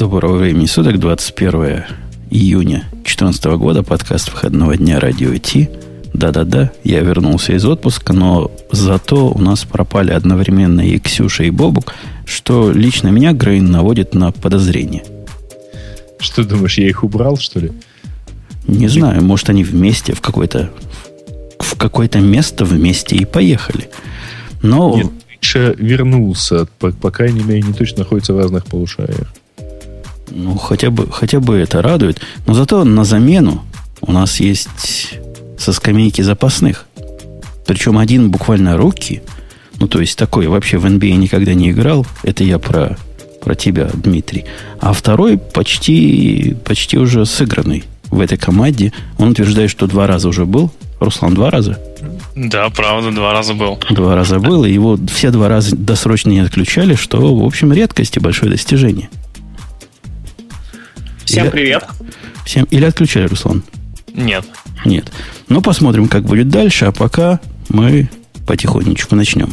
Доброго времени суток, 21 июня 2014 года, подкаст выходного дня радио Ти. Да-да-да, я вернулся из отпуска, но зато у нас пропали одновременно и Ксюша, и Бобук, что лично меня Грейн наводит на подозрение. Что думаешь, я их убрал, что ли? Не знаю, может, они вместе в какое-то в какое-то место вместе и поехали. Но... Нет, вернулся, по, по крайней мере, не точно находится в разных полушариях. Ну, хотя бы, хотя бы это радует. Но зато на замену у нас есть со скамейки запасных. Причем один буквально руки. Ну, то есть такой вообще в NBA никогда не играл. Это я про, про тебя, Дмитрий. А второй почти, почти уже сыгранный в этой команде. Он утверждает, что два раза уже был. Руслан, два раза? Да, правда, два раза был. Два раза был, и его все два раза досрочно не отключали, что, в общем, редкость и большое достижение. Всем или, привет. Всем, или отключали, Руслан? Нет. Нет. Ну, посмотрим, как будет дальше, а пока мы потихонечку начнем.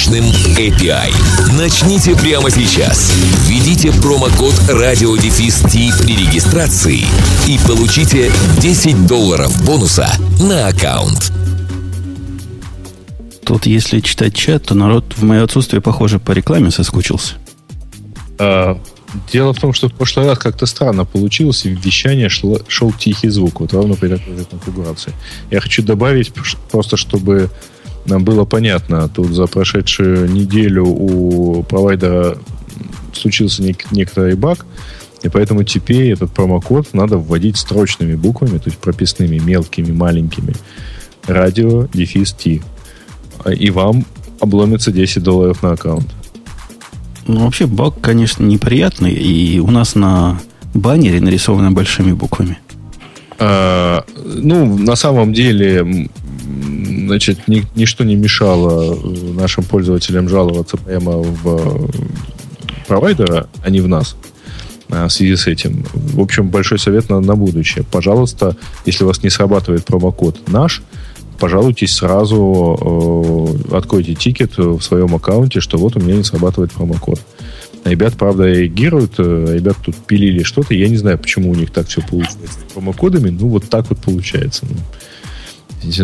мощным API. Начните прямо сейчас. Введите промокод радиодефис при регистрации и получите 10 долларов бонуса на аккаунт. Тут, если читать чат, то народ в мое отсутствие, похоже, по рекламе соскучился. А, дело в том, что в прошлый раз как-то странно получилось, и в вещание шло, шел тихий звук, вот ровно при такой же конфигурации. Я хочу добавить, просто чтобы было понятно. Тут за прошедшую неделю у провайдера случился нек- некоторый баг, и поэтому теперь этот промокод надо вводить строчными буквами, то есть прописными, мелкими, маленькими. Радио, дефис T. И вам обломится 10 долларов на аккаунт. Ну, вообще, баг, конечно, неприятный, и у нас на баннере нарисовано большими буквами. А, ну, на самом деле, значит, ни, ничто не мешало э, нашим пользователям жаловаться прямо в э, провайдера, а не в нас а, в связи с этим. В общем, большой совет на, на будущее. Пожалуйста, если у вас не срабатывает промокод наш, пожалуйтесь сразу, э, откройте тикет в своем аккаунте, что вот у меня не срабатывает промокод. Ребят, правда, реагируют, э, ребят тут пилили что-то, я не знаю, почему у них так все получается с промокодами, ну вот так вот получается.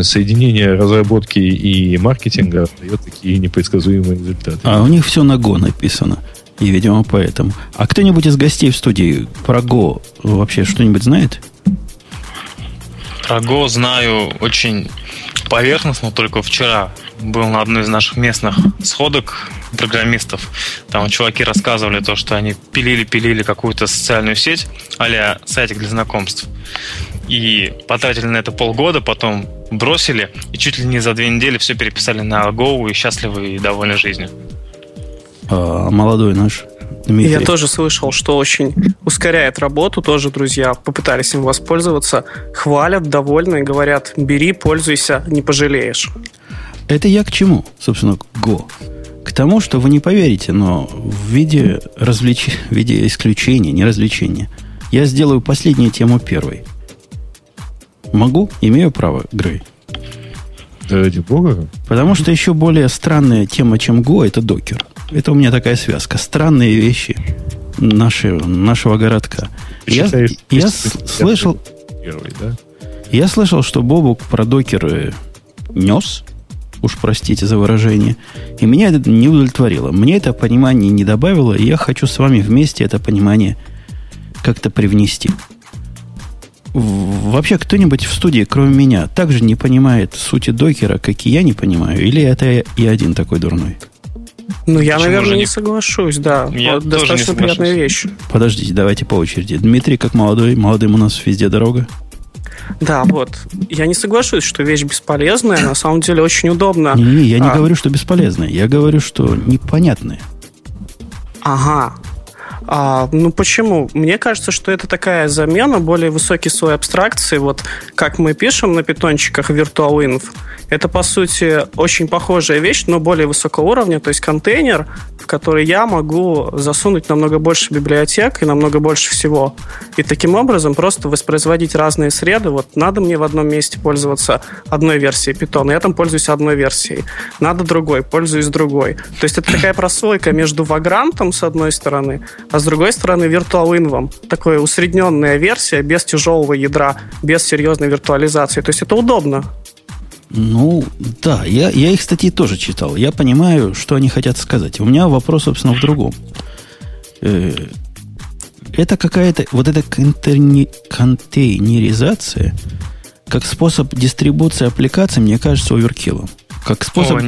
Соединение разработки и маркетинга дает такие непредсказуемые результаты. А у них все на Go написано. И, видимо, поэтому. А кто-нибудь из гостей в студии про Go вообще что-нибудь знает? Про Go знаю очень поверхностно, только вчера был на одной из наших местных сходок программистов. Там чуваки рассказывали то, что они пилили-пилили какую-то социальную сеть, а сайтик для знакомств. И потратили на это полгода, потом бросили, и чуть ли не за две недели все переписали на Go и счастливы и довольны жизнью. А, молодой наш Дмитрий. Я тоже слышал, что очень ускоряет работу. Тоже друзья попытались им воспользоваться. Хвалят, довольны и говорят, бери, пользуйся, не пожалеешь. Это я к чему, собственно, Go? К тому, что вы не поверите, но в виде, развлеч... в виде исключения, не развлечения, я сделаю последнюю тему первой – Могу? Имею право, Грей? Да ради бога. Потому что еще более странная тема, чем Go, это докер. Это у меня такая связка. Странные вещи наши, нашего городка. я, я слышал... Первый, да? Я слышал, что Бобук про докеры нес, уж простите за выражение, и меня это не удовлетворило. Мне это понимание не добавило, и я хочу с вами вместе это понимание как-то привнести вообще кто-нибудь в студии, кроме меня, также не понимает сути докера, как и я не понимаю? Или это я один такой дурной? Ну, я, Почему наверное, не... не соглашусь, да. Я вот достаточно приятная вещь. Подождите, давайте по очереди. Дмитрий, как молодой, молодым у нас везде дорога. Да, вот. Я не соглашусь, что вещь бесполезная, на самом деле очень удобно. Я не а... говорю, что бесполезная. Я говорю, что непонятная. Ага. А, ну почему? Мне кажется, что это такая замена, более высокий слой абстракции. Вот как мы пишем на питончиках VirtualInf, это, по сути, очень похожая вещь, но более высокого уровня, то есть контейнер, в который я могу засунуть намного больше библиотек и намного больше всего. И таким образом просто воспроизводить разные среды. Вот надо мне в одном месте пользоваться одной версией Python, я там пользуюсь одной версией. Надо другой, пользуюсь другой. То есть это такая прослойка между вагрантом, с одной стороны, а с другой стороны VirtualInv. Такая усредненная версия без тяжелого ядра, без серьезной виртуализации. То есть это удобно. Ну, да, я, я их статьи тоже читал. Я понимаю, что они хотят сказать. У меня вопрос, собственно, в другом. Э, это какая-то, вот эта контейнеризация, как способ дистрибуции аппликаций, мне кажется, оверкиллом. Как способ О,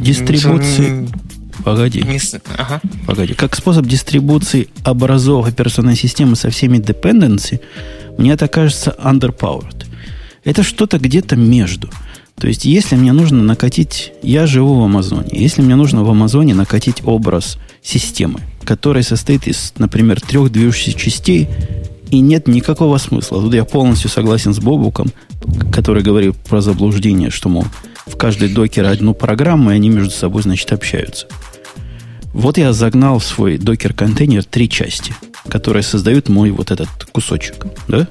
дистрибуции... Погоди. Не, ага. Погоди. Как способ дистрибуции образов операционной системы со всеми dependency, мне это кажется underpowered. Это что-то где-то между. То есть, если мне нужно накатить... Я живу в Амазоне. Если мне нужно в Амазоне накатить образ системы, который состоит из, например, трех движущихся частей, и нет никакого смысла. Тут я полностью согласен с Бобуком, который говорит про заблуждение, что, мол, в каждой докер одну программу, и они между собой, значит, общаются. Вот я загнал в свой докер-контейнер три части, которые создают мой вот этот кусочек. Да?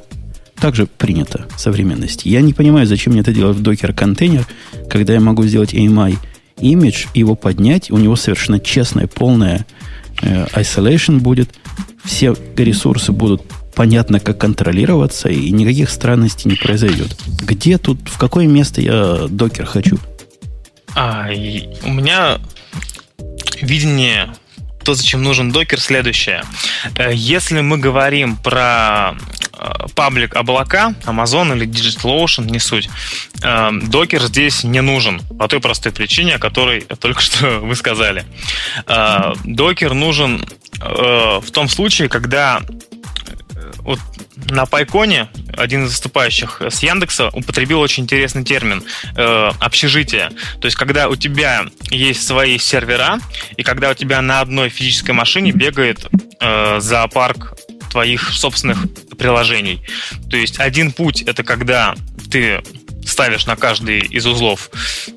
также принято в современности. Я не понимаю, зачем мне это делать в докер-контейнер, когда я могу сделать AMI имидж, его поднять, у него совершенно честная, полная э, isolation будет, все ресурсы будут понятно, как контролироваться, и никаких странностей не произойдет. Где тут, в какое место я докер хочу? А, у меня видение то, зачем нужен докер, следующее. Э, если мы говорим про Э, паблик облака, Amazon или DigitalOcean, не суть. Э, докер здесь не нужен по той простой причине, о которой только что вы сказали. Э, докер нужен в том случае, когда вот на Пайконе один из выступающих с Яндекса употребил очень интересный термин э, общежитие. То есть, когда у тебя есть свои сервера, и когда у тебя на одной физической машине бегает э, зоопарк твоих собственных приложений. То есть один путь это когда ты ставишь на каждый из узлов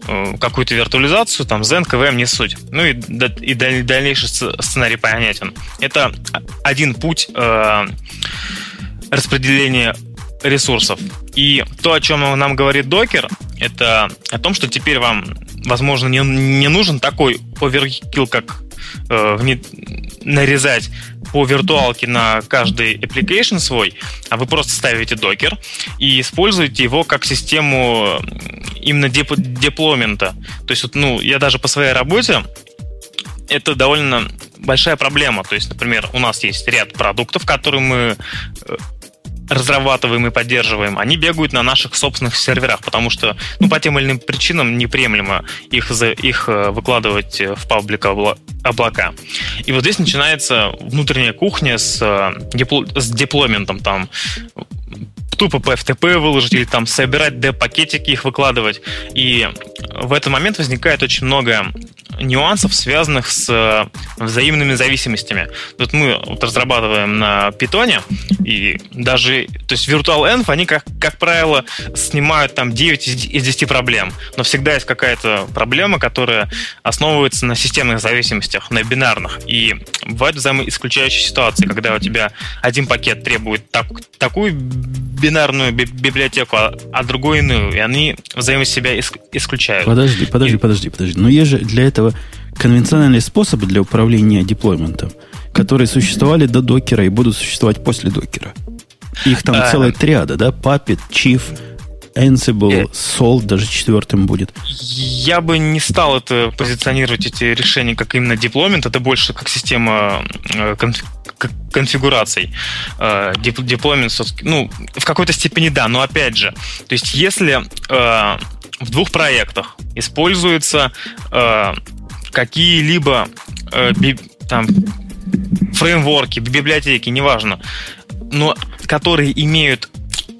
э, какую-то виртуализацию, там Zen, KVM, не суть. Ну и, и дальнейший сценарий понятен. Это один путь э, распределения ресурсов. И то, о чем нам говорит докер, это о том, что теперь вам, возможно, не, не нужен такой оверкил, как э, нарезать по виртуалке на каждый application свой, а вы просто ставите докер и используете его как систему именно деп- деплоймента. То есть, вот, ну, я даже по своей работе это довольно большая проблема. То есть, например, у нас есть ряд продуктов, которые мы э, разрабатываем и поддерживаем, они бегают на наших собственных серверах, потому что ну, по тем или иным причинам неприемлемо их, их э, выкладывать в паблик облака. И вот здесь начинается внутренняя кухня с, э, с деплойментом там тупо по FTP выложить или там собирать D-пакетики, их выкладывать. И в этот момент возникает очень много нюансов, связанных с э, взаимными зависимостями. Вот мы вот разрабатываем на питоне, и даже, то есть Virtual Env, они, как, как правило, снимают там 9 из 10 проблем, но всегда есть какая-то проблема, которая основывается на системных зависимостях, на бинарных. И бывают взаимоисключающие ситуации, когда у тебя один пакет требует так, такую бинарную би- библиотеку, а, а другую иную, и они взаимо себя исключают. Подожди, подожди, и... подожди, подожди. Но есть же для этого конвенциональные способы для управления деплойментом, которые существовали до докера и будут существовать после докера. Их там а... целая триада, да? Puppet, Chief, Ansible, Salt даже четвертым будет. Я бы не стал это позиционировать, эти решения, как именно деплоймент. Это больше как система э, конфигураций. Деплоймент, ну, в какой-то степени да, но опять же, то есть если э, в двух проектах используются э, какие-либо там фреймворки, библиотеки, неважно, но которые имеют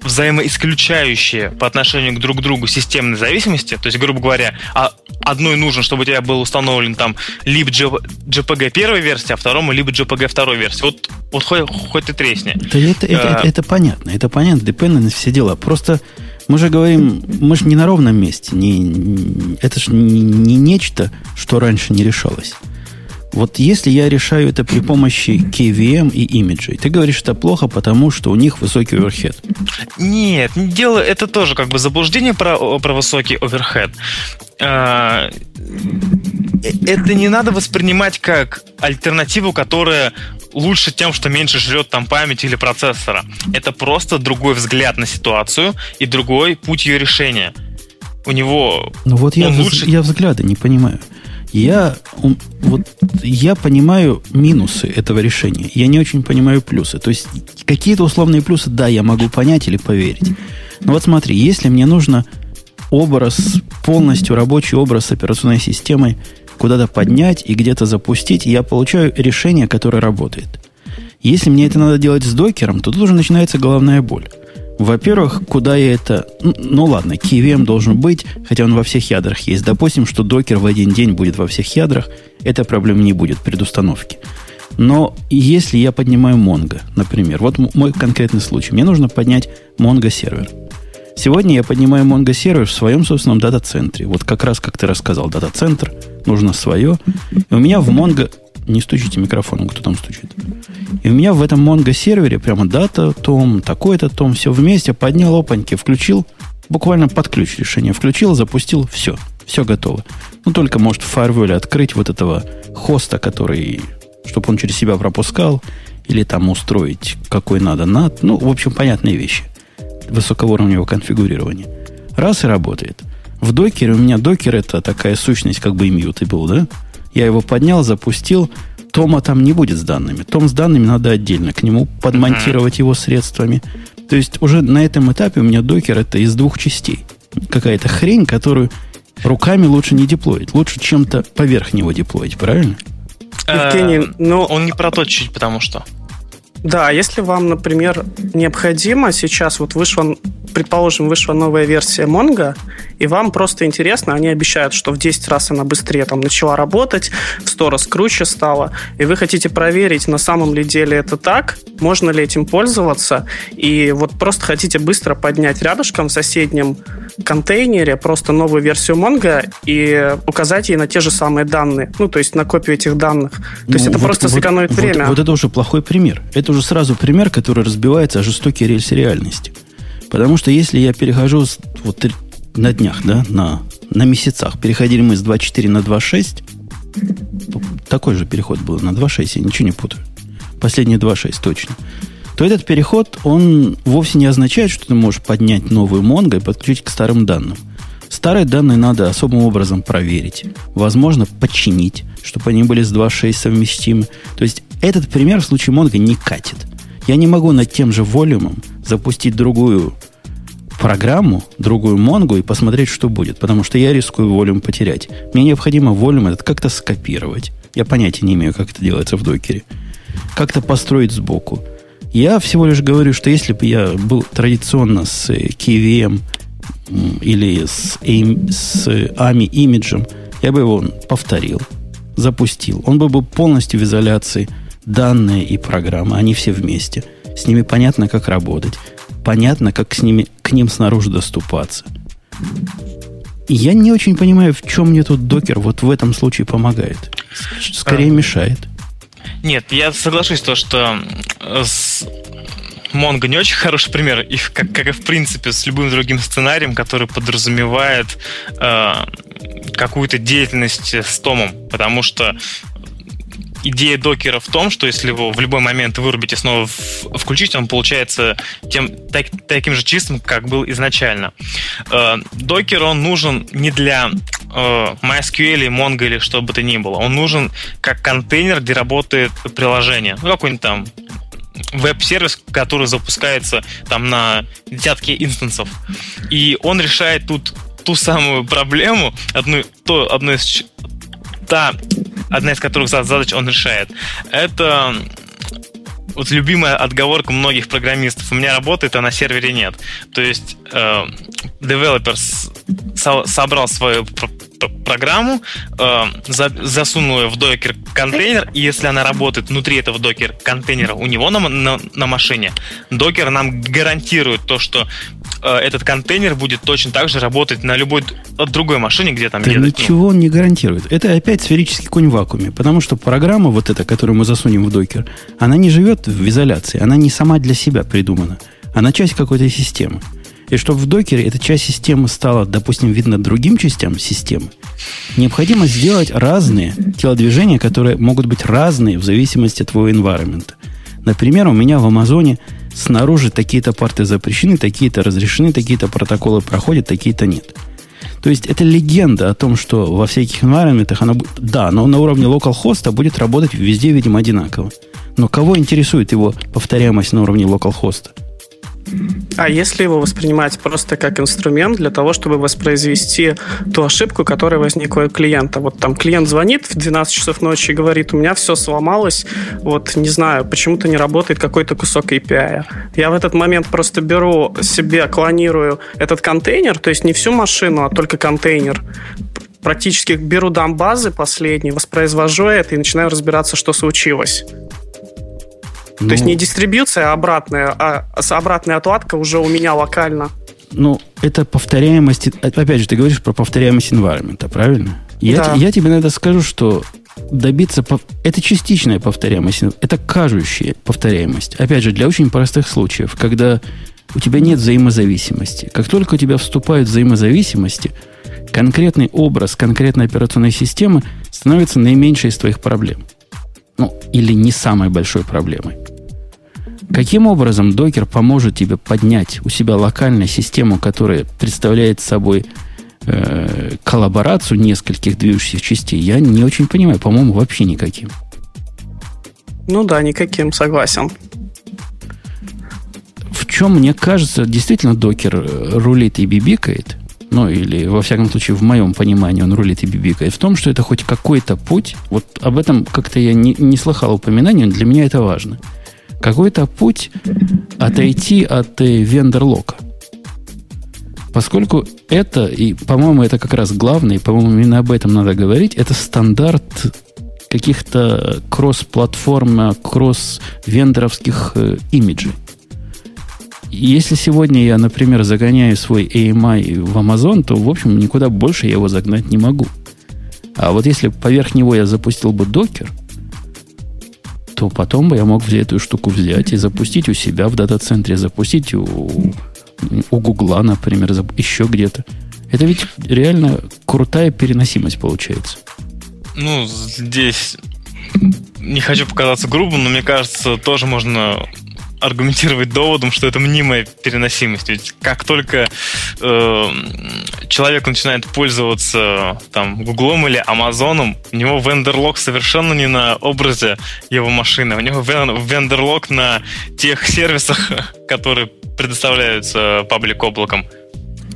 взаимоисключающие по отношению к друг другу системной зависимости, то есть, грубо говоря, а одной нужен, чтобы у тебя был установлен там либо JPG первой версии, а второму либо JPG второй версии. Вот, вот хоть, хоть и тресни. Да это, это, а, это, это понятно, это понятно, dependency, все дела. Просто мы же говорим, мы же не на ровном месте. Не, это же не, не нечто, что раньше не решалось. Вот если я решаю это при помощи KVM и имиджей, ты говоришь, это плохо, потому что у них высокий оверхед. Нет, дело это тоже как бы заблуждение про, про высокий оверхед. А, это не надо воспринимать как альтернативу, которая лучше тем, что меньше жрет там память или процессора. Это просто другой взгляд на ситуацию и другой путь ее решения. У него ну вот я, лучше... я взгляды не понимаю. Я, вот, я понимаю минусы этого решения. Я не очень понимаю плюсы. То есть какие-то условные плюсы, да, я могу понять или поверить. Но вот смотри, если мне нужно образ, полностью рабочий образ с операционной системой куда-то поднять и где-то запустить, я получаю решение, которое работает. Если мне это надо делать с докером, то тут уже начинается головная боль. Во-первых, куда я это... Ну, ладно, KVM должен быть, хотя он во всех ядрах есть. Допустим, что докер в один день будет во всех ядрах, эта проблема не будет предустановки. Но если я поднимаю Mongo, например, вот мой конкретный случай, мне нужно поднять Mongo сервер. Сегодня я поднимаю Mongo сервер в своем собственном дата-центре. Вот как раз, как ты рассказал, дата-центр, нужно свое. И у меня в Mongo не стучите микрофоном, кто там стучит. И у меня в этом Mongo сервере прямо дата, том, такой-то том, все вместе, поднял опаньки, включил, буквально под ключ решение включил, запустил, все, все готово. Ну, только может в фаерволе открыть вот этого хоста, который, чтобы он через себя пропускал, или там устроить какой надо над. Ну, в общем, понятные вещи. Высокоуровневого конфигурирования. Раз и работает. В докере у меня докер это такая сущность, как бы immutable, да? Я его поднял, запустил. Тома там не будет с данными. Том с данными надо отдельно. К нему подмонтировать его средствами. То есть уже на этом этапе у меня докер это из двух частей. Какая-то хрень, которую руками лучше не деплоить. Лучше чем-то поверх него деплоить, правильно? Евгений, э, ну... Он не про то чуть, потому что... Да, если вам, например, необходимо сейчас, вот вышла, предположим, вышла новая версия Mongo, и вам просто интересно, они обещают, что в 10 раз она быстрее там начала работать, в 100 раз круче стала, и вы хотите проверить, на самом ли деле это так, можно ли этим пользоваться, и вот просто хотите быстро поднять рядышком в соседнем контейнере просто новую версию Mongo и указать ей на те же самые данные, ну, то есть на копию этих данных. То ну, есть это вот, просто сэкономит вот, время. Вот, вот это уже плохой пример. Это уже сразу пример, который разбивается о жестокие рельсы реальности. Потому что если я перехожу с, вот на днях, да, на, на месяцах, переходили мы с 2.4 на 2.6, такой же переход был на 2.6, я ничего не путаю. Последние 2.6 точно. То этот переход, он вовсе не означает, что ты можешь поднять новую Mongo и подключить к старым данным. Старые данные надо особым образом проверить. Возможно, починить, чтобы они были с 2.6 совместимы. То есть этот пример в случае Mongo не катит. Я не могу над тем же волюмом запустить другую программу, другую Монгу и посмотреть, что будет, потому что я рискую волюм потерять. Мне необходимо волюм этот как-то скопировать. Я понятия не имею, как это делается в докере. Как-то построить сбоку. Я всего лишь говорю, что если бы я был традиционно с KVM или с, с AMI имиджем, я бы его повторил, запустил. Он бы был полностью в изоляции данные и программы, они все вместе. С ними понятно, как работать. Понятно, как с ними, к ним снаружи доступаться. Я не очень понимаю, в чем мне тут докер вот в этом случае помогает. Скорее а, мешает. Нет, я соглашусь, то, что с Mongo не очень хороший пример, и как, как и в принципе с любым другим сценарием, который подразумевает э, какую-то деятельность с томом, потому что идея докера в том, что если его в любой момент вырубить и снова включить, он получается тем, так, таким же чистым, как был изначально. Э, докер, он нужен не для э, MySQL, Mongo или что бы то ни было. Он нужен как контейнер, где работает приложение. Ну, какой-нибудь там веб-сервис, который запускается там на десятки инстансов. И он решает тут ту самую проблему, одну, то, одну из та одна из которых задач он решает, это вот любимая отговорка многих программистов. У меня работает, а на сервере нет. То есть э, девелопер со собрал свою программу, э, за засунул ее в докер контейнер, и если она работает внутри этого докер контейнера у него на, на, на машине, докер нам гарантирует то, что этот контейнер будет точно так же работать на любой другой машине, где там да едет. Ничего он не гарантирует. Это опять сферический конь в вакууме, потому что программа вот эта, которую мы засунем в докер, она не живет в изоляции, она не сама для себя придумана. Она часть какой-то системы. И чтобы в докере эта часть системы стала, допустим, видно другим частям системы, необходимо сделать разные телодвижения, которые могут быть разные в зависимости от твоего environment. Например, у меня в Амазоне снаружи такие-то порты запрещены, такие-то разрешены, такие-то протоколы проходят, такие-то нет. То есть это легенда о том, что во всяких environment оно... Да, но на уровне localhost будет работать везде, видимо, одинаково. Но кого интересует его повторяемость на уровне localhost? А если его воспринимать просто как инструмент для того, чтобы воспроизвести ту ошибку, которая возникла у клиента? Вот там клиент звонит в 12 часов ночи и говорит, у меня все сломалось, вот не знаю, почему-то не работает какой-то кусок API. Я в этот момент просто беру себе, клонирую этот контейнер, то есть не всю машину, а только контейнер, практически беру дамбазы последние, воспроизвожу это и начинаю разбираться, что случилось. Ну, То есть ну. не дистрибьюция, а обратная, а обратная отладка уже у меня локально. Ну, это повторяемость. Опять же, ты говоришь про повторяемость environment, правильно? Я, да. я тебе надо скажу, что добиться... Это частичная повторяемость, это кажущая повторяемость. Опять же, для очень простых случаев, когда у тебя нет взаимозависимости. Как только у тебя вступают взаимозависимости, конкретный образ конкретной операционной системы становится наименьшей из твоих проблем. Ну, или не самой большой проблемой. Каким образом докер поможет тебе поднять у себя локальную систему, которая представляет собой э, коллаборацию нескольких движущихся частей? Я не очень понимаю. По-моему, вообще никаким. Ну да, никаким, согласен. В чем, мне кажется, действительно докер э, рулит и бибикает, ну или, во всяком случае, в моем понимании он рулит и бибикает, в том, что это хоть какой-то путь, вот об этом как-то я не, не слыхал упоминаний, но для меня это важно – какой-то путь отойти от э, вендор-лока. Поскольку это, и, по-моему, это как раз главное, и, по-моему, именно об этом надо говорить, это стандарт каких-то кросс-платформ, кросс-вендоровских э, имиджей. Если сегодня я, например, загоняю свой AMI в Amazon, то, в общем, никуда больше я его загнать не могу. А вот если поверх него я запустил бы докер – то потом бы я мог эту штуку взять и запустить у себя в дата-центре, запустить у, у Гугла, например, еще где-то. Это ведь реально крутая переносимость получается. Ну, здесь не хочу показаться грубым, но мне кажется, тоже можно аргументировать доводом, что это мнимая переносимость. Ведь как только э, человек начинает пользоваться там Гуглом или Амазоном, у него вендерлог совершенно не на образе его машины, у него вендерлог на тех сервисах, которые предоставляются паблик облаком.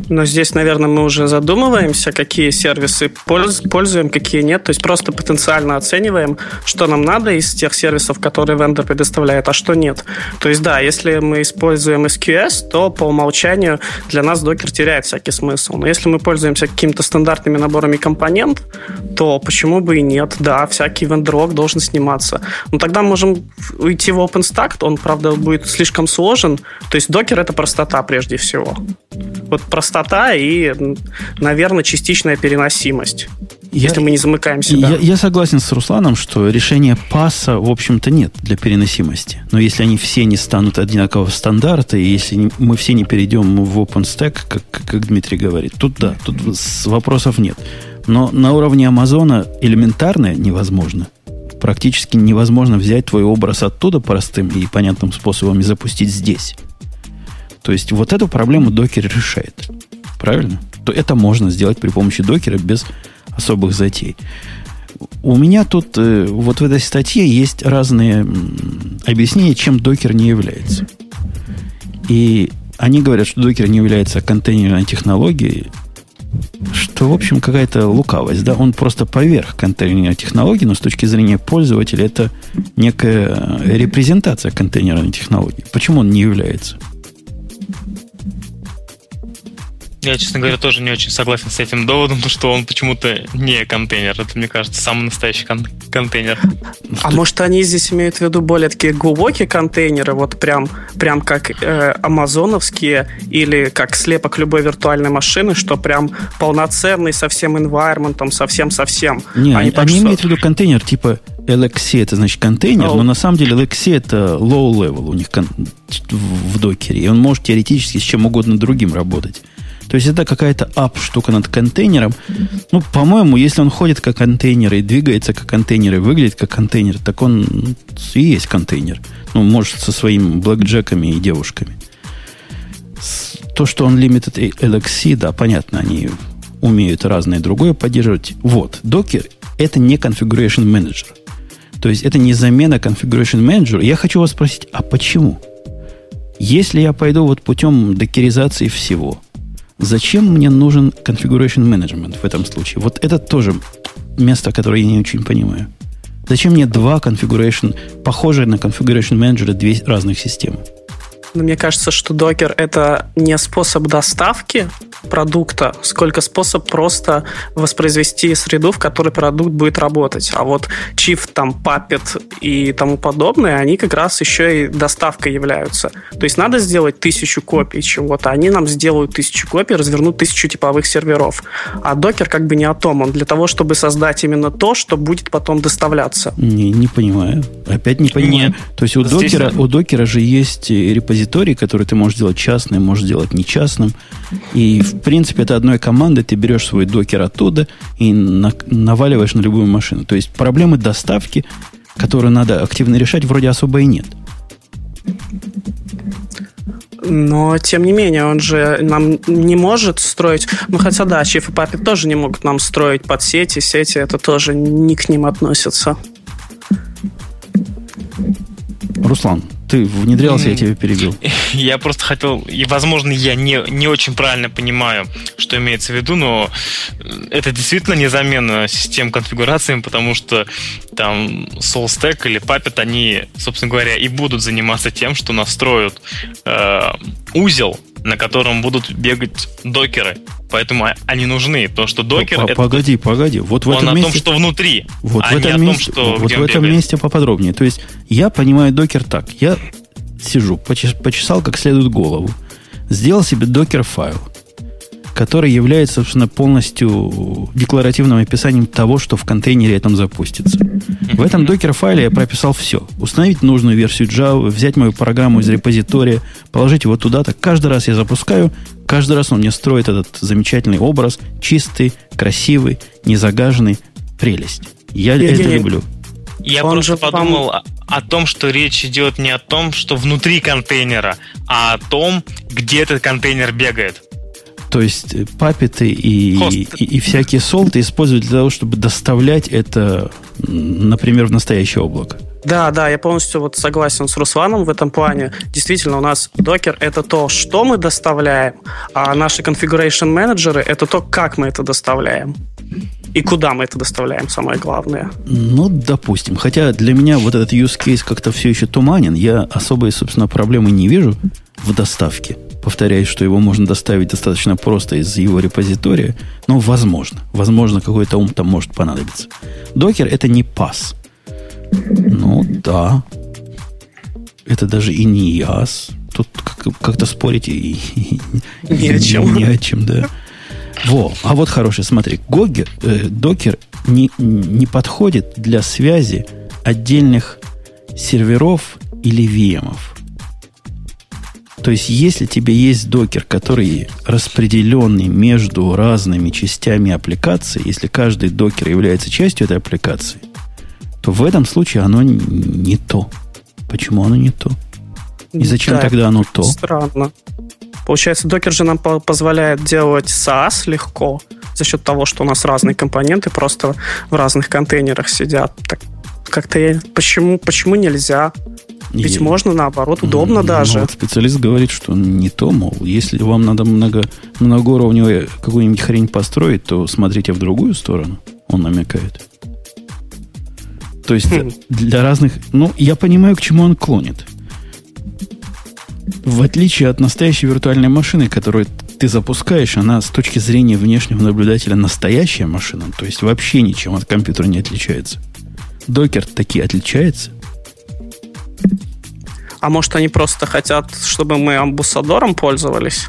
Но здесь, наверное, мы уже задумываемся, какие сервисы пользуем, какие нет. То есть просто потенциально оцениваем, что нам надо из тех сервисов, которые вендор предоставляет, а что нет. То есть да, если мы используем SQS, то по умолчанию для нас докер теряет всякий смысл. Но если мы пользуемся какими-то стандартными наборами компонент, то почему бы и нет? Да, всякий вендорок должен сниматься. Но тогда можем уйти в OpenStack, он, правда, будет слишком сложен. То есть докер — это простота прежде всего. Вот простота и, наверное, частичная переносимость. Я, если мы не замыкаем себя. Я, я согласен с Русланом, что решения паса, в общем-то, нет для переносимости. Но если они все не станут одинакового стандарта, и если мы все не перейдем в OpenStack, как, как Дмитрий говорит, тут да, тут вопросов нет. Но на уровне Амазона элементарное невозможно. Практически невозможно взять твой образ оттуда простым и понятным способом и запустить здесь. То есть вот эту проблему докер решает. Правильно? То это можно сделать при помощи докера без особых затей. У меня тут э, вот в этой статье есть разные объяснения, чем докер не является. И они говорят, что докер не является контейнерной технологией. что, в общем, какая-то лукавость, да, он просто поверх контейнерной технологии, но с точки зрения пользователя это некая репрезентация контейнерной технологии. Почему он не является? Я, честно говоря, тоже не очень согласен с этим доводом, что он почему-то не контейнер. Это, мне кажется, самый настоящий кон- контейнер. А может, они здесь имеют в виду более такие глубокие контейнеры, вот прям, прям как э, амазоновские или как слепок любой виртуальной машины, что прям полноценный со всем environment, совсем-совсем. Не, а они, они что... имеют в виду контейнер типа LXC, это значит контейнер, oh. но на самом деле LXC это low level у них кон- в докере, и он может теоретически с чем угодно другим работать. То есть это какая-то ап-штука над контейнером. Ну, по-моему, если он ходит как контейнер и двигается как контейнер и выглядит как контейнер, так он и есть контейнер. Ну, может, со своими блэкджеками и девушками. То, что он limited LXC, да, понятно, они умеют разное другое поддерживать. Вот, докер – это не configuration manager. То есть это не замена configuration manager. Я хочу вас спросить, а почему? Если я пойду вот путем докеризации всего – Зачем мне нужен configuration management в этом случае? Вот это тоже место, которое я не очень понимаю. Зачем мне два configuration, похожие на configuration manager, две разных системы? Но мне кажется, что докер это не способ доставки продукта, сколько способ просто воспроизвести среду, в которой продукт будет работать. А вот чиф, там, папет и тому подобное, они как раз еще и доставкой являются. То есть надо сделать тысячу копий чего-то, они нам сделают тысячу копий, развернут тысячу типовых серверов. А докер как бы не о том, он для того, чтобы создать именно то, что будет потом доставляться. Не, не понимаю. Опять не понимаю. Нет. То есть у докера, у докера же есть репозиторий, который ты можешь сделать частным, можешь сделать нечастным. И в принципе, это одной командой ты берешь свой докер оттуда и на, наваливаешь на любую машину. То есть проблемы доставки, которые надо активно решать, вроде особо и нет. Но, тем не менее, он же нам не может строить... Ну, хотя да, Чиф и Папи тоже не могут нам строить под сети. Сети это тоже не к ним относится. Руслан, ты внедрялся, я тебя перебил. Я просто хотел, и, возможно, я не, не очень правильно понимаю, что имеется в виду, но это действительно не замена систем конфигурациями, потому что там SoulStack или Puppet, они, собственно говоря, и будут заниматься тем, что настроят э, узел, на котором будут бегать докеры. Поэтому они нужны. То, что докер... Это, погоди, погоди. Вот в он этом о месте, том, что внутри, вот а в этом не месте, о том, что Вот в этом бегает. месте поподробнее. То есть я понимаю докер так. Я сижу, почесал как следует голову, сделал себе докер-файл, который является, собственно, полностью декларативным описанием того, что в контейнере этом запустится. В этом докер-файле я прописал все. Установить нужную версию Java, взять мою программу из репозитория, положить его туда-то. Каждый раз я запускаю, каждый раз он мне строит этот замечательный образ, чистый, красивый, незагаженный. Прелесть. Я Евгений, это люблю. Я Он просто подумал вам... о том, что речь идет не о том, что внутри контейнера, а о том, где этот контейнер бегает. То есть э, папеты и, и, и всякие солты используют для того, чтобы доставлять это, например, в настоящее облако. Да, да, я полностью вот согласен с Русланом в этом плане. Действительно, у нас докер — это то, что мы доставляем, а наши configuration менеджеры — это то, как мы это доставляем. И куда мы это доставляем, самое главное. Ну, допустим. Хотя для меня вот этот use case как-то все еще туманен. Я особой, собственно, проблемы не вижу в доставке. Повторяюсь, что его можно доставить достаточно просто из его репозитория. Но возможно. Возможно, какой-то ум там может понадобиться. Докер это не пас. Ну, да. Это даже и не яс. Тут как-то спорить и, и, ни о чем. Ни о чем, да. Во, а вот хороший, смотри, Гогер, э, докер не, не подходит для связи отдельных серверов или VM. То есть, если тебе есть докер, который распределенный между разными частями аппликации, если каждый докер является частью этой аппликации, то в этом случае оно не то. Почему оно не то? И зачем да, тогда оно то? Странно. Получается, докер же нам позволяет делать SaaS легко за счет того, что у нас разные компоненты просто в разных контейнерах сидят. Так как-то я... Почему, почему нельзя? Ведь и, можно наоборот, удобно ну, даже. Вот специалист говорит, что не то, мол, если вам надо много, многоуровневую какую-нибудь хрень построить, то смотрите в другую сторону, он намекает. То есть хм. для разных... Ну, я понимаю, к чему он клонит. В отличие от настоящей виртуальной машины, которую ты запускаешь, она с точки зрения внешнего наблюдателя настоящая машина, то есть вообще ничем от компьютера не отличается. Докер таки отличается. А может, они просто хотят, чтобы мы амбассадором пользовались?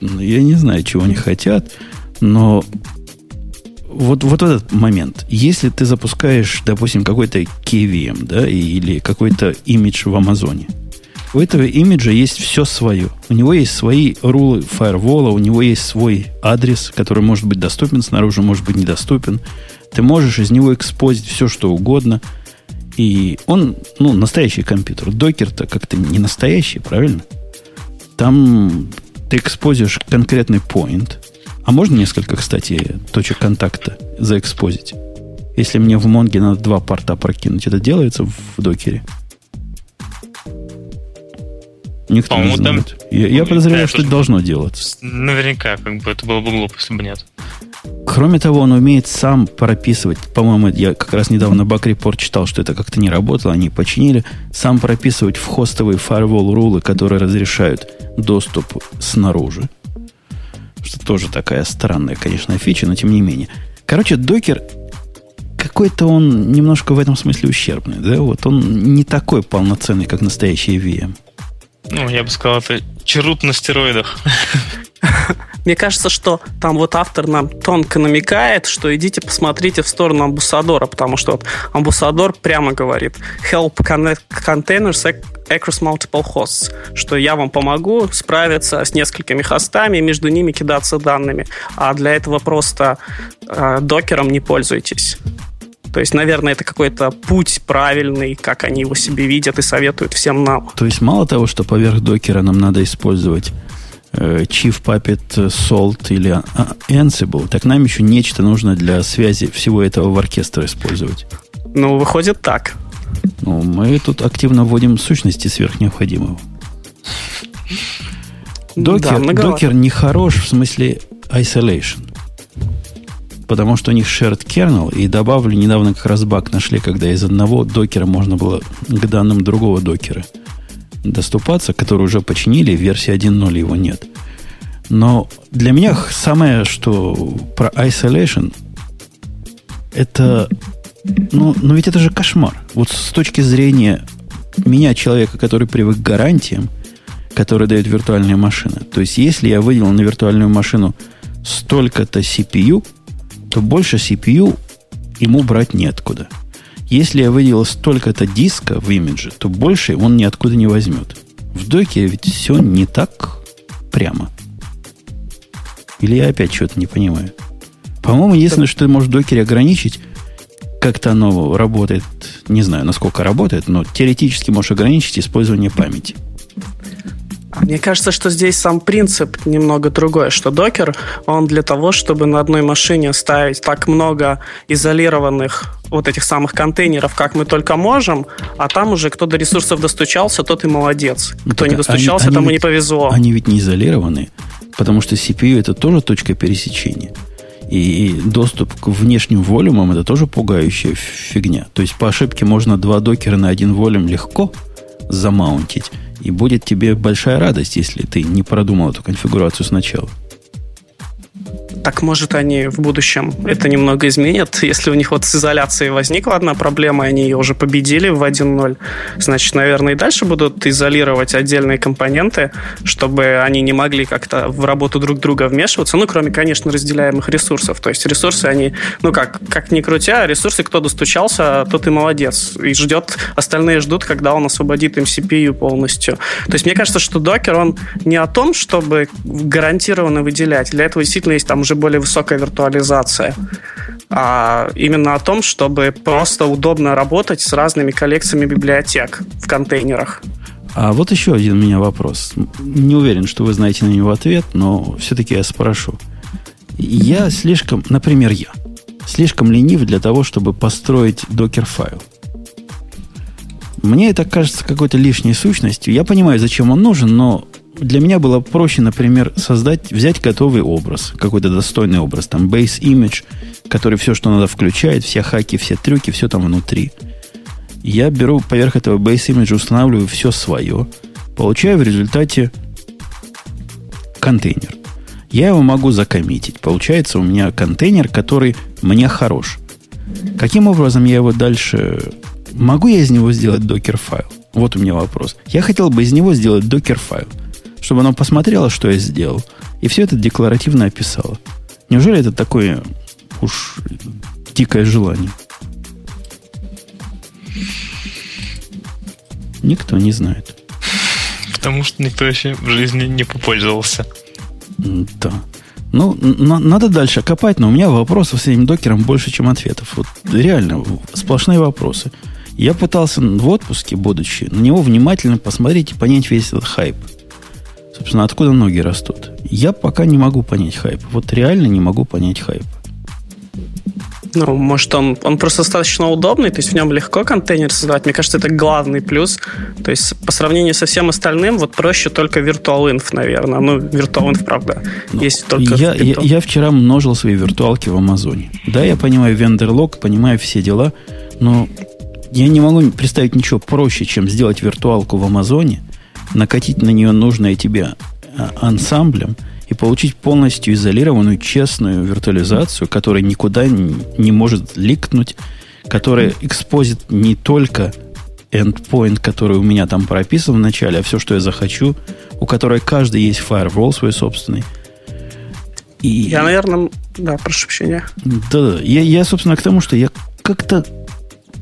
Ну, я не знаю, чего они хотят, но вот, вот этот момент. Если ты запускаешь, допустим, какой-то KVM, да, или какой-то имидж в Амазоне, у этого имиджа есть все свое. У него есть свои рулы фаервола, у него есть свой адрес, который может быть доступен снаружи, может быть недоступен. Ты можешь из него экспозить все, что угодно – и он, ну, настоящий компьютер. Докер-то как-то не настоящий, правильно? Там ты экспозишь конкретный point. А можно несколько, кстати, точек контакта заэкспозить? Если мне в Монге надо два порта прокинуть, это делается в докере? Никто не знает. Там... Я, я подозреваю, что это должно делаться. Наверняка, как бы это было бы глупо, если бы нет. Кроме того, он умеет сам прописывать. По-моему, я как раз недавно баг-репорт читал, что это как-то не работало, они починили. Сам прописывать в хостовые firewall рулы, которые разрешают доступ снаружи. Что тоже такая странная, конечно, фича, но тем не менее. Короче, докер какой-то он немножко в этом смысле ущербный, да? Вот он не такой полноценный, как настоящий VM. Ну, я бы сказал, это черут на стероидах. Мне кажется, что там вот автор нам тонко намекает, что идите посмотрите в сторону амбассадора, потому что вот амбассадор прямо говорит help containers across multiple hosts, что я вам помогу справиться с несколькими хостами и между ними кидаться данными, а для этого просто э, докером не пользуйтесь. То есть, наверное, это какой-то путь правильный, как они его себе видят и советуют всем нам. То есть, мало того, что поверх докера нам надо использовать э, Chief Puppet Salt или а, Ansible, так нам еще нечто нужно для связи всего этого в оркестр использовать. Ну, выходит так. Ну, мы тут активно вводим сущности сверх необходимого. Докер, да, докер не хорош в смысле isolation потому что у них shared kernel, и добавлю, недавно как раз баг нашли, когда из одного докера можно было к данным другого докера доступаться, который уже починили, версии 1.0 его нет. Но для меня самое, что про isolation, это, ну, ну ведь это же кошмар. Вот с точки зрения меня, человека, который привык к гарантиям, которые дают виртуальные машины. То есть, если я выделил на виртуальную машину столько-то CPU, то больше CPU ему брать неоткуда. Если я выделил столько-то диска в имидже, то больше он ниоткуда не возьмет. В доке ведь все не так прямо. Или я опять что-то не понимаю. По-моему, единственное, что ты можешь в докере ограничить, как-то оно работает, не знаю, насколько работает, но теоретически можешь ограничить использование памяти. Мне кажется, что здесь сам принцип немного другой, что докер, он для того, чтобы на одной машине ставить так много изолированных вот этих самых контейнеров, как мы только можем, а там уже кто до ресурсов достучался, тот и молодец. Ну, кто не достучался, они, тому ведь, не повезло. Они ведь не изолированы, потому что CPU это тоже точка пересечения. И доступ к внешним волюмам это тоже пугающая фигня. То есть по ошибке можно два докера на один волюм легко замаунтить. И будет тебе большая радость, если ты не продумал эту конфигурацию сначала. Так, может, они в будущем это немного изменят. Если у них вот с изоляцией возникла одна проблема, они ее уже победили в 1.0, значит, наверное, и дальше будут изолировать отдельные компоненты, чтобы они не могли как-то в работу друг друга вмешиваться. Ну, кроме, конечно, разделяемых ресурсов. То есть ресурсы, они, ну, как, как ни крутя, ресурсы, кто достучался, тот и молодец. И ждет, остальные ждут, когда он освободит им CPU полностью. То есть мне кажется, что докер, он не о том, чтобы гарантированно выделять. Для этого действительно есть там уже более высокая виртуализация, а именно о том, чтобы просто удобно работать с разными коллекциями библиотек в контейнерах. А вот еще один у меня вопрос. Не уверен, что вы знаете на него ответ, но все-таки я спрошу. Я слишком, например, я, слишком ленив для того, чтобы построить докер-файл. Мне это кажется какой-то лишней сущностью. Я понимаю, зачем он нужен, но для меня было проще, например, создать, взять готовый образ, какой-то достойный образ, там base image, который все, что надо, включает, все хаки, все трюки, все там внутри. Я беру поверх этого base image, устанавливаю все свое, получаю в результате контейнер. Я его могу закоммитить. Получается у меня контейнер, который мне хорош. Каким образом я его дальше Могу я из него сделать докер-файл? Вот у меня вопрос. Я хотел бы из него сделать докер-файл, чтобы оно посмотрело, что я сделал, и все это декларативно описало. Неужели это такое уж дикое желание? Никто не знает. Потому что никто еще в жизни не попользовался. Да. Ну, на, надо дальше копать, но у меня вопросов с этим докером больше, чем ответов. Вот реально, сплошные вопросы. Я пытался в отпуске, будучи, на него внимательно посмотреть и понять весь этот хайп. Собственно, откуда ноги растут. Я пока не могу понять хайп. Вот реально не могу понять хайп. Ну, может, он, он просто достаточно удобный, то есть в нем легко контейнер создавать. Мне кажется, это главный плюс. То есть по сравнению со всем остальным, вот проще только VirtualInf, наверное. Ну, VirtualInf, правда, ну, есть только я, я, я вчера множил свои виртуалки в Амазоне. Да, я понимаю вендерлог, понимаю все дела, но я не могу представить ничего проще, чем сделать виртуалку в Амазоне, накатить на нее нужное тебе а, ансамблем и получить полностью изолированную, честную виртуализацию, которая никуда не может ликнуть, которая экспозит не только endpoint, который у меня там прописан в начале, а все, что я захочу, у которой каждый есть firewall свой собственный. И... Я, наверное, да, прошу прощения. Да, да. Я, я, собственно, к тому, что я как-то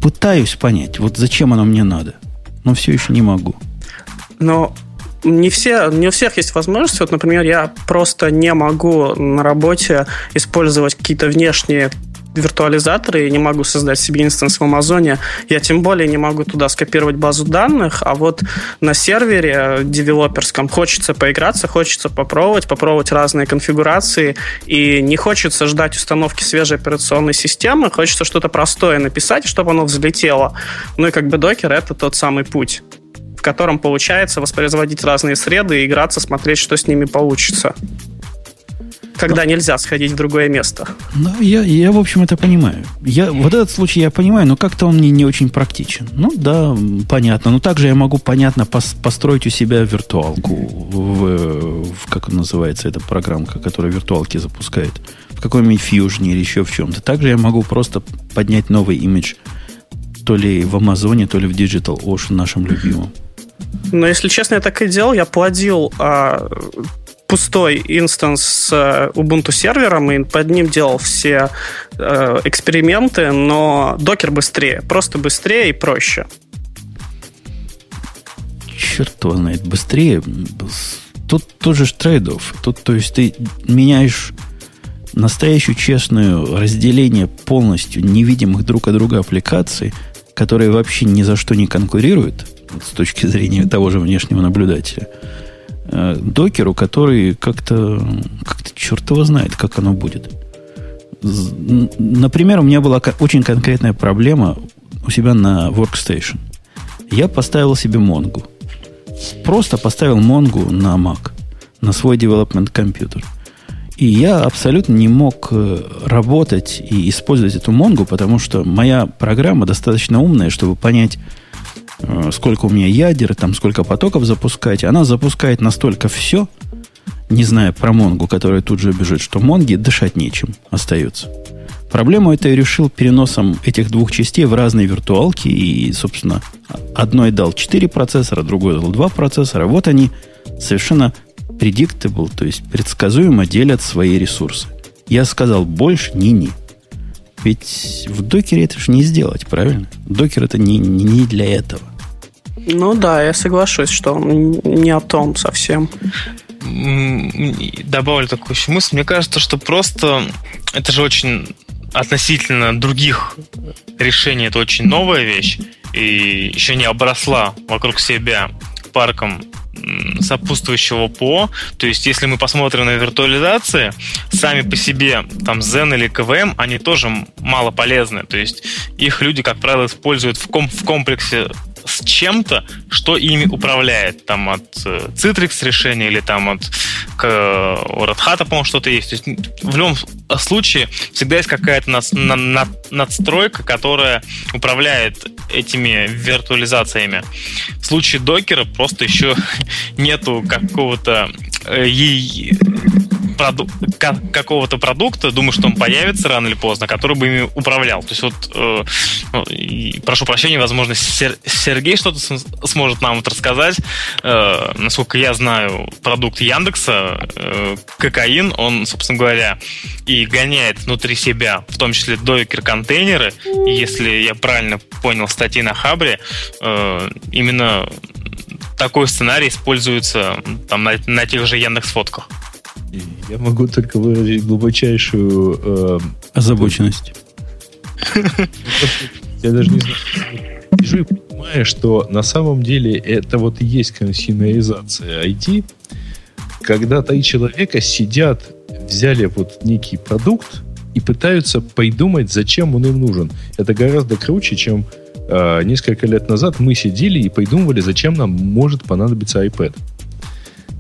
пытаюсь понять, вот зачем оно мне надо, но все еще не могу. Но не, все, не у всех есть возможность. Вот, например, я просто не могу на работе использовать какие-то внешние виртуализаторы и не могу создать себе инстанс в Амазоне. Я тем более не могу туда скопировать базу данных, а вот на сервере девелоперском хочется поиграться, хочется попробовать, попробовать разные конфигурации, и не хочется ждать установки свежей операционной системы, хочется что-то простое написать, чтобы оно взлетело. Ну и как бы докер — это тот самый путь в котором получается воспроизводить разные среды и играться, смотреть, что с ними получится когда но... нельзя сходить в другое место. Ну, я, я, в общем, это понимаю. Я, вот этот случай я понимаю, но как-то он мне не очень практичен. Ну, да, понятно. Но также я могу, понятно, пос, построить у себя виртуалку в, в, как называется эта программка, которая виртуалки запускает, в каком-нибудь Fusion или еще в чем-то. Также я могу просто поднять новый имидж то ли в Амазоне, то ли в Digital Ocean нашем любимом. Но, если честно, я так и делал. Я плодил а, пустой инстанс с э, Ubuntu сервером и под ним делал все э, эксперименты, но докер быстрее, просто быстрее и проще. Черт его знает, быстрее. Тут тоже трейдов. Тут, то есть, ты меняешь настоящую честную разделение полностью невидимых друг от друга аппликаций, которые вообще ни за что не конкурируют с точки зрения того же внешнего наблюдателя – Э, докеру, который как-то, как-то черт его знает, как оно будет. Например, у меня была очень конкретная проблема у себя на Workstation. Я поставил себе Монгу. Просто поставил Монгу на Mac, на свой development компьютер. И я абсолютно не мог э, работать и использовать эту Монгу, потому что моя программа достаточно умная, чтобы понять, сколько у меня ядер, там сколько потоков запускать. Она запускает настолько все, не зная про Монгу, которая тут же бежит, что Монги дышать нечем остается. Проблему это я решил переносом этих двух частей в разные виртуалки. И, собственно, одной дал 4 процессора, другой дал 2 процессора. Вот они совершенно predictable, то есть предсказуемо делят свои ресурсы. Я сказал больше ни-ни. Ведь в докере это же не сделать, правильно? Докер это не, не, для этого. Ну да, я соглашусь, что он не о том совсем. Добавлю такую еще мысль. Мне кажется, что просто это же очень относительно других решений, это очень новая вещь и еще не обросла вокруг себя парком сопутствующего ПО. То есть, если мы посмотрим на виртуализации, сами по себе там Zen или KVM, они тоже мало полезны. То есть, их люди, как правило, используют в, ком в комплексе с чем-то, что ими управляет. Там от э, Citrix решения или там от Red Hat, по-моему, что-то есть. То есть в любом случае всегда есть какая-то над, над, надстройка, которая управляет этими виртуализациями. В случае докера просто еще нету какого-то э, проду- какого-то продукта, думаю, что он появится рано или поздно, который бы ими управлял. То есть вот, э, ну, прошу прощения, возможно, Сер- Сергей что-то сможет нам вот рассказать. Э, насколько я знаю, продукт Яндекса, э, Кокаин, он, собственно говоря, и гоняет внутри себя, в том числе докер-контейнеры. Если я правильно понял статьи на Хабре, э, именно такой сценарий используется там на, на тех же Яндекс фотках. Я могу только выразить глубочайшую... Э... Озабоченность. Я даже не знаю. Сижу и понимаю, что на самом деле это вот и есть консюмеризация IT, когда три человека сидят, взяли вот некий продукт и пытаются придумать, зачем он им нужен. Это гораздо круче, чем э, несколько лет назад мы сидели и придумывали, зачем нам может понадобиться iPad.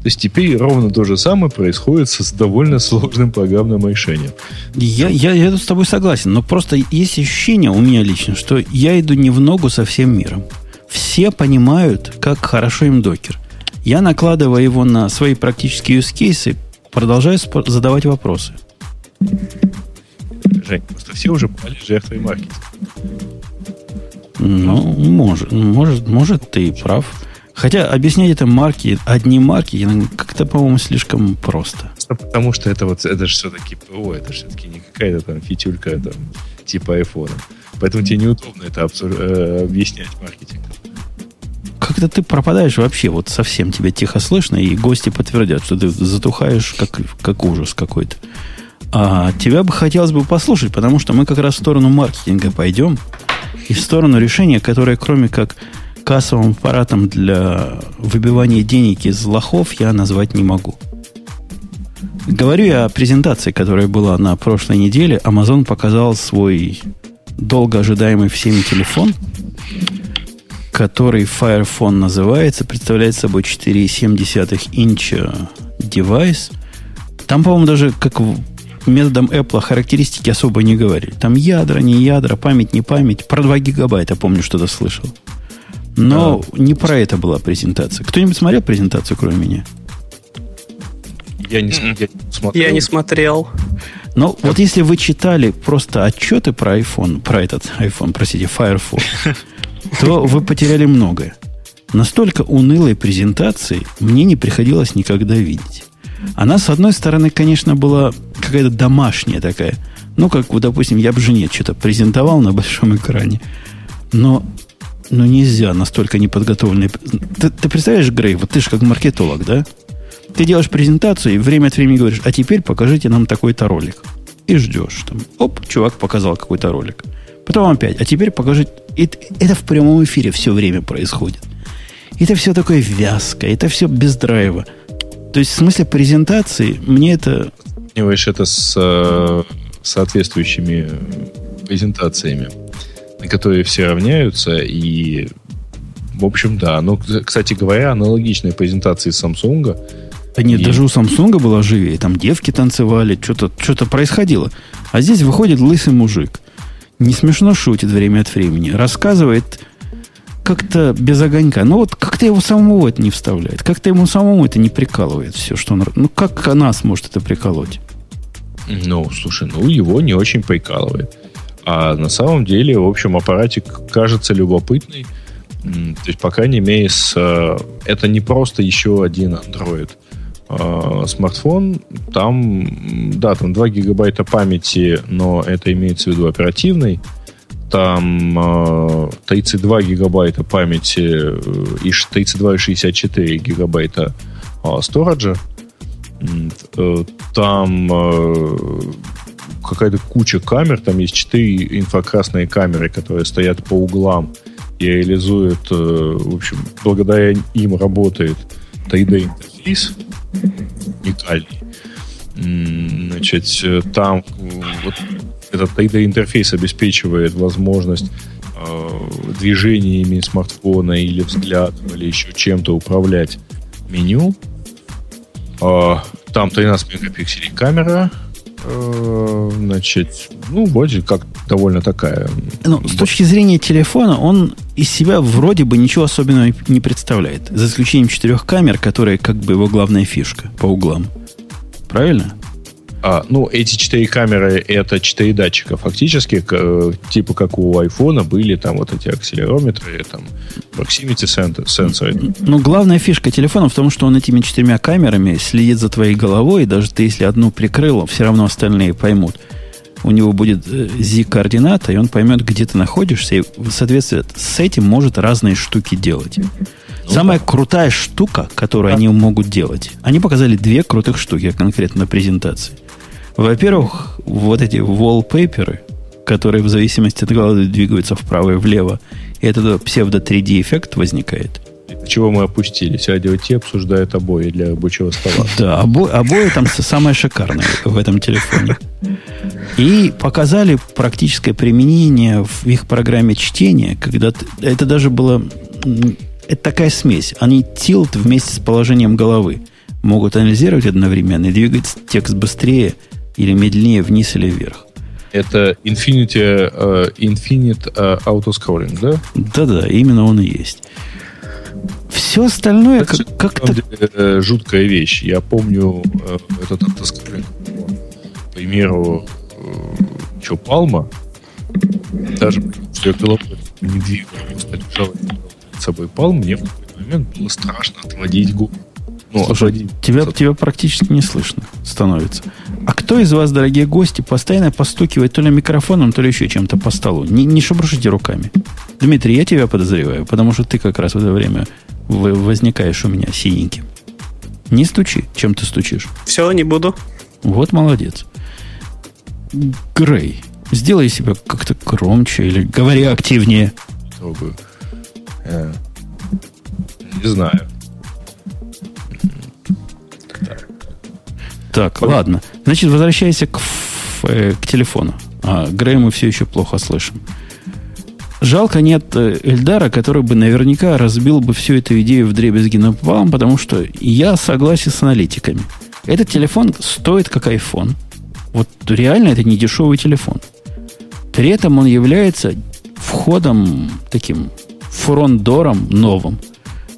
То есть теперь ровно то же самое происходит с довольно сложным программным решением. Я, я, я тут с тобой согласен, но просто есть ощущение у меня лично, что я иду не в ногу со всем миром. Все понимают, как хорошо им докер. Я накладываю его на свои практические use кейсы, продолжаю задавать вопросы. Жень, просто все уже пали жертвой маркетинга. Ну, может, может, может, ты прав. Хотя объяснять это марки, одни марки, как-то, по-моему, слишком просто. Потому что это вот, это же все-таки ПО, это же все-таки не какая-то там фитюлька там, типа айфона. Поэтому тебе неудобно это обсур... э, объяснять маркетинг. Как-то ты пропадаешь вообще, вот совсем тебя тихо слышно, и гости подтвердят, что ты затухаешь как, как ужас какой-то. А тебя бы хотелось бы послушать, потому что мы как раз в сторону маркетинга пойдем, и в сторону решения, которое кроме как кассовым аппаратом для выбивания денег из лохов я назвать не могу. Говорю я о презентации, которая была на прошлой неделе. Amazon показал свой долго ожидаемый всеми телефон, который Fire Phone называется, представляет собой 4,7 инча девайс. Там, по-моему, даже как методом Apple характеристики особо не говорили. Там ядра, не ядра, память, не память. Про 2 гигабайта, помню, что-то слышал. Но да. не про это была презентация. Кто-нибудь смотрел презентацию, кроме меня? Я не, м-м. я не смотрел. Я не смотрел. Но ну, вот если вы читали просто отчеты про iPhone, про этот iPhone, простите, Firefox, то вы потеряли многое. Настолько унылой презентации мне не приходилось никогда видеть. Она, с одной стороны, конечно, была какая-то домашняя такая. Ну, как, допустим, я бы жене что-то презентовал на большом экране. Но ну, нельзя настолько неподготовленный. Ты, ты представляешь, Грей, вот ты же как маркетолог, да? Ты делаешь презентацию и время от времени говоришь, а теперь покажите нам такой-то ролик. И ждешь. Там, оп, чувак показал какой-то ролик. Потом опять, а теперь покажите. Это, это в прямом эфире все время происходит. Это все такое вязкое, это все без драйва. То есть в смысле презентации мне это... Сравниваешь это с э, соответствующими презентациями которые все равняются, и, в общем, да. Ну, кстати говоря, аналогичные презентации Samsung. Да нет, и... даже у Samsung было живее. Там девки танцевали, что-то что происходило. А здесь выходит лысый мужик. Не смешно шутит время от времени. Рассказывает как-то без огонька. Но вот как-то его самого это не вставляет. Как-то ему самому это не прикалывает все, что он... Ну, как нас может это приколоть? Ну, слушай, ну, его не очень прикалывает. А на самом деле, в общем, аппаратик кажется любопытный. То есть, по крайней мере, с, э, это не просто еще один Android а, смартфон. Там, да, там 2 гигабайта памяти, но это имеется в виду оперативный. Там 32 э, гигабайта памяти э, и 32 и 64 гигабайта а, сториджа. Там какая-то куча камер, там есть четыре инфракрасные камеры, которые стоят по углам и реализуют, э, в общем, благодаря им работает 3D-интерфейс уникальный. Значит, э, там вот этот 3D-интерфейс обеспечивает возможность э, движениями смартфона или взглядом, или еще чем-то управлять меню. А, там 13 мегапикселей камера, Э, значит, ну, вроде как довольно такая. Ну, с точки зрения телефона, он из себя вроде бы ничего особенного не представляет. За исключением четырех камер, которые как бы его главная фишка по углам. Правильно? А, ну, эти четыре камеры это четыре датчика. Фактически, к, типа как у айфона были там вот эти акселерометры, там proximity сенсоры. Ну, главная фишка телефона в том, что он этими четырьмя камерами следит за твоей головой, и даже ты, если одну прикрыл, все равно остальные поймут. У него будет Z-координата, э, и он поймет, где ты находишься, и в соответствии с этим может разные штуки делать. Ну, Самая да. крутая штука, которую да. они могут делать, они показали две крутых штуки конкретно на презентации. Во-первых, вот эти wallpaper, которые в зависимости от головы двигаются вправо и влево, и этот псевдо 3D эффект возникает. Чего мы опустились? Радио Ти обсуждает обои для рабочего стола. Да, обои, обои там самое шикарное в этом телефоне. И показали практическое применение в их программе чтения, когда это даже было... Это такая смесь. Они тилт вместе с положением головы могут анализировать одновременно и двигать текст быстрее или медленнее вниз или вверх. Это Infinity, uh, Infinite uh, Autoscrolling, да? Да-да, именно он и есть. Все остальное Это, как- как-то... Деле, э, жуткая вещь. Я помню э, этот автоскроллинг. К примеру, э, что, Палма, даже что я головой не двигал, просто лежал с собой Палм, мне в какой-то момент было страшно отводить голову. Ну, Слушай, тебя, тебя практически не слышно становится. А кто из вас, дорогие гости, постоянно постукивает то ли микрофоном, то ли еще чем-то по столу? Не, не шебрушите руками. Дмитрий, я тебя подозреваю, потому что ты как раз в это время возникаешь у меня синеньким. Не стучи, чем ты стучишь. Все, не буду. Вот молодец. Грей, сделай себя как-то громче или говори активнее. Э, не знаю. Так, Понятно. ладно. Значит, возвращайся к, э, к телефону. А, Грея мы все еще плохо слышим. Жалко нет э, Эльдара, который бы наверняка разбил бы всю эту идею в дребезги напополам, потому что я согласен с аналитиками. Этот телефон стоит как iPhone. Вот реально это не дешевый телефон. При этом он является входом таким фронтдором новым,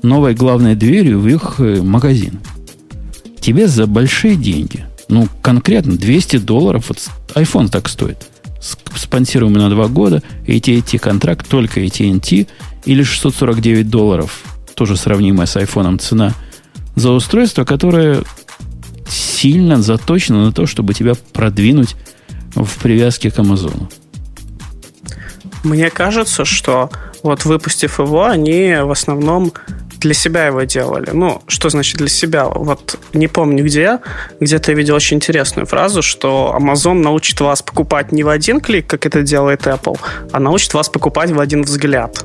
новой главной дверью в их э, магазин тебе за большие деньги, ну, конкретно 200 долларов, вот iPhone так стоит, спонсируемый на два года, AT&T контракт, только AT&T, или 649 долларов, тоже сравнимая с iPhone цена, за устройство, которое сильно заточено на то, чтобы тебя продвинуть в привязке к Амазону. Мне кажется, что вот выпустив его, они в основном для себя его делали. Ну, что значит для себя? Вот не помню где, где-то я видел очень интересную фразу, что Amazon научит вас покупать не в один клик, как это делает Apple, а научит вас покупать в один взгляд.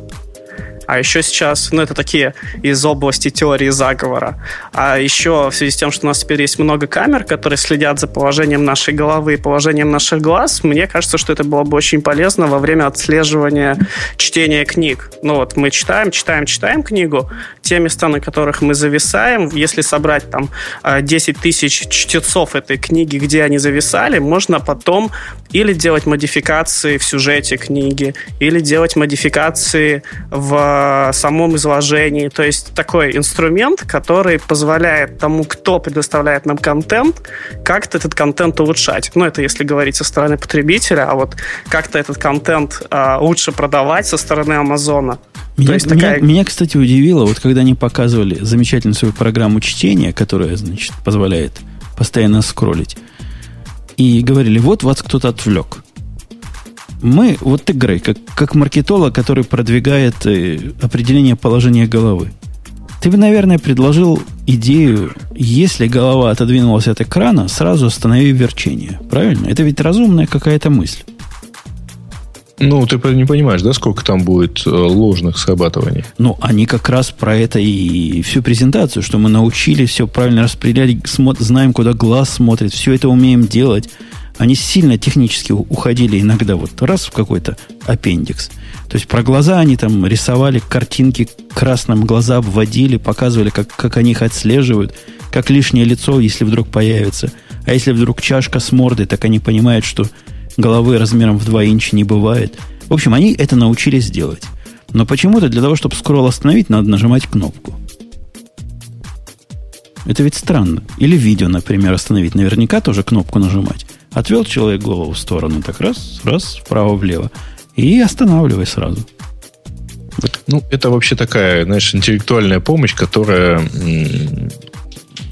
А еще сейчас, ну, это такие из области теории заговора. А еще в связи с тем, что у нас теперь есть много камер, которые следят за положением нашей головы и положением наших глаз, мне кажется, что это было бы очень полезно во время отслеживания чтения книг. Ну вот мы читаем, читаем, читаем книгу, те места, на которых мы зависаем, если собрать там 10 тысяч чтецов этой книги, где они зависали, можно потом или делать модификации в сюжете книги, или делать модификации в самом изложении. То есть такой инструмент, который позволяет тому, кто предоставляет нам контент, как-то этот контент улучшать. Ну, это если говорить со стороны потребителя, а вот как-то этот контент а, лучше продавать со стороны Амазона. Меня, есть такая... меня, меня, кстати, удивило, вот когда они показывали замечательную свою программу чтения, которая, значит, позволяет постоянно скроллить и говорили, вот вас кто-то отвлек. Мы, вот ты, Грей, как, как маркетолог, который продвигает э, определение положения головы. Ты бы, наверное, предложил идею, если голова отодвинулась от экрана, сразу останови верчение. Правильно? Это ведь разумная какая-то мысль. Ну, ты не понимаешь, да, сколько там будет э, ложных срабатываний? Ну, они как раз про это и всю презентацию, что мы научились все правильно распределять, знаем, куда глаз смотрит, все это умеем делать. Они сильно технически уходили иногда вот раз в какой-то аппендикс. То есть про глаза они там рисовали картинки красным глаза обводили, показывали, как, как они их отслеживают, как лишнее лицо, если вдруг появится. А если вдруг чашка с мордой, так они понимают, что головы размером в 2 инча не бывает. В общем, они это научились делать. Но почему-то для того, чтобы скролл остановить, надо нажимать кнопку. Это ведь странно. Или видео, например, остановить. Наверняка тоже кнопку нажимать. Отвел человек голову в сторону, так раз, раз, вправо-влево. И останавливай сразу. Ну, это вообще такая, знаешь, интеллектуальная помощь, которая м-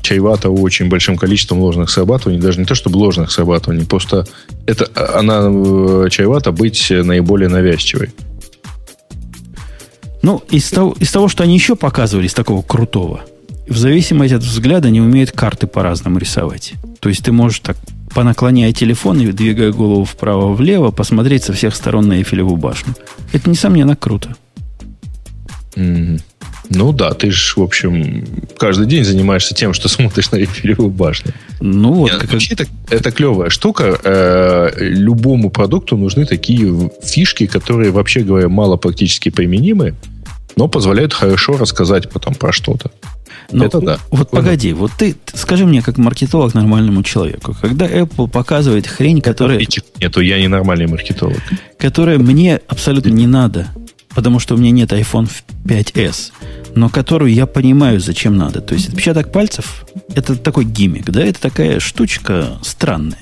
чревата очень большим количеством ложных срабатываний. Даже не то, чтобы ложных срабатываний, просто это, она э, чревата быть наиболее навязчивой. Ну, из того, из того, что они еще показывали, из такого крутого, в зависимости от взгляда они умеют карты по-разному рисовать. То есть ты можешь так понаклоняя телефон и двигая голову вправо-влево, посмотреть со всех сторон на Эйфелеву башню. Это, несомненно, круто. Mm-hmm. Ну да, ты же, в общем, каждый день занимаешься тем, что смотришь на Эйфелеву башню. Ну вот. Нет, как... Вообще это, это клевая штука. Э, любому продукту нужны такие фишки, которые, вообще говоря, мало практически применимы, но позволяют хорошо рассказать потом про что-то. Но это да. Вот Понял. погоди, вот ты скажи мне, как маркетолог нормальному человеку, когда Apple показывает хрень, которая... Нету, я не нормальный маркетолог. Которая мне абсолютно не надо, потому что у меня нет iPhone 5s, но которую я понимаю, зачем надо. То есть отпечаток пальцев – это такой гиммик, да? Это такая штучка странная.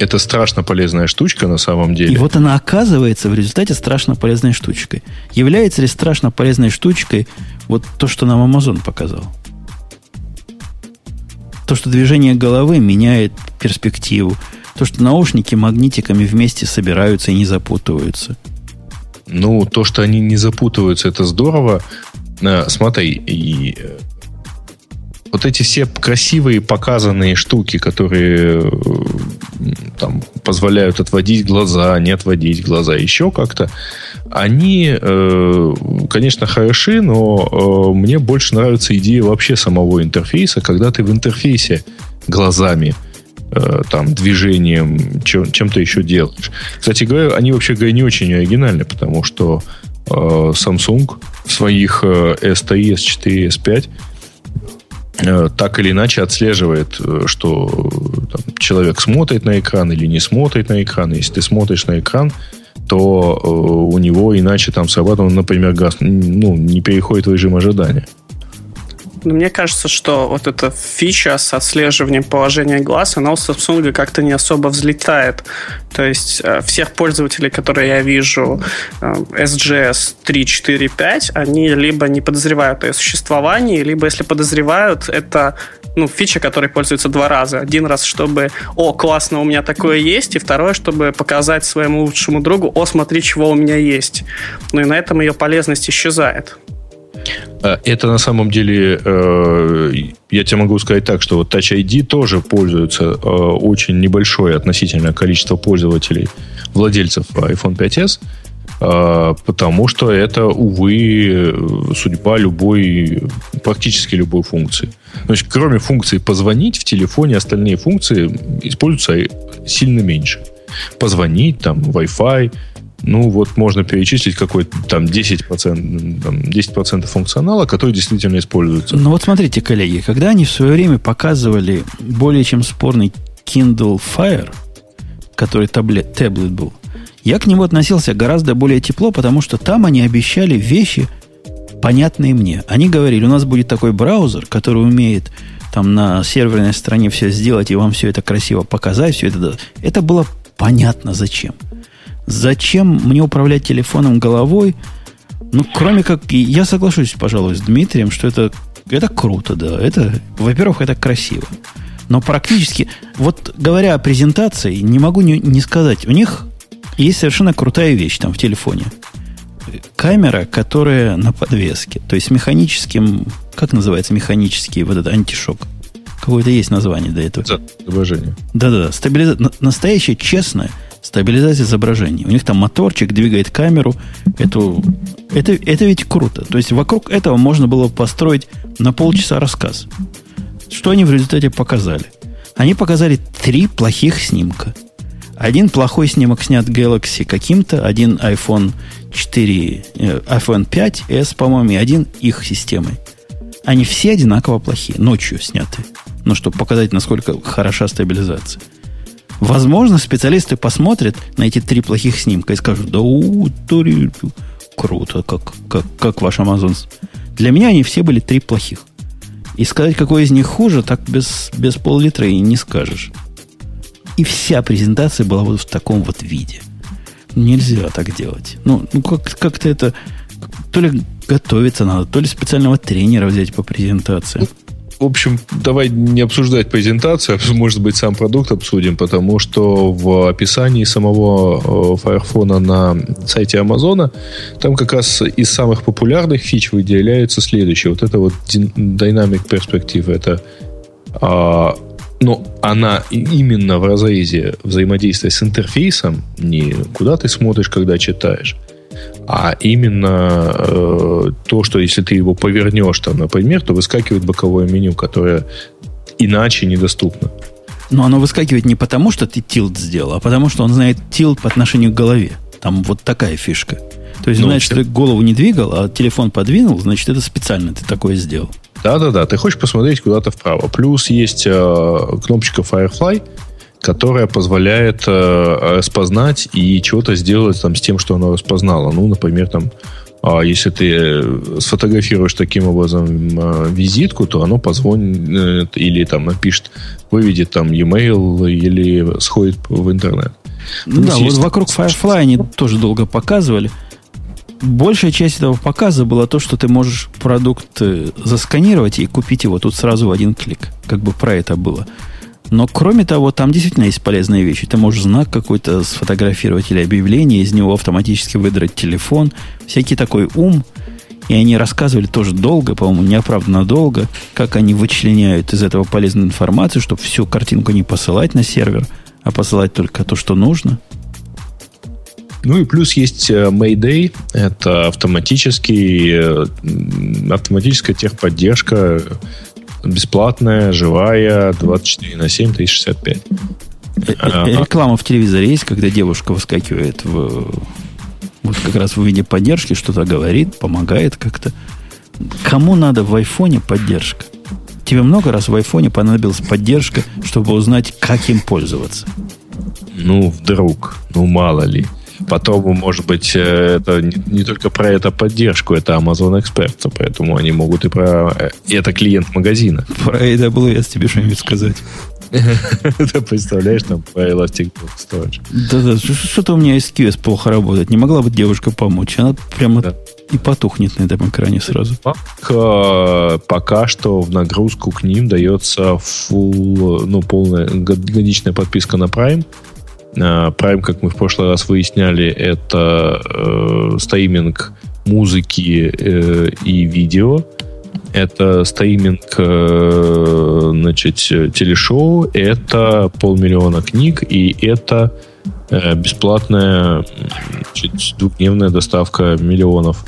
Это страшно полезная штучка на самом деле. И вот она оказывается в результате страшно полезной штучкой. Является ли страшно полезной штучкой вот то, что нам Amazon показал? То, что движение головы меняет перспективу. То, что наушники магнитиками вместе собираются и не запутываются. Ну, то, что они не запутываются, это здорово. Э, смотри, и э, вот эти все красивые показанные штуки, которые э, там, позволяют отводить глаза, не отводить глаза, еще как-то, они, э, конечно, хороши, но э, мне больше нравится идея вообще самого интерфейса, когда ты в интерфейсе глазами там, движением, чем, чем-то еще делаешь. Кстати говоря, они вообще говоря не очень оригинальны, потому что Samsung в своих S3, S4, S5 Э, так или иначе отслеживает, э, что там, человек смотрит на экран или не смотрит на экран. Если ты смотришь на экран, то э, у него иначе там срабатывает, например, газ ну, не переходит в режим ожидания. Но мне кажется, что вот эта фича с отслеживанием положения глаз, она у Samsung как-то не особо взлетает. То есть э, всех пользователей, которые я вижу, SGS 3, 4, 5, они либо не подозревают о ее существовании, либо если подозревают, это ну, фича, которой пользуются два раза. Один раз, чтобы, о, классно, у меня такое есть, и второе, чтобы показать своему лучшему другу, о, смотри, чего у меня есть. Ну и на этом ее полезность исчезает. Э, это на самом деле, э, я тебе могу сказать так, что вот Touch ID тоже пользуется э, очень небольшое относительное количество пользователей, владельцев iPhone 5s, потому что это, увы, судьба любой, практически любой функции. Есть, кроме функции позвонить в телефоне, остальные функции используются сильно меньше. Позвонить, там, Wi-Fi, ну, вот можно перечислить какой-то там 10%, там, 10% функционала, который действительно используется. Ну, вот смотрите, коллеги, когда они в свое время показывали более чем спорный Kindle Fire, который таблет, таблет был, я к нему относился гораздо более тепло, потому что там они обещали вещи, понятные мне. Они говорили, у нас будет такой браузер, который умеет там на серверной стороне все сделать и вам все это красиво показать, все это. Это было понятно зачем. Зачем мне управлять телефоном головой? Ну, кроме как... Я соглашусь, пожалуй, с Дмитрием, что это, это круто, да. Это, во-первых, это красиво. Но практически... Вот говоря о презентации, не могу не, не сказать. У них есть совершенно крутая вещь там в телефоне. Камера, которая на подвеске. То есть механическим... Как называется механический вот этот антишок? Какое-то есть название до этого. Изображение. Да-да-да. Стабилиза... Настоящая, честная стабилизация изображения. У них там моторчик двигает камеру. Это, это, это ведь круто. То есть вокруг этого можно было построить на полчаса рассказ. Что они в результате показали? Они показали три плохих снимка. Один плохой снимок снят Galaxy каким-то, один iPhone 4, э, iPhone 5s, по-моему, и один их системой. Они все одинаково плохие, ночью сняты. Ну, чтобы показать, насколько хороша стабилизация. Возможно, специалисты посмотрят на эти три плохих снимка и скажут, да у, тури, круто, как, как, как ваш Amazon. Для меня они все были три плохих. И сказать, какой из них хуже, так без, без пол-литра и не скажешь. И вся презентация была вот в таком вот виде. Нельзя так делать. Ну, ну как, как-то это... То ли готовиться надо, то ли специального тренера взять по презентации. В общем, давай не обсуждать презентацию, может быть, сам продукт обсудим, потому что в описании самого э, Fire на сайте Амазона там как раз из самых популярных фич выделяется следующее. Вот это вот Dynamic Perspective. Это а, но она именно в разрезе взаимодействия с интерфейсом, не куда ты смотришь, когда читаешь, а именно э, то, что если ты его повернешь там, например, то выскакивает боковое меню, которое иначе недоступно. Но оно выскакивает не потому, что ты тилт сделал, а потому, что он знает тилт по отношению к голове. Там вот такая фишка. То есть, ну, значит, ты голову не двигал, а телефон подвинул, значит, это специально ты такое сделал. Да-да-да, ты хочешь посмотреть куда-то вправо. Плюс есть э, кнопочка Firefly, которая позволяет э, распознать и чего-то сделать там с тем, что она распознала. Ну, например, там, э, если ты э, сфотографируешь таким образом э, визитку, то оно позвонит или там напишет, выведет там e-mail или сходит в интернет. Ну, да, вот вокруг Firefly они тоже долго показывали. Большая часть этого показа была то, что ты можешь продукт э, засканировать и купить его тут сразу в один клик. Как бы про это было. Но кроме того, там действительно есть полезные вещи. Ты можешь знак какой-то сфотографировать или объявление, из него автоматически выдрать телефон. Всякий такой ум. И они рассказывали тоже долго, по-моему, неоправданно долго, как они вычленяют из этого полезную информацию, чтобы всю картинку не посылать на сервер, а посылать только то, что нужно. Ну и плюс есть э, Mayday. Это автоматический, э, автоматическая техподдержка бесплатная, живая, 24 на 7, 365. Э, реклама в телевизоре есть, когда девушка выскакивает в вот как раз в виде поддержки, что-то говорит, помогает как-то. Кому надо в айфоне поддержка? Тебе много раз в айфоне понадобилась поддержка, чтобы узнать, как им пользоваться? Ну, вдруг. Ну, мало ли. Потом, может быть, э, это не, не только про это поддержку, это Amazon Expert, поэтому они могут и про... Э, и это клиент магазина. Про AWS тебе что-нибудь сказать. Ты представляешь, там по Elastic Storage. Да-да, что-то у меня SQS плохо работает. Не могла бы девушка помочь. Она прямо и потухнет на этом экране сразу. Пока что в нагрузку к ним дается full, ну, полная годичная подписка на Prime Э, Prime, как мы в прошлый раз выясняли, это э, стриминг музыки э, и видео. Это стриминг э, значит, телешоу, это полмиллиона книг, и это э, бесплатная значит, двухдневная доставка миллионов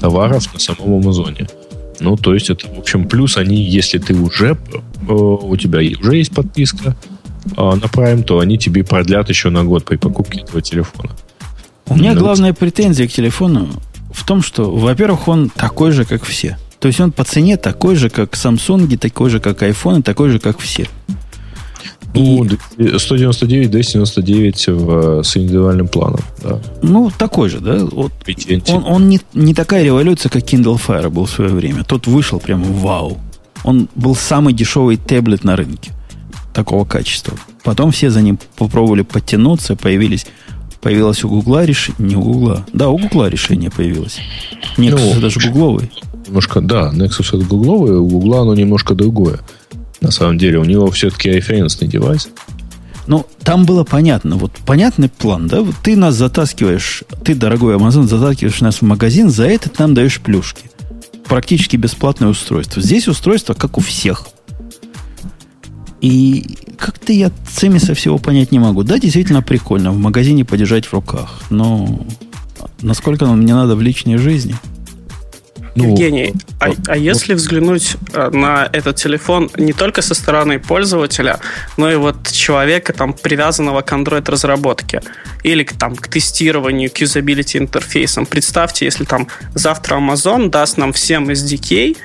товаров на самом Амазоне. Ну, то есть это, в общем, плюс они, если ты уже, э, у тебя уже есть подписка, а, на Prime, то они тебе продлят еще на год при покупке этого телефона. У меня ну, главная претензия к телефону в том, что, во-первых, он такой же, как все. То есть он по цене такой же, как Samsung, такой же, как iPhone, такой же, как все. Ну, и... 199, 299 в, с индивидуальным планом. Да. Ну, такой же, да? Вот он он не, не такая революция, как Kindle Fire был в свое время. Тот вышел прямо вау. Он был самый дешевый таблет на рынке такого качества. Потом все за ним попробовали подтянуться, появились появилось у Гугла решение, не у Гугла, да, у Гугла решение появилось. Nexus ну, даже гугловый. Немножко, да, Nexus это гугловый, у Гугла оно немножко другое. На самом деле, у него все-таки референсный девайс. Ну, там было понятно. Вот понятный план, да? Вот ты нас затаскиваешь, ты, дорогой Amazon, затаскиваешь нас в магазин, за это ты нам даешь плюшки. Практически бесплатное устройство. Здесь устройство, как у всех. И как-то я цемиса всего понять не могу. Да, действительно прикольно в магазине подержать в руках. Но насколько оно мне надо в личной жизни? Ну, Евгений, а, а если взглянуть э, на этот телефон не только со стороны пользователя, но и вот человека, там, привязанного к Android-разработке или там, к тестированию, к юзабилити интерфейсам, представьте, если там завтра Amazon даст нам всем SDK,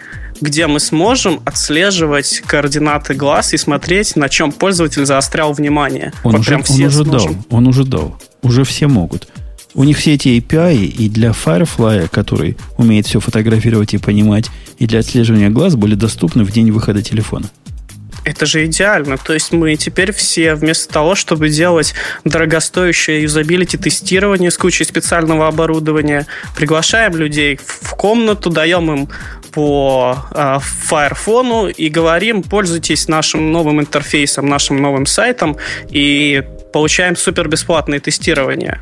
где мы сможем отслеживать координаты глаз и смотреть, на чем пользователь заострял внимание. Он, вот уже, прям все он уже дал. Он уже дал. Уже все могут. У них все эти API и для Firefly, который умеет все фотографировать и понимать, и для отслеживания глаз были доступны в день выхода телефона. Это же идеально. То есть мы теперь все вместо того, чтобы делать дорогостоящее юзабилити тестирование с кучей специального оборудования, приглашаем людей в комнату, даем им по э, Firephone и говорим, пользуйтесь нашим новым интерфейсом, нашим новым сайтом и получаем супер бесплатное тестирование.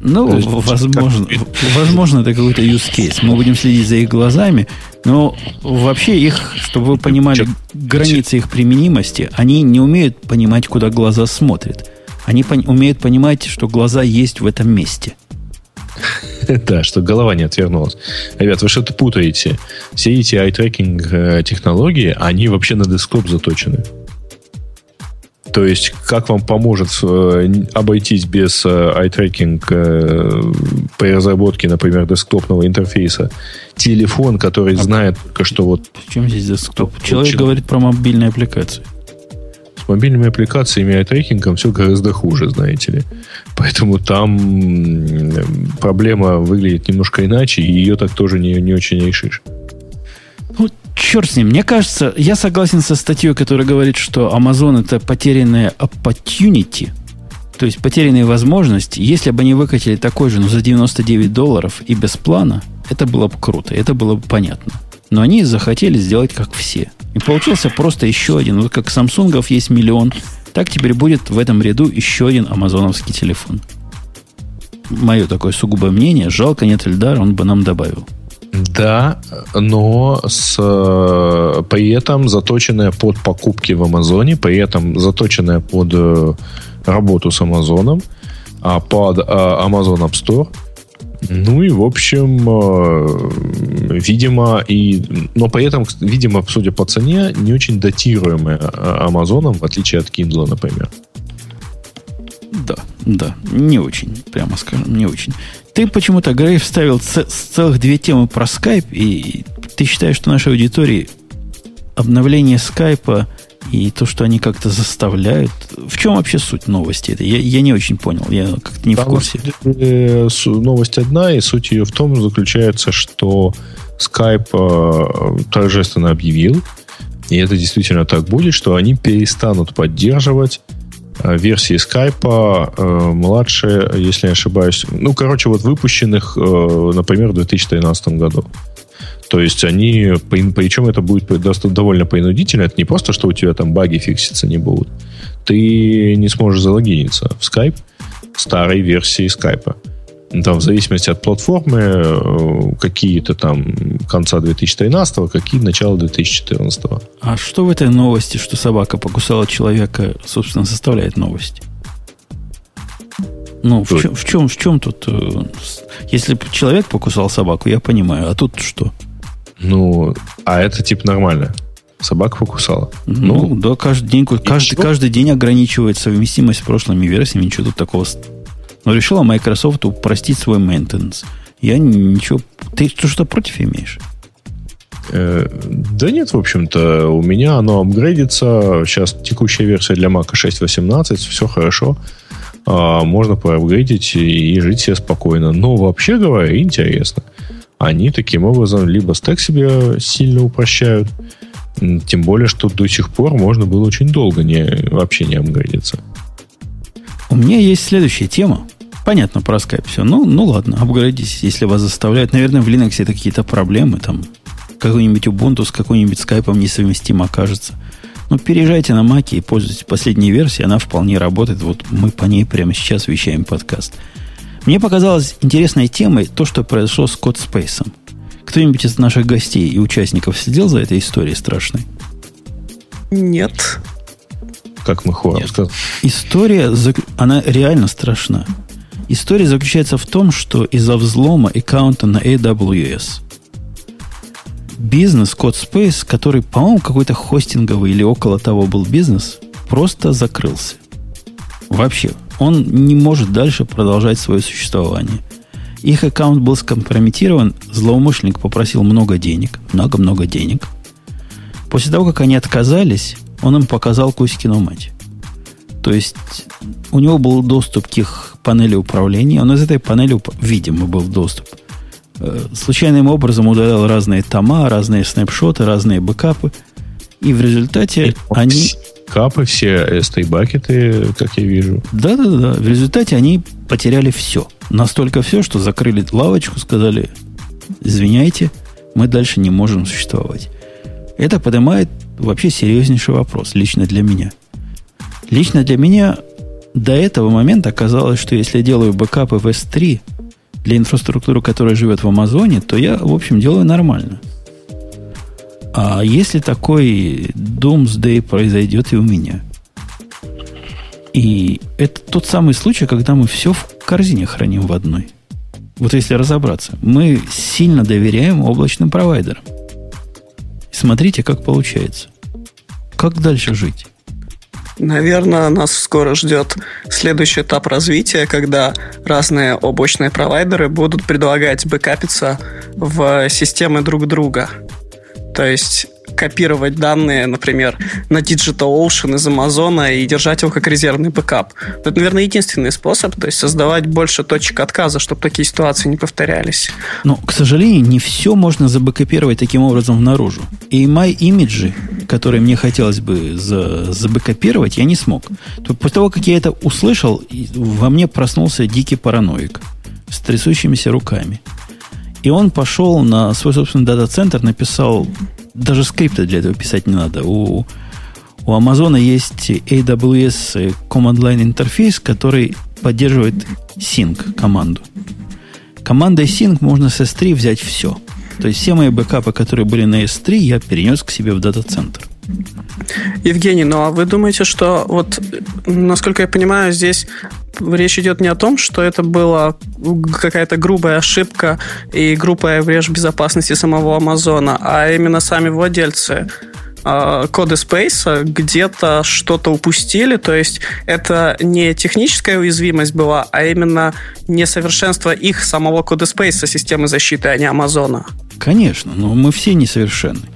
Ну, есть, возможно, как... возможно, это какой-то use case. Мы будем следить за их глазами, но вообще их, чтобы вы понимали границы их применимости, они не умеют понимать, куда глаза смотрят. Они пон- умеют понимать, что глаза есть в этом месте. Да, что голова не отвернулась. Ребят, вы что-то путаете. Все эти eye-tracking э, технологии, они вообще на десктоп заточены. То есть, как вам поможет э, обойтись без eye-tracking э, при разработке, например, десктопного интерфейса, телефон, который а знает только что вот... В чем здесь десктоп? Человек говорит про мобильные аппликации. С мобильными аппликациями и eye-трекингом все гораздо хуже, знаете ли. Поэтому там проблема выглядит немножко иначе, и ее так тоже не, не очень решишь. Ну, черт с ним. Мне кажется, я согласен со статьей, которая говорит, что Amazon это потерянная opportunity, то есть потерянные возможности. Если бы они выкатили такой же, но за 99 долларов и без плана, это было бы круто, это было бы понятно. Но они захотели сделать как все. И получился просто еще один. Вот как Самсунгов есть миллион, так теперь будет в этом ряду еще один амазоновский телефон. Мое такое сугубое мнение. Жалко нет Эльдара, он бы нам добавил. Да, но с, при этом заточенная под покупки в Амазоне, при этом заточенная под э, работу с Амазоном, а под а, Amazon App Store. Ну и, в общем, э, видимо, и, но при этом, видимо, судя по цене, не очень датируемая Амазоном, в отличие от Kindle, например. Да, да, не очень, прямо скажем, не очень. Ты почему-то, Грей, вставил ц- целых две темы про скайп, и ты считаешь, что нашей аудитории обновление скайпа и то, что они как-то заставляют. В чем вообще суть новости? Это я, я не очень понял, я как-то не Там в курсе. Новость одна, и суть ее в том заключается, что Skype э, торжественно объявил, и это действительно так будет, что они перестанут поддерживать Э, версии скайпа э, младше, если не ошибаюсь, ну, короче, вот выпущенных, э, например, в 2013 году. То есть они, причем это будет довольно принудительно, это не просто, что у тебя там баги фикситься не будут. Ты не сможешь залогиниться в Skype старой версии скайпа. Там в зависимости от платформы э, какие-то там конца 2013, какие начала 2014. А что в этой новости, что собака покусала человека, собственно, составляет новость? Ну, в чем, в, чем, в чем тут... Э, если человек покусал собаку, я понимаю, а тут что? Ну, а это типа нормально. Собака покусала. Ну, ну да, каждый день, каждый, каждый день ограничивает совместимость с прошлыми версиями, ничего тут такого но решила Microsoft упростить свой maintenance. Я ничего... Ты что-то против имеешь? Э, да нет, в общем-то, у меня оно апгрейдится. Сейчас текущая версия для Mac 6.18, все хорошо. А, можно поапгрейдить и жить себе спокойно. Но вообще говоря, интересно. Они таким образом либо стек себе сильно упрощают, тем более, что до сих пор можно было очень долго не, вообще не апгрейдиться. У меня есть следующая тема, Понятно про скайп все. Ну, ну ладно, апгрейдитесь, если вас заставляют. Наверное, в Linux это какие-то проблемы. Там какой-нибудь Ubuntu с какой-нибудь скайпом несовместимо окажется. Но переезжайте на Mac и пользуйтесь последней версией. Она вполне работает. Вот мы по ней прямо сейчас вещаем подкаст. Мне показалось интересной темой то, что произошло с CodeSpace. Кто-нибудь из наших гостей и участников следил за этой историей страшной? Нет. Как мы хором История, она реально страшна. История заключается в том, что из-за взлома аккаунта на AWS бизнес CodeSpace, который, по-моему, какой-то хостинговый или около того был бизнес, просто закрылся. Вообще. Он не может дальше продолжать свое существование. Их аккаунт был скомпрометирован, злоумышленник попросил много денег, много-много денег. После того, как они отказались, он им показал Кузькину мать. То есть у него был доступ к их панели управления, он из этой панели, видимо, был доступ. Э, случайным образом удалял разные тома, разные снапшоты, разные бэкапы. И в результате они... Капы, все стейбакеты, как я вижу. Да-да-да. В результате они потеряли все. Настолько все, что закрыли лавочку, сказали, извиняйте, мы дальше не можем существовать. Это поднимает вообще серьезнейший вопрос, лично для меня. Лично для меня до этого момента оказалось, что если я делаю бэкапы в S3 для инфраструктуры, которая живет в Амазоне, то я, в общем, делаю нормально. А если такой Doomsday произойдет и у меня? И это тот самый случай, когда мы все в корзине храним в одной. Вот если разобраться, мы сильно доверяем облачным провайдерам. Смотрите, как получается. Как дальше жить? Наверное, нас скоро ждет следующий этап развития, когда разные облачные провайдеры будут предлагать бэкапиться в системы друг друга. То есть копировать данные, например, на DigitalOcean из Амазона и держать его как резервный бэкап. Это, наверное, единственный способ, то есть создавать больше точек отказа, чтобы такие ситуации не повторялись. Но, к сожалению, не все можно забэкопировать таким образом наружу. И мои имиджи, которые мне хотелось бы за, забэкопировать, я не смог. То после того, как я это услышал, во мне проснулся дикий параноик с трясущимися руками. И он пошел на свой собственный дата-центр, написал даже скрипта для этого писать не надо. У, у Amazon есть AWS Command Line интерфейс, который поддерживает sync команду. Командой sync можно с S3 взять все. То есть все мои бэкапы, которые были на S3, я перенес к себе в дата-центр. Евгений, ну а вы думаете, что вот, насколько я понимаю, здесь речь идет не о том, что это была какая-то грубая ошибка и грубая врежь безопасности самого Амазона, а именно сами владельцы а, коды Space где-то что-то упустили, то есть это не техническая уязвимость была, а именно несовершенство их самого кода Space системы защиты, а не Амазона. Конечно, но мы все несовершенны.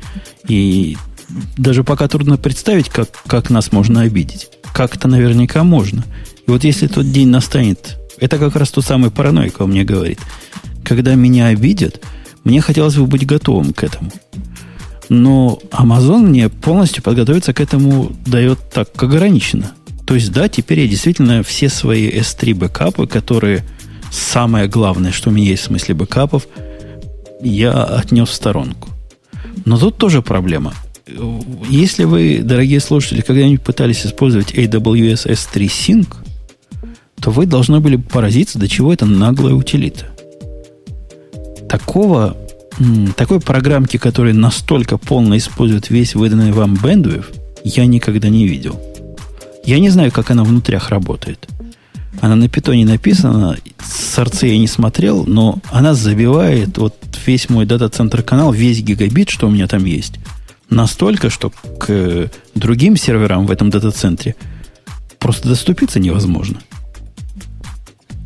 И даже пока трудно представить, как, как нас можно обидеть. Как-то наверняка можно. И вот если тот день настанет, это как раз тот самый параноик во мне говорит. Когда меня обидят, мне хотелось бы быть готовым к этому. Но Amazon мне полностью подготовиться к этому дает так ограниченно. То есть, да, теперь я действительно все свои S3 бэкапы, которые самое главное, что у меня есть в смысле бэкапов, я отнес в сторонку. Но тут тоже проблема. Если вы, дорогие слушатели, когда-нибудь пытались использовать AWS S3 Sync, то вы должны были поразиться, до чего это наглая утилита. Такого, такой программки, которая настолько полно использует весь выданный вам bandwidth, я никогда не видел. Я не знаю, как она внутрях работает. Она на питоне написана, сорцы я не смотрел, но она забивает вот весь мой дата-центр канал, весь гигабит, что у меня там есть – Настолько, что к другим серверам в этом дата-центре просто доступиться невозможно.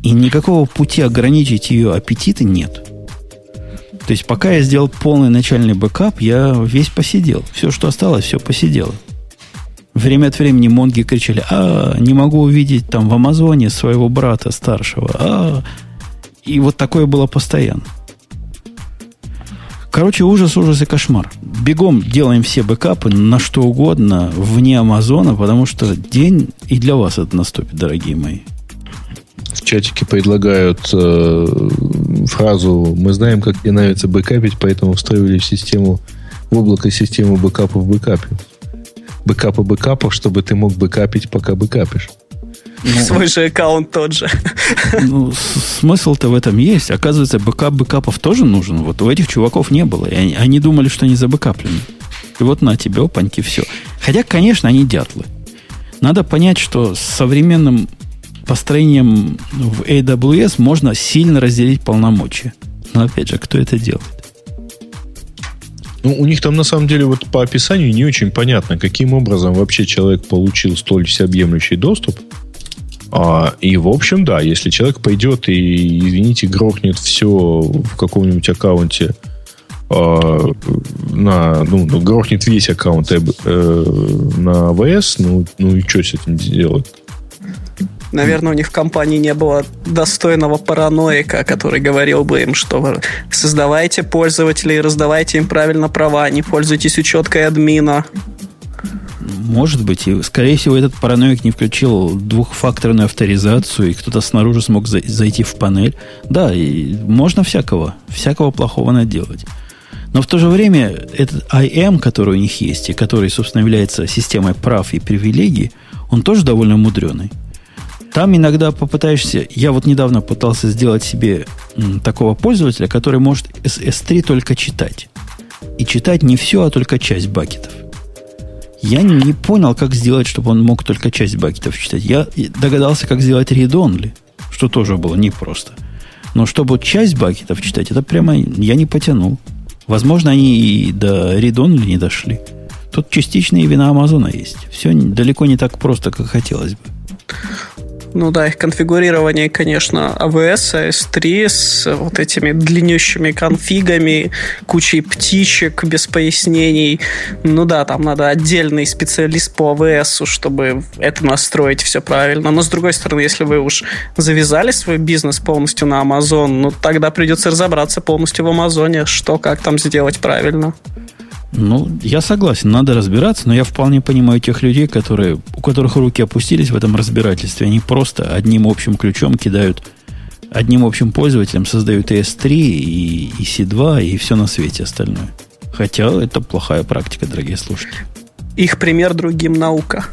И никакого пути ограничить ее аппетиты нет. То есть, пока я сделал полный начальный бэкап, я весь поседел. Все, что осталось, все поседело. Время от времени монги кричали, а, не могу увидеть там в Амазоне своего брата старшего. А, и вот такое было постоянно. Короче, ужас, ужас и кошмар. Бегом делаем все бэкапы на что угодно, вне Амазона, потому что день и для вас это наступит, дорогие мои. В чатике предлагают э, фразу «Мы знаем, как тебе нравится бэкапить, поэтому встроили в систему, в облако систему бэкапов в бэкапе». Бэкапы бэкапов, чтобы ты мог бэкапить, пока бэкапишь. Ну, Свой же аккаунт тот же. Ну, смысл-то в этом есть. Оказывается, бэкап бэкапов тоже нужен. Вот у этих чуваков не было. И они, они думали, что они забэкаплены. И вот на тебе, опаньки, все. Хотя, конечно, они дятлы. Надо понять, что с современным построением в AWS можно сильно разделить полномочия. Но опять же, кто это делает? Ну, у них там на самом деле вот по описанию не очень понятно, каким образом вообще человек получил столь всеобъемлющий доступ. А, и, в общем, да, если человек пойдет и, извините, грохнет все в каком-нибудь аккаунте а, на, ну, ну, грохнет весь аккаунт э, на АВС, ну, ну и что с этим делать? Наверное, у них в компании не было достойного параноика, который говорил бы им, что создавайте пользователей, раздавайте им правильно права, не пользуйтесь учеткой админа. Может быть. И, скорее всего, этот параноик не включил двухфакторную авторизацию, и кто-то снаружи смог за- зайти в панель. Да, и можно всякого, всякого плохого наделать. Но в то же время этот IM, который у них есть, и который, собственно, является системой прав и привилегий, он тоже довольно мудреный. Там иногда попытаешься... Я вот недавно пытался сделать себе такого пользователя, который может S3 только читать. И читать не все, а только часть бакетов. Я не понял, как сделать, чтобы он мог только часть бакетов читать. Я догадался, как сделать read-only, что тоже было непросто. Но чтобы часть бакетов читать, это прямо я не потянул. Возможно, они и до read-only не дошли. Тут частичные вина Амазона есть. Все далеко не так просто, как хотелось бы. Ну да, их конфигурирование, конечно, AWS, S3 с вот этими длиннющими конфигами, кучей птичек без пояснений. Ну да, там надо отдельный специалист по AWS, чтобы это настроить все правильно. Но с другой стороны, если вы уж завязали свой бизнес полностью на Amazon, ну тогда придется разобраться полностью в Амазоне, что как там сделать правильно. Ну, я согласен, надо разбираться, но я вполне понимаю тех людей, которые, у которых руки опустились в этом разбирательстве. Они просто одним общим ключом кидают, одним общим пользователем создают ES3 и EC2 и все на свете остальное. Хотя это плохая практика, дорогие слушатели. Их пример другим наука.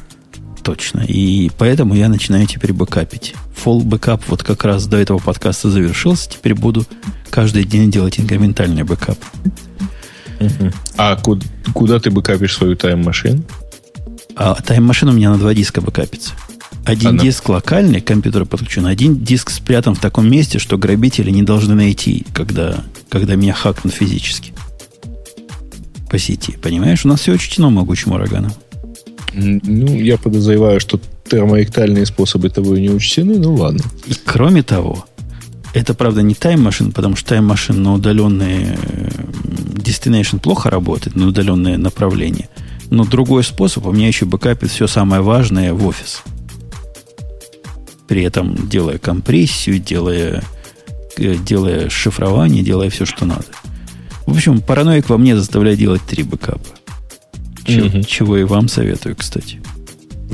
Точно. И поэтому я начинаю теперь бэкапить. Full бэкап вот как раз до этого подкаста завершился. Теперь буду каждый день делать инкрементальный бэкап. А куда, куда ты бэкапишь свою тайм-машину? А тайм-машина у меня на два диска бэкапится. Один Она... диск локальный, компьютер подключен, один диск спрятан в таком месте, что грабители не должны найти, когда, когда меня хакнут физически. По сети. Понимаешь, у нас все учтено могучим ураганом. Ну, я подозреваю, что термоэктальные способы того не учтены, ну ладно. И кроме того, это, правда, не тайм-машин, потому что тайм-машин на удаленные э, destination плохо работает, на удаленное направление. Но другой способ, у меня еще бэкапит все самое важное в офис. При этом делая компрессию, делая, э, делая шифрование, делая все, что надо. В общем, параноик во мне заставляет делать три бэкапа. Чего, угу. чего и вам советую, кстати.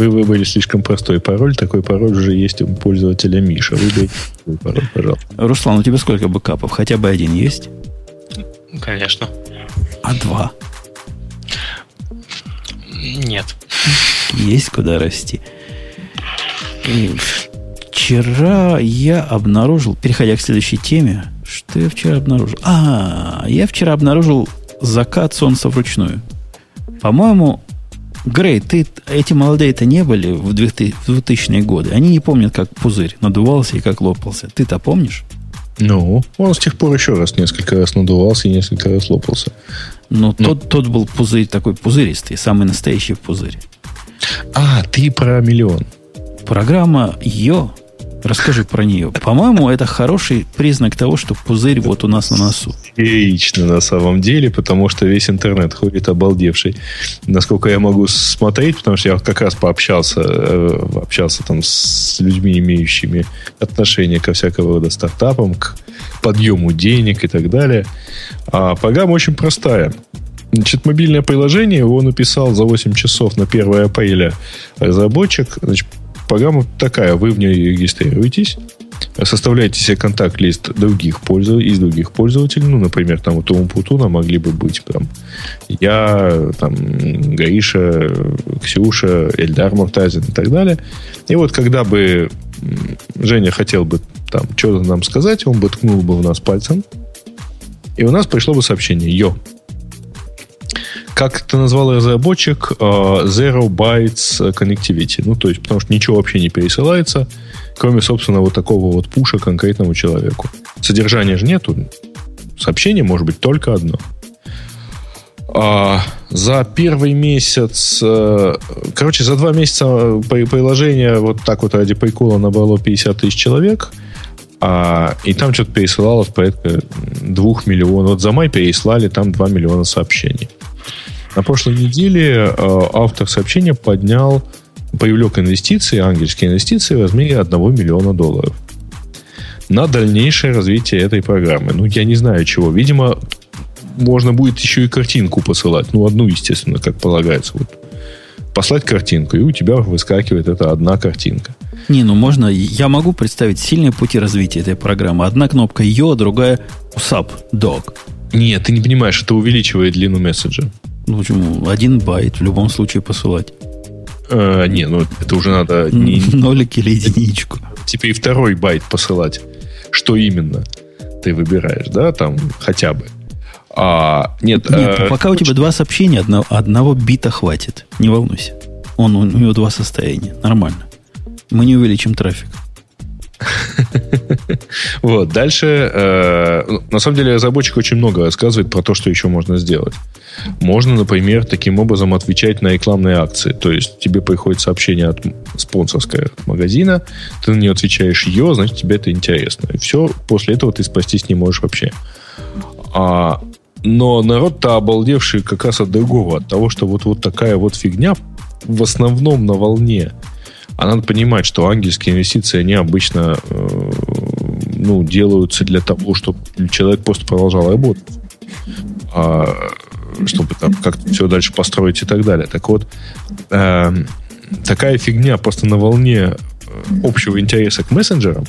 Вы выбрали слишком простой пароль. Такой пароль уже есть у пользователя Миша. Выберите пароль, пожалуйста. Руслан, у тебя сколько бэкапов? Хотя бы один есть? Конечно. А два? Нет. Есть куда расти. И вчера я обнаружил, переходя к следующей теме, что я вчера обнаружил? А, я вчера обнаружил закат солнца вручную. По-моему, Грей, ты, эти молодые-то не были в 2000-е годы. Они не помнят, как пузырь надувался и как лопался. Ты-то помнишь? Ну, он с тех пор еще раз несколько раз надувался и несколько раз лопался. Но ну. тот, тот был пузырь такой пузыристый, самый настоящий пузырь. А, ты про миллион. Программа Йо Расскажи про нее. По-моему, это хороший признак того, что пузырь вот у нас на носу. Феерично на самом деле, потому что весь интернет ходит обалдевший. Насколько я могу смотреть, потому что я как раз пообщался, э, общался там с людьми, имеющими отношение ко всякого рода стартапам, к подъему денег и так далее. А программа очень простая. Значит, мобильное приложение его написал за 8 часов на 1 апреля разработчик. Значит, программа такая. Вы в ней регистрируетесь, составляете себе контакт-лист других пользователей, из других пользователей. Ну, например, там у Умпутуна могли бы быть там я, там, Гаиша, Ксюша, Эльдар Муртазин и так далее. И вот когда бы Женя хотел бы там что-то нам сказать, он бы ткнул бы в нас пальцем, и у нас пришло бы сообщение «Йо, как это назвал разработчик, э, Zero Bytes Connectivity. Ну, то есть, потому что ничего вообще не пересылается, кроме, собственно, вот такого вот пуша конкретному человеку. Содержания же нету. Сообщение может быть только одно. А, за первый месяц, э, короче, за два месяца приложение вот так вот ради прикола набрало 50 тысяч человек, а, и там что-то пересылалось порядка 2 миллионов. Вот за май переслали там 2 миллиона сообщений. На прошлой неделе э, автор сообщения поднял, привлек инвестиции, ангельские инвестиции в размере 1 миллиона долларов на дальнейшее развитие этой программы. Ну, я не знаю чего. Видимо, можно будет еще и картинку посылать. Ну, одну, естественно, как полагается. Вот послать картинку, и у тебя выскакивает эта одна картинка. Не, ну можно, я могу представить сильные пути развития этой программы. Одна кнопка Yo, другая sup, dog. Нет, ты не понимаешь, это увеличивает длину месседжа. Ну почему? Один байт в любом случае посылать. А, не, ну это уже надо... Не... Нолик или единичку. Теперь второй байт посылать. Что именно ты выбираешь, да, там хотя бы. А, нет, нет э, пока у тебя два сообщения, одного, одного бита хватит. Не волнуйся. Он, у него два состояния. Нормально. Мы не увеличим трафик. Вот, дальше, э, ну, на самом деле, разработчик очень много рассказывает про то, что еще можно сделать. Можно, например, таким образом отвечать на рекламные акции. То есть тебе приходит сообщение от спонсорское от магазина, ты на нее отвечаешь ее, значит, тебе это интересно. И все, после этого ты спастись не можешь вообще. А, но народ-то обалдевший как раз от другого, от того, что вот, вот такая вот фигня в основном на волне. А надо понимать, что ангельские инвестиции, они обычно э, ну, делаются для того, чтобы человек просто продолжал работать. А, чтобы там как-то все дальше построить и так далее. Так вот, э, такая фигня просто на волне э, общего интереса к мессенджерам,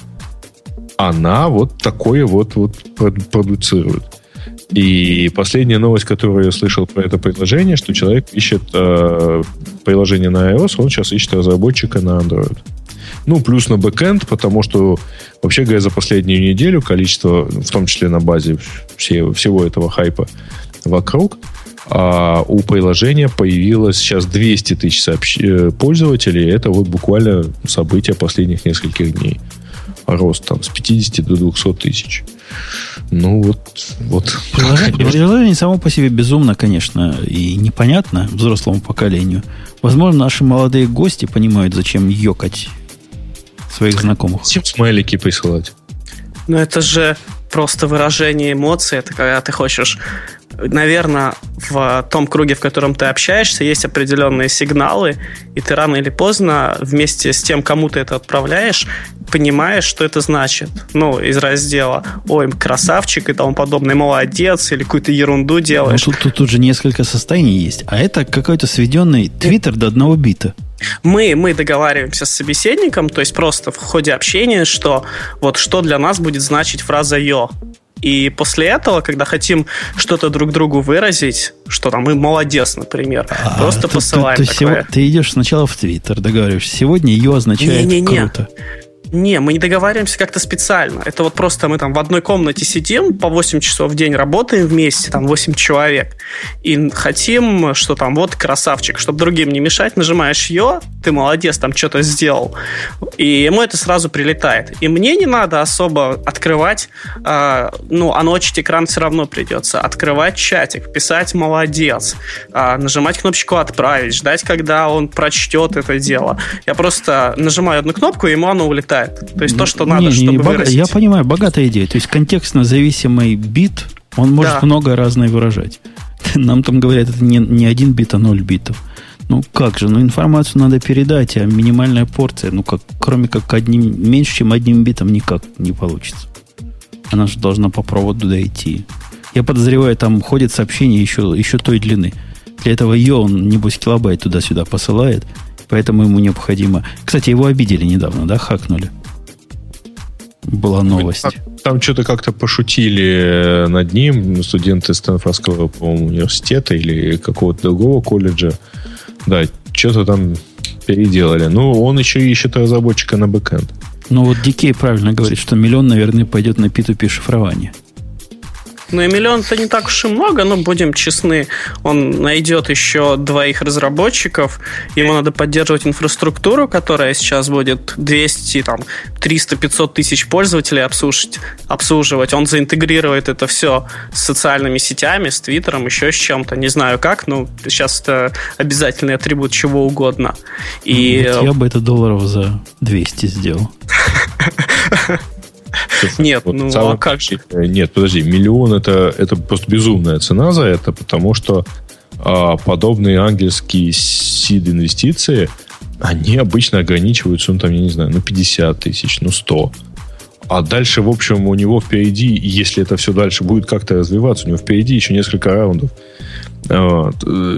она вот такое вот, вот продуцирует. И последняя новость, которую я слышал про это приложение, что человек ищет э, приложение на iOS, он сейчас ищет разработчика на Android. Ну, плюс на бэкэнд, потому что, вообще говоря, за последнюю неделю количество, в том числе на базе все, всего этого хайпа вокруг, а у приложения появилось сейчас 200 тысяч сообщ... Э, пользователей. Это вот буквально события последних нескольких дней. Рост там с 50 до 200 тысяч. Ну, вот... вот приложение, приложение само по себе безумно, конечно, и непонятно взрослому поколению. Возможно, наши молодые гости понимают, зачем ёкать своих знакомых. Зачем смайлики присылать? Ну, это же просто выражение эмоций. Это когда ты хочешь наверное, в том круге, в котором ты общаешься, есть определенные сигналы, и ты рано или поздно вместе с тем, кому ты это отправляешь, понимаешь, что это значит. Ну, из раздела «Ой, красавчик» и тому подобное, «Молодец» или какую-то ерунду делаешь. Ну, тут, тут, тут же несколько состояний есть. А это какой-то сведенный твиттер до одного бита. Мы, мы договариваемся с собеседником, то есть просто в ходе общения, что вот что для нас будет значить фраза «ё». И после этого, когда хотим что-то друг другу выразить, что там мы молодец, например, а, просто ты, посылаем ты, ты, такое. Ты идешь сначала в Твиттер, договариваешься. Сегодня ее означает не, не, не. круто. Не, мы не договариваемся как-то специально. Это вот просто мы там в одной комнате сидим, по 8 часов в день работаем вместе, там 8 человек, и хотим, что там вот красавчик, чтобы другим не мешать, нажимаешь ее, ты молодец, там что-то сделал, и ему это сразу прилетает. И мне не надо особо открывать, э, ну, аночить экран все равно придется, открывать чатик, писать молодец, э, нажимать кнопочку отправить, ждать, когда он прочтет это дело. Я просто нажимаю одну кнопку, и ему оно улетает хватает. То есть то, что надо, не, чтобы не, выразить. Я понимаю, богатая идея. То есть контекстно зависимый бит, он может да. много разное выражать. Нам там говорят, это не, не один бит, а ноль битов. Ну как же, ну информацию надо передать, а минимальная порция, ну как, кроме как одним, меньше, чем одним битом никак не получится. Она же должна по проводу дойти. Я подозреваю, там ходит сообщение еще, еще той длины. Для этого ее он, небось, килобайт туда-сюда посылает, Поэтому ему необходимо... Кстати, его обидели недавно, да, хакнули? Была новость. Там, там что-то как-то пошутили над ним студенты Стэнфордского, по-моему, университета или какого-то другого колледжа. Да, что-то там переделали. Ну, он еще ищет разработчика на бэкэнд. Ну, вот Дикей правильно говорит, что миллион, наверное, пойдет на P2P шифрование. Ну и миллион это не так уж и много, но будем честны, он найдет еще двоих разработчиков, ему надо поддерживать инфраструктуру, которая сейчас будет 200, там, 300, 500 тысяч пользователей обслуживать, обслуживать. Он заинтегрирует это все с социальными сетями, с Твиттером, еще с чем-то, не знаю как, но сейчас это обязательный атрибут чего угодно. И... Вот я бы это долларов за 200 сделал. Нет, вот ну а как же? Нет, подожди, миллион это, это просто безумная цена за это, потому что а, подобные ангельские сид-инвестиции, они обычно ограничиваются, ну, там, я не знаю, ну, 50 тысяч, ну, 100. А дальше, в общем, у него впереди, если это все дальше будет как-то развиваться, у него впереди еще несколько раундов. Вот. Э,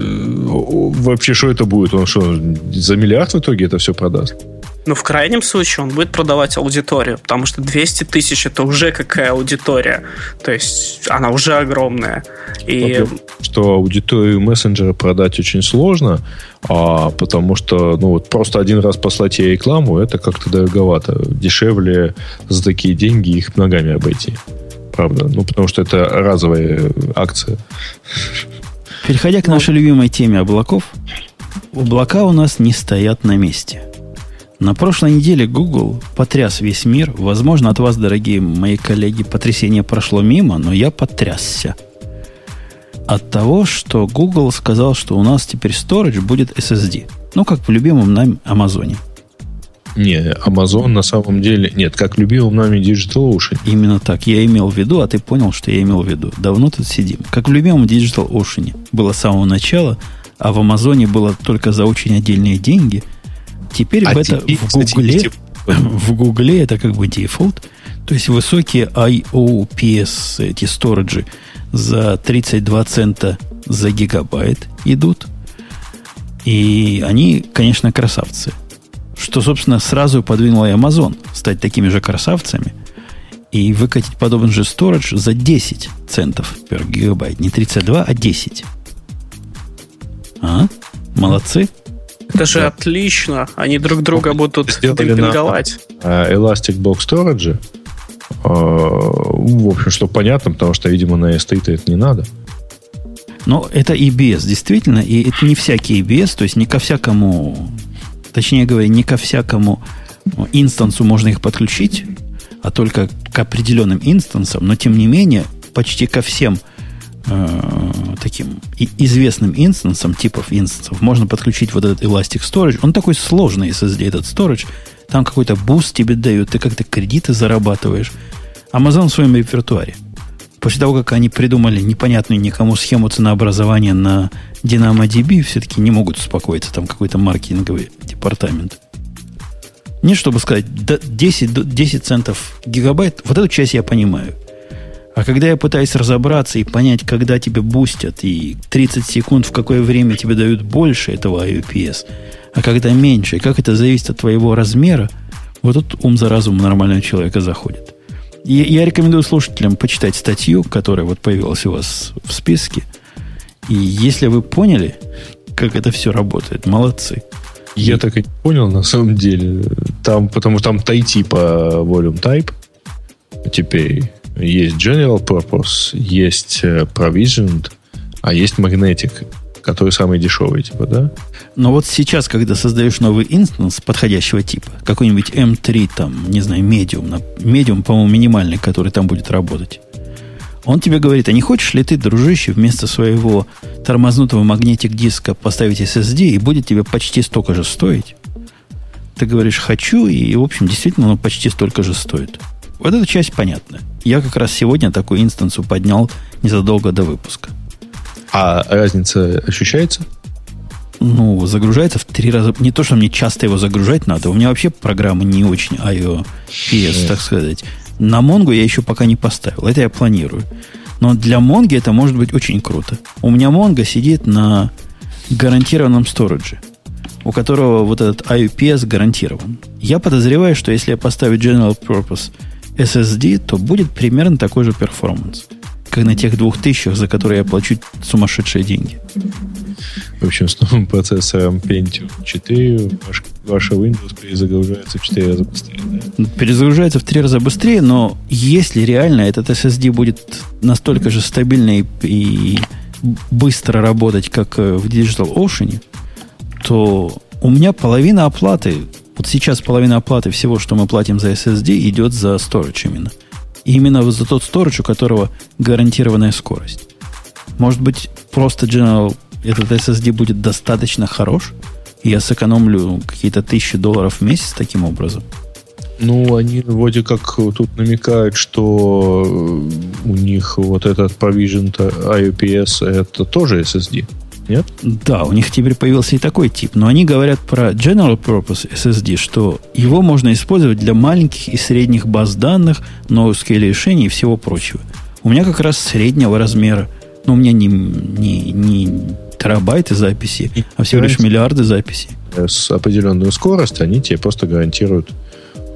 вообще, что это будет? Он что, за миллиард в итоге это все продаст? Ну, в крайнем случае он будет продавать аудиторию, потому что 200 тысяч это уже какая аудитория. То есть она уже огромная. И... Что аудиторию мессенджера продать очень сложно, а, потому что ну, вот просто один раз послать ей рекламу, это как-то дороговато. Дешевле за такие деньги их ногами обойти. Правда. Ну, потому что это разовая акция. Переходя к нашей любимой теме облаков, облака у нас не стоят на месте – на прошлой неделе Google потряс весь мир. Возможно, от вас, дорогие мои коллеги, потрясение прошло мимо, но я потрясся. От того, что Google сказал, что у нас теперь storage будет SSD. Ну, как в любимом нами Амазоне. Не, Amazon на самом деле... Нет, как любил нами DigitalOcean. Именно так. Я имел в виду, а ты понял, что я имел в виду. Давно тут сидим. Как в любимом DigitalOcean. Было с самого начала, а в Амазоне было только за очень отдельные деньги – Теперь а в, это, в, Гугле, в Гугле это как бы дефолт. То есть высокие IOPS, эти сториджи, за 32 цента за гигабайт идут. И они, конечно, красавцы. Что, собственно, сразу подвинуло и Amazon стать такими же красавцами и выкатить подобный же сторидж за 10 центов per гигабайт. Не 32, а 10. А? Молодцы. Это же да. отлично. Они друг друга ну, будут демпинговать. На Elastic Block Storage. А, в общем, что понятно, потому что, видимо, на S3 это не надо. Но это EBS, действительно, и это не всякий EBS, то есть не ко всякому, точнее говоря, не ко всякому инстансу можно их подключить, а только к определенным инстансам, но тем не менее почти ко всем э, таким известным инстансом, типов инстансов, можно подключить вот этот Elastic Storage. Он такой сложный SSD, этот storage. Там какой-то буст тебе дают, ты как-то кредиты зарабатываешь. Amazon в своем репертуаре. После того, как они придумали непонятную никому схему ценообразования на DynamoDB, все-таки не могут успокоиться. Там какой-то маркетинговый департамент. Не чтобы сказать, 10, 10 центов гигабайт, вот эту часть я понимаю. А когда я пытаюсь разобраться и понять, когда тебе бустят, и 30 секунд в какое время тебе дают больше этого IOPS, а когда меньше, и как это зависит от твоего размера, вот тут ум за разум нормального человека заходит. И я рекомендую слушателям почитать статью, которая вот появилась у вас в списке. И если вы поняли, как это все работает, молодцы. Я и... так и не понял, на самом деле. Там, потому что там type по volume type. Теперь есть General Purpose, есть э, Provisioned, а есть Magnetic, который самый дешевый, типа, да? Но вот сейчас, когда создаешь новый инстанс подходящего типа, какой-нибудь M3, там, не знаю, Medium, Medium, по-моему, минимальный, который там будет работать, он тебе говорит, а не хочешь ли ты, дружище, вместо своего тормознутого магнитик диска поставить SSD, и будет тебе почти столько же стоить? Ты говоришь, хочу, и, в общем, действительно, оно почти столько же стоит. Вот эта часть понятна. Я как раз сегодня такую инстансу поднял незадолго до выпуска. А разница ощущается? Ну, загружается в три раза. Не то, что мне часто его загружать надо. У меня вообще программа не очень iOS, так сказать. На Mongo я еще пока не поставил. Это я планирую. Но для Mongo это может быть очень круто. У меня Mongo сидит на гарантированном сторидже, у которого вот этот IUPS гарантирован. Я подозреваю, что если я поставлю General Purpose SSD, то будет примерно такой же перформанс, как на тех двух тысячах, за которые я плачу сумасшедшие деньги. В общем, с новым процессором Pentium 4 ваш, ваша Windows перезагружается в 4 раза быстрее. Да? Перезагружается в 3 раза быстрее, но если реально этот SSD будет настолько же стабильно и, и быстро работать, как э, в Digital Ocean, то у меня половина оплаты, вот сейчас половина оплаты всего, что мы платим за SSD, идет за storage именно. именно за тот storage, у которого гарантированная скорость. Может быть, просто General этот SSD будет достаточно хорош, и я сэкономлю какие-то тысячи долларов в месяц таким образом. Ну, они вроде как тут намекают, что у них вот этот Provision IOPS это тоже SSD. Нет? Да, у них теперь появился и такой тип. Но они говорят про General Purpose SSD, что его можно использовать для маленьких и средних баз данных, NoSQL решений и всего прочего. У меня как раз среднего размера. Но у меня не, не, не терабайты записи, а всего лишь миллиарды записей. С определенную скорость они тебе просто гарантируют,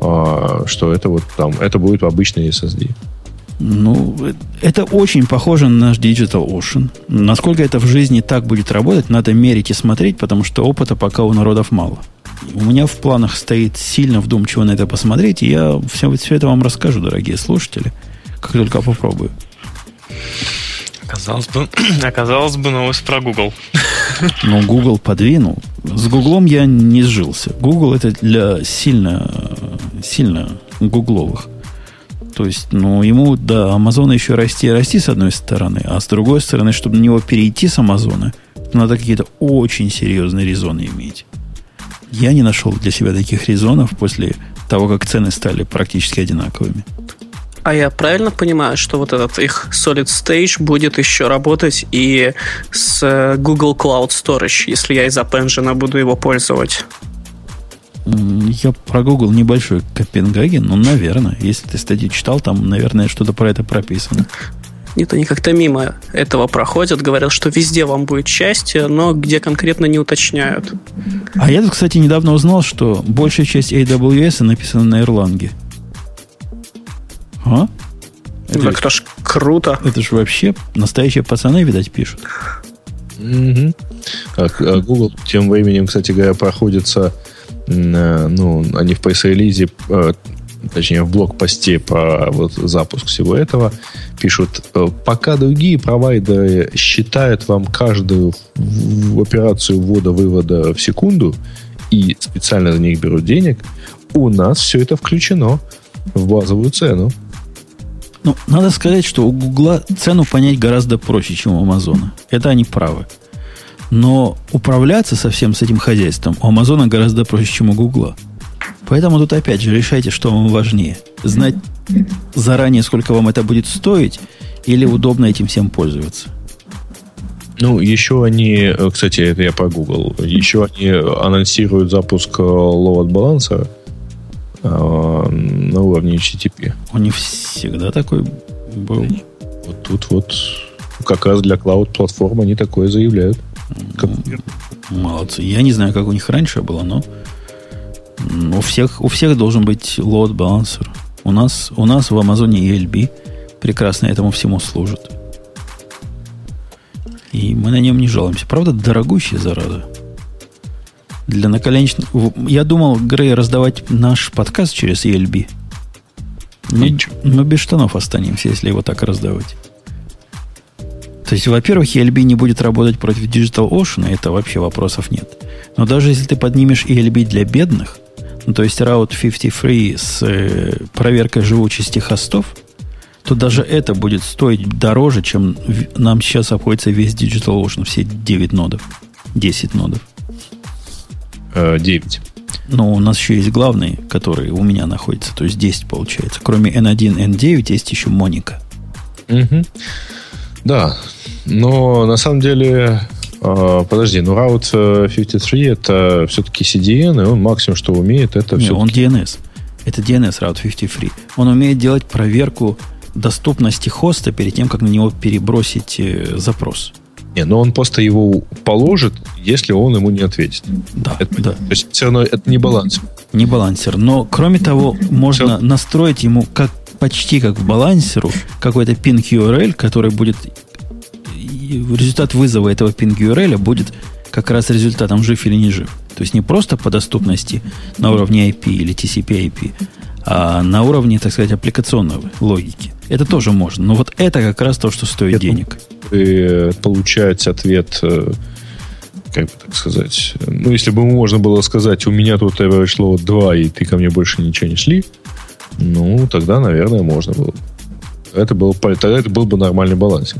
а, что это вот там, это будет обычный SSD. Ну, это очень похоже на наш Digital Ocean. Насколько это в жизни так будет работать, надо мерить и смотреть, потому что опыта пока у народов мало. У меня в планах стоит сильно вдумчиво на это посмотреть, и я все, все это вам расскажу, дорогие слушатели, как только попробую. Оказалось бы, оказалось бы новость про Google. Ну, Google подвинул. С Гуглом я не сжился. Google это для сильно, сильно гугловых. То есть, ну, ему до Амазона еще расти и расти с одной стороны, а с другой стороны, чтобы на него перейти с Амазона, надо какие-то очень серьезные резоны иметь. Я не нашел для себя таких резонов после того, как цены стали практически одинаковыми. А я правильно понимаю, что вот этот их Solid Stage будет еще работать и с э, Google Cloud Storage, если я из App Engine буду его пользовать? Я про Google небольшой Копенгаген, ну, наверное. Если ты статью читал, там, наверное, что-то про это прописано. Нет, они как-то мимо этого проходят, говорят, что везде вам будет счастье, но где конкретно не уточняют. А я тут, кстати, недавно узнал, что большая часть AWS написана на Erlang. А? Это, так это ж круто. Это же вообще настоящие пацаны, видать, пишут. Угу. А, Google тем временем, кстати говоря, проходится Э, ну, они в пресс-релизе, э, точнее, в блог-посте по вот, запуск всего этого пишут, пока другие провайдеры считают вам каждую операцию ввода-вывода в секунду и специально за них берут денег, у нас все это включено в базовую цену. Ну, надо сказать, что у Гугла цену понять гораздо проще, чем у Амазона. Это они правы. Но управляться совсем с этим хозяйством у Амазона гораздо проще, чем у Гугла. Поэтому тут опять же решайте, что вам важнее. Знать заранее, сколько вам это будет стоить, или удобно этим всем пользоваться. Ну, еще они, кстати, это я про Google, еще они анонсируют запуск load баланса э, на уровне HTTP. У них всегда такой был. Вот тут вот как раз для клауд-платформ они такое заявляют. Как... Молодцы. Я не знаю, как у них раньше было, но у всех, у всех должен быть load балансер. У нас, у нас в Амазоне ELB прекрасно этому всему служит. И мы на нем не жалуемся. Правда, дорогущий, зараза. Для наколенечных... Я думал, Грей, раздавать наш подкаст через ELB. Мы, мы без штанов останемся, если его так раздавать. То есть, во-первых, ELB не будет работать против Digital Ocean, это вообще вопросов нет. Но даже если ты поднимешь ELB для бедных, ну, то есть Route 53 с э, проверкой живучести хостов, то даже это будет стоить дороже, чем нам сейчас обходится весь Digital Ocean, все 9 нодов, 10 нодов. 9. Э, Но у нас еще есть главный, который у меня находится, то есть 10 получается. Кроме N1, N9 есть еще Моника. Угу. Да, но на самом деле, э, подожди, ну Route 53 это все-таки CDN, и он максимум, что умеет, это все. он DNS. Это DNS Route 53. Он умеет делать проверку доступности хоста перед тем, как на него перебросить э, запрос. Не, но он просто его положит, если он ему не ответит. Да, это, да. То есть все равно это не балансер. Не балансер. Но кроме того, можно все. настроить ему как почти как в балансеру какой-то ping URL, который будет результат вызова этого пинг URL будет как раз результатом жив или не жив. То есть не просто по доступности на уровне IP или TCP-IP, а на уровне, так сказать, аппликационной логики. Это тоже можно. Но вот это как раз то, что стоит это денег. И получать ответ, э, как бы так сказать, ну, если бы можно было сказать, у меня тут load 2, и ты ко мне больше ничего не шли, ну, тогда, наверное, можно было. Это был, тогда это был бы нормальный балансик.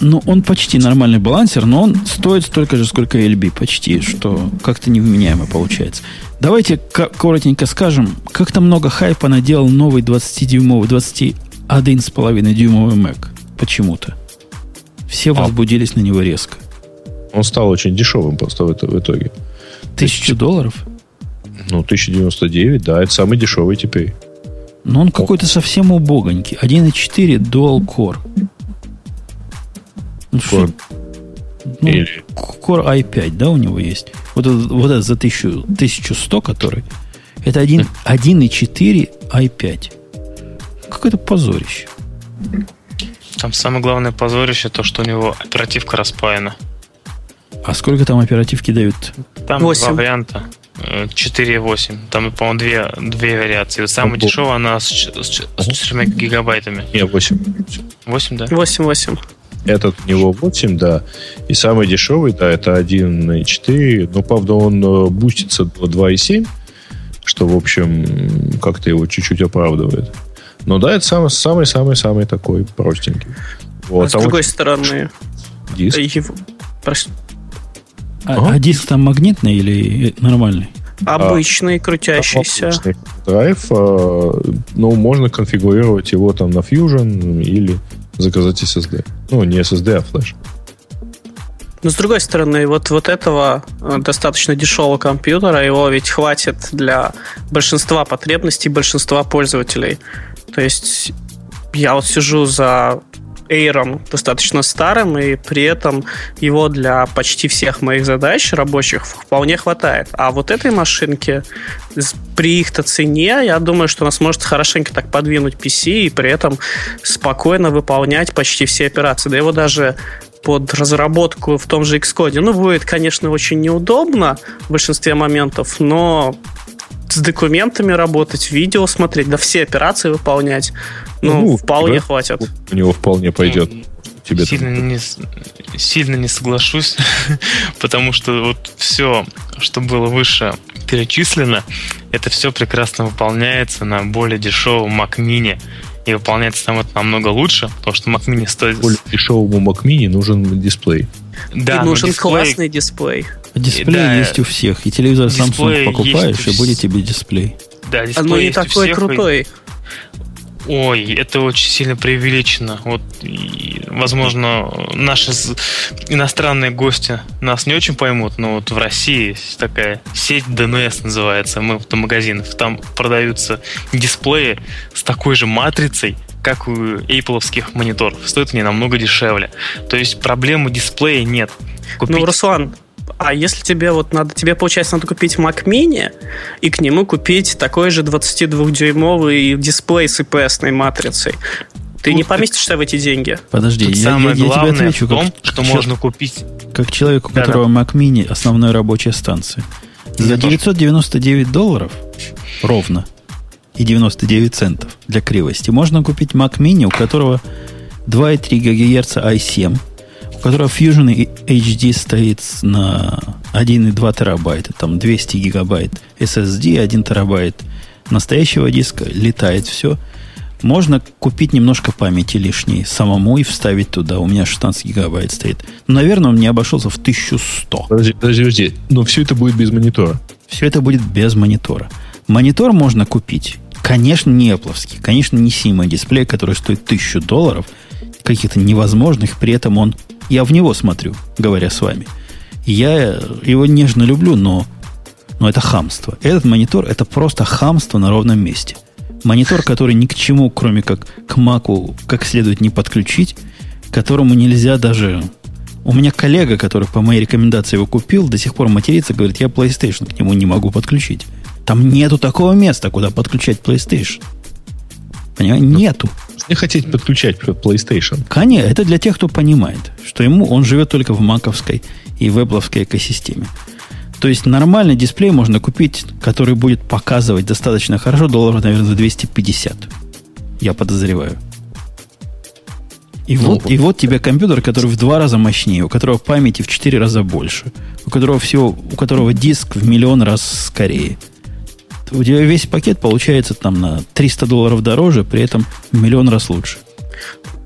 Ну, он почти нормальный балансер, но он стоит столько же, сколько LB почти, что как-то невменяемо получается. Давайте коротенько скажем, как-то много хайпа наделал новый 20-дюймовый, 21,5-дюймовый Mac. Почему-то. Все а. возбудились на него резко. Он стал очень дешевым просто в, это, в итоге. Тысячу долларов? Ну, 1099, да, это самый дешевый теперь. Но он какой-то совсем убогонький. 1.4 Dual Core. Ну, Core. Ну, Или... Core i5, да, у него есть. Вот этот, вот этот за 1000, 1100, который. Это 1, 1.4 i5. Какое-то позорище. Там самое главное позорище то, что у него оперативка распаяна. А сколько там оперативки дают? Там 8. два варианта. 4.8. Там, по-моему, две, две вариации. Самая дешевая, она с, с, с 4 гигабайтами. Не, 8. 8, да? 8, 8. Этот у него 8, да. И самый дешевый, да, это 1.4. Но, правда, он э, бустится до 2.7, что, в общем, как-то его чуть-чуть оправдывает. Но да, это самый-самый-самый такой простенький. Вот, а с другой очень... стороны, диск. Его... А, ага. а диск там магнитный или нормальный? Обычный, а, крутящийся. Обычный драйв, а, ну, можно конфигурировать его там на Fusion или заказать SSD. Ну, не SSD, а флеш. Но с другой стороны, вот, вот этого э, достаточно дешевого компьютера, его ведь хватит для большинства потребностей большинства пользователей. То есть я вот сижу за Air достаточно старым, и при этом его для почти всех моих задач рабочих вполне хватает. А вот этой машинке при их-то цене, я думаю, что она сможет хорошенько так подвинуть PC и при этом спокойно выполнять почти все операции. Да его даже под разработку в том же Xcode. Ну, будет, конечно, очень неудобно в большинстве моментов, но с документами работать, видео смотреть, да все операции выполнять. Ну, ну вполне да? хватит. У него вполне пойдет. Тебе сильно, не, сильно не соглашусь, потому что вот все, что было выше перечислено, это все прекрасно выполняется на более дешевом Mac Mini. И выполняется там это намного лучше, потому что Mac Mini стоит... Более дешевому Mac Mini нужен дисплей. Да, и нужен дисплей... классный дисплей. Дисплей да, есть у всех. И телевизор Samsung покупаешь, и будет тебе дисплей. Да, дисплей Но не такой крутой. И... Ой, это очень сильно преувеличено. Вот, и, возможно, наши иностранные гости нас не очень поймут, но вот в России есть такая сеть DNS называется, мы в магазинах, там продаются дисплеи с такой же матрицей, как у Apple мониторов. Стоят они намного дешевле. То есть проблемы дисплея нет. Купить... Ну, Руслан, а если тебе вот надо, тебе, получается, надо купить Mac Mini и к нему купить такой же 22-дюймовый дисплей с IPS матрицей. Ты Тут не поместишься в эти деньги. Подожди, Тут я, самое я, я тебе отвечу, в том, как, что как можно купить. Как человек, у да, которого да. Mac Mini основная рабочая станция. За 999 долларов ровно и 99 центов для кривости можно купить Mac Mini, у которого 2,3 ГГц i7 которого Fusion HD стоит на 1,2 терабайта, там 200 гигабайт SSD, 1 терабайт настоящего диска, летает все. Можно купить немножко памяти лишней самому и вставить туда. У меня 16 гигабайт стоит. Но, наверное, он мне обошелся в 1100. Подожди, подожди, подожди. Но все это будет без монитора. Все это будет без монитора. Монитор можно купить. Конечно, не Apple, конечно, не Sima дисплей, который стоит 1000 долларов, каких-то невозможных, при этом он я в него смотрю, говоря с вами. Я его нежно люблю, но, но это хамство. Этот монитор это просто хамство на ровном месте. Монитор, который ни к чему, кроме как к маку, как следует не подключить, которому нельзя даже... У меня коллега, который по моей рекомендации его купил, до сих пор матерится, говорит, я PlayStation к нему не могу подключить. Там нету такого места, куда подключать PlayStation. Понимаете? Нету. Не хотеть подключать PlayStation. Конечно, это для тех, кто понимает, что ему он живет только в маковской и вебловской экосистеме. То есть нормальный дисплей можно купить, который будет показывать достаточно хорошо, долларов, наверное, за 250. Я подозреваю. И, ну, вот, и вот тебе компьютер, который в два раза мощнее, у которого памяти в четыре раза больше, у которого всего, у которого диск в миллион раз скорее. У тебя весь пакет получается там на 300 долларов дороже, при этом миллион раз лучше.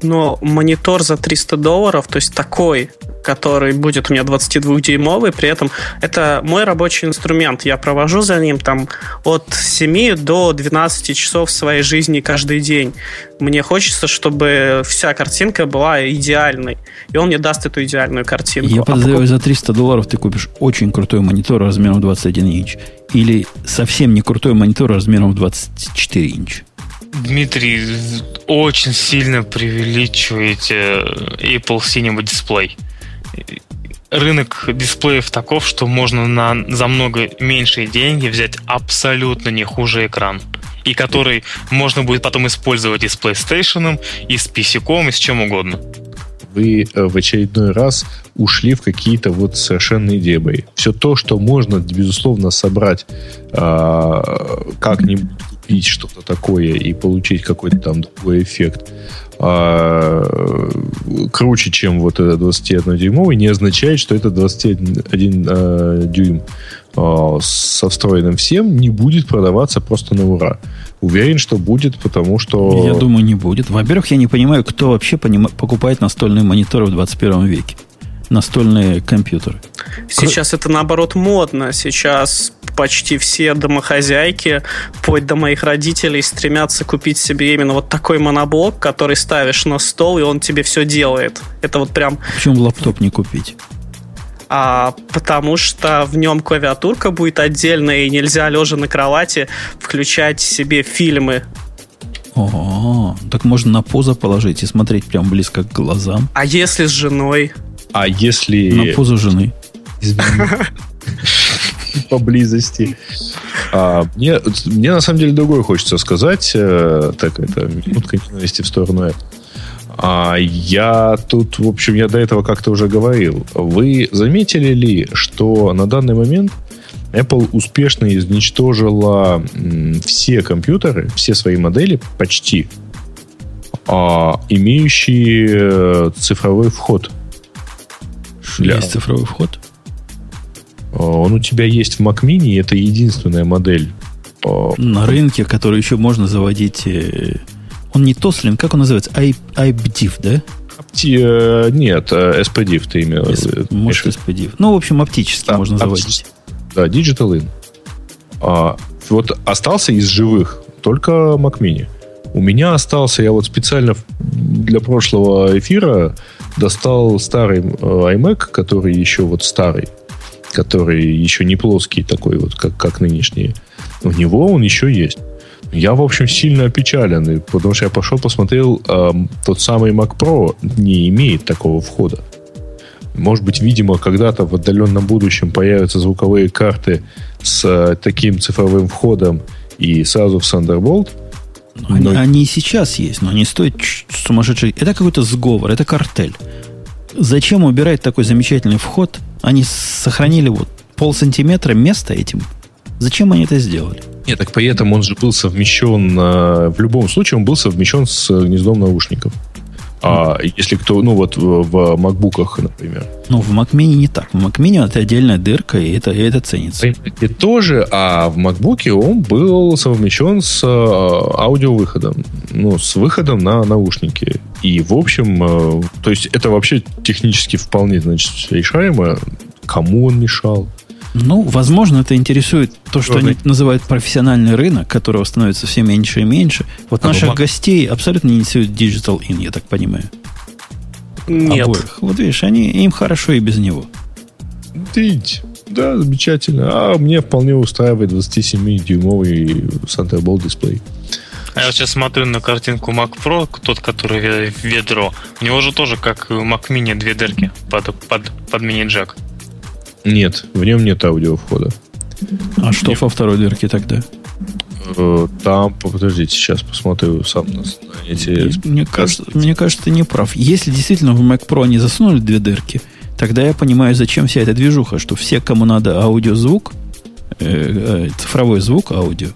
Но монитор за 300 долларов, то есть такой, который будет у меня 22-дюймовый, при этом это мой рабочий инструмент. Я провожу за ним там от 7 до 12 часов своей жизни каждый день. Мне хочется, чтобы вся картинка была идеальной. И он мне даст эту идеальную картинку. Я подозреваю, а покуп... за 300 долларов ты купишь очень крутой монитор размером 21 инч. Или совсем не крутой монитор размером 24 инч. Дмитрий, очень сильно преувеличиваете Apple Cinema Display. Рынок дисплеев таков, что можно на, за много меньшие деньги взять абсолютно не хуже экран. И который можно будет потом использовать и с PlayStation, и с PC-ком, и с чем угодно вы э, в очередной раз ушли в какие-то вот совершенные дебри. Все то, что можно, безусловно, собрать э, как-нибудь купить что-то такое и получить какой-то там другой эффект э, круче, чем вот этот 21-дюймовый, не означает, что это 21 э, дюйм со встроенным всем не будет продаваться просто на ура. Уверен, что будет, потому что... Я думаю, не будет. Во-первых, я не понимаю, кто вообще поним... покупает настольные мониторы в 21 веке. Настольные компьютеры. Сейчас это наоборот модно. Сейчас почти все домохозяйки, вплоть до моих родителей, стремятся купить себе именно вот такой моноблок, который ставишь на стол, и он тебе все делает. Это вот прям... Почему лаптоп не купить? А, потому что в нем клавиатурка будет отдельная, и нельзя лежа на кровати включать себе фильмы. О, так можно на позу положить и смотреть прям близко к глазам. А если с женой? А если... На позу жены. Поблизости. А, мне, мне на самом деле другое хочется сказать. Э, так, это минутка ненависти в сторону а я тут, в общем, я до этого как-то уже говорил. Вы заметили ли, что на данный момент Apple успешно изничтожила все компьютеры, все свои модели почти, а, имеющие э, цифровой вход. Для... Есть цифровой вход? А, он у тебя есть в Mac Mini, это единственная модель. А, на рынке, который еще можно заводить э, он не Тослин, как он называется? IPDIF, да? Опти, нет, SPDIF э, ты имел виду. Может, SPDIF. Ну, в общем, оптически да, можно заводить. Да, Digital In. А, вот остался из живых только Mac Mini. У меня остался, я вот специально для прошлого эфира достал старый э, iMac, который еще вот старый, который еще не плоский такой вот, как, как нынешний. У него он еще есть. Я, в общем, сильно опечален, потому что я пошел посмотрел, э, тот самый Mac Pro не имеет такого входа. Может быть, видимо, когда-то в отдаленном будущем появятся звуковые карты с э, таким цифровым входом и сразу в Thunderbolt. Они, но... они и сейчас есть, но они стоят сумасшедший. Это какой-то сговор, это картель. Зачем убирать такой замечательный вход? Они сохранили вот пол сантиметра места этим. Зачем они это сделали? Нет, так при этом он же был совмещен, в любом случае он был совмещен с гнездом наушников. А если кто, ну вот в, макбуках, например. Ну, в Mac Mini не так. В Mac Mini это отдельная дырка, и это, и это ценится. И тоже, а в MacBook он был совмещен с э, аудиовыходом. Ну, с выходом на наушники. И, в общем, э, то есть это вообще технически вполне, значит, решаемо. Кому он мешал? Ну, возможно, это интересует то, что они называют профессиональный рынок, которого становится все меньше и меньше. Вот а наших гостей абсолютно не интересует Digital In, я так понимаю. Нет. Обоих. Вот видишь, они, им хорошо и без него. Дить. Да, замечательно. А мне вполне устраивает 27-дюймовый Thunderbolt дисплей. А я вот сейчас смотрю на картинку Mac Pro, тот, который ведро. У него же тоже, как Mac Mini, две дырки под, под, под мини-джек. Нет, в нем нет аудио входа. А что во второй дырке тогда? Э, там, подождите, сейчас посмотрю сам на, эти... Мне кажется, мне кажется, ты не прав. Если действительно в Mac Pro не засунули две дырки, тогда я понимаю, зачем вся эта движуха, что все, кому надо аудиозвук, э, э, цифровой звук аудио,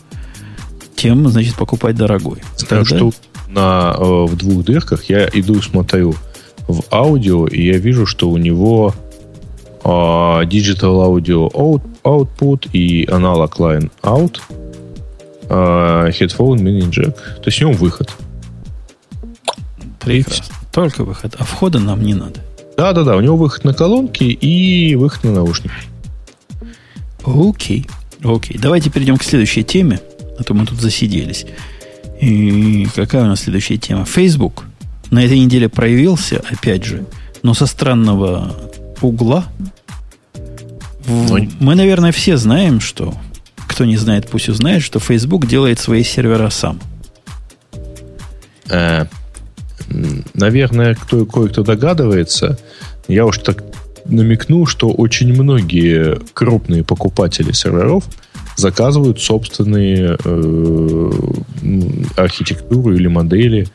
тем, значит, покупать дорогой. Тогда... что на, э, в двух дырках я иду смотрю в аудио, и я вижу, что у него Digital Audio out, Output и Analog Line Out – э, Headphone Mini Jack. То есть у него выход. Прекрасно. Только выход. А входа нам не надо. Да, да, да. У него выход на колонки и выход на наушники. Окей. Окей. Давайте перейдем к следующей теме. А то мы тут засиделись. И какая у нас следующая тема? Facebook на этой неделе проявился, опять же, но со странного угла. Но... Мы, наверное, все знаем, что кто не знает, пусть узнает, что Facebook делает свои сервера сам. Э, наверное, кто, кое-кто догадывается. Я уж так намекну, что очень многие крупные покупатели серверов заказывают собственные э, архитектуры или модели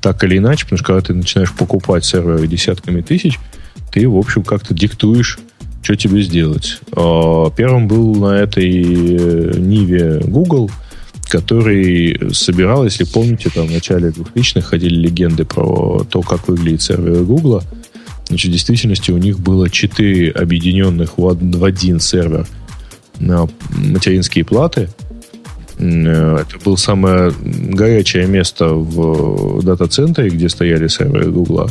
так или иначе, потому что когда ты начинаешь покупать серверы десятками тысяч, ты, в общем, как-то диктуешь что тебе сделать. А, первым был на этой э, Ниве Google, который собирал, если помните, там в начале 2000-х ходили легенды про то, как выглядит сервер Google. Значит, в действительности у них было четыре объединенных в один сервер на материнские платы. Э, это было самое горячее место в дата-центре, где стояли серверы Google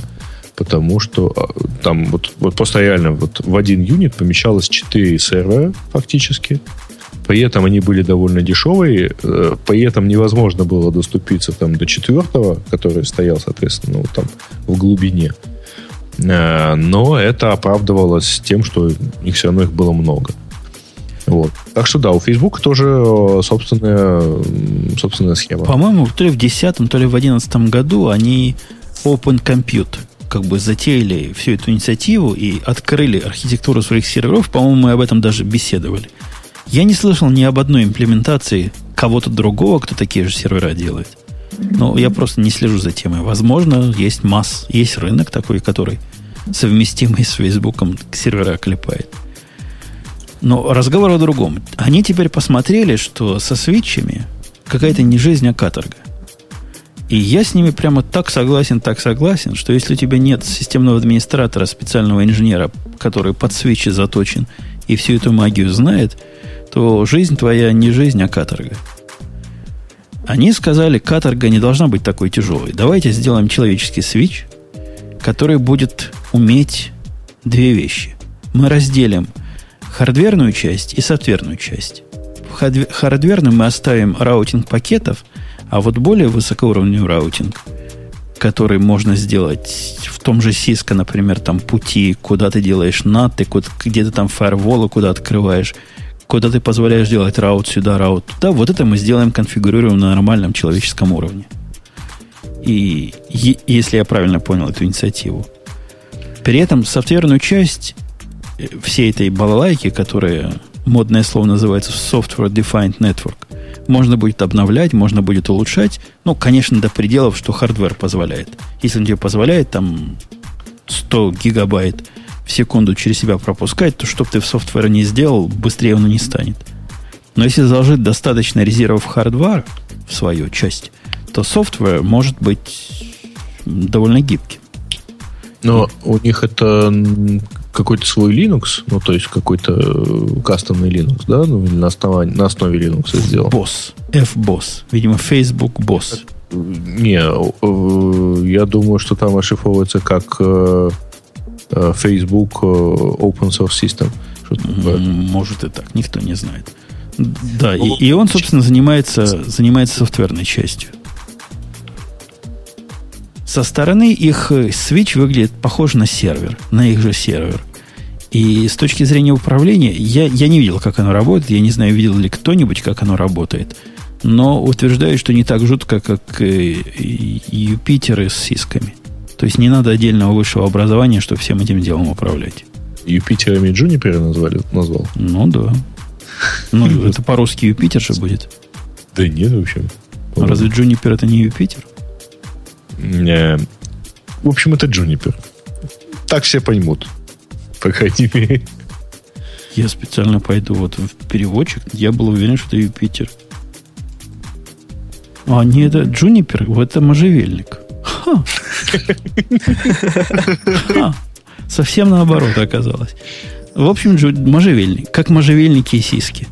потому что а, там вот, вот просто реально вот в один юнит помещалось 4 сервера фактически. При этом они были довольно дешевые, э, при этом невозможно было доступиться там до четвертого, который стоял, соответственно, вот там в глубине. Э, но это оправдывалось тем, что их все равно их было много. Вот. Так что да, у Facebook тоже э, собственная, собственная схема. По-моему, то ли в 2010, то ли в 2011 году они Open Compute как бы затеяли всю эту инициативу и открыли архитектуру своих серверов, по-моему, мы об этом даже беседовали. Я не слышал ни об одной имплементации кого-то другого, кто такие же сервера делает. Но я просто не слежу за темой. Возможно, есть масс, есть рынок такой, который совместимый с Фейсбуком сервера клепает. Но разговор о другом. Они теперь посмотрели, что со свитчами какая-то не жизнь, а каторга. И я с ними прямо так согласен, так согласен, что если у тебя нет системного администратора, специального инженера, который под свечи заточен и всю эту магию знает, то жизнь твоя не жизнь, а каторга. Они сказали, каторга не должна быть такой тяжелой. Давайте сделаем человеческий свич, который будет уметь две вещи. Мы разделим хардверную часть и софтверную часть. В мы оставим routing пакетов – а вот более высокоуровневый routing, который можно сделать в том же Cisco, например, там пути, куда ты делаешь где ты там фаерволы, куда открываешь, куда ты позволяешь делать route сюда, route туда, вот это мы сделаем, конфигурируем на нормальном человеческом уровне. И если я правильно понял эту инициативу. При этом софтверную часть э, всей этой балалайки, которая модное слово называется Software Defined Network, можно будет обновлять, можно будет улучшать. Ну, конечно, до пределов, что hardware позволяет. Если он тебе позволяет там 100 гигабайт в секунду через себя пропускать, то чтобы ты в софтвере не сделал, быстрее он не станет. Но если заложить достаточно резервов хардвара в свою часть, то софтвер может быть довольно гибким. Но у них это какой-то свой Linux, ну, то есть какой-то э, кастомный Linux, да, ну, или на, основании, на основе Linux сделал. Boss, F-Boss, видимо, Facebook Boss. Не, э, я думаю, что там ошифровывается как э, Facebook Open Source System. Может и так, никто не знает. Да, и, и он, собственно, занимается, занимается софтверной частью. Со стороны их switch выглядит похож на сервер, на их же сервер. И с точки зрения управления, я, я не видел, как оно работает. Я не знаю, видел ли кто-нибудь, как оно работает. Но утверждаю, что не так жутко, как Юпитеры с сисками. То есть не надо отдельного высшего образования, чтобы всем этим делом управлять. Юпитерами Джунипера назвали, назвал? Ну да. Ну, это по-русски Юпитер же будет. Да нет, в общем. Разве Джунипер это не Юпитер? Не. В общем, это Джунипер. Так все поймут. По крайней мере. Я специально пойду вот в переводчик. Я был уверен, что это Юпитер. А, не, это Джунипер, это можжевельник. Ха. Совсем наоборот оказалось. В общем, можжевельник. Как можжевельники и сиськи.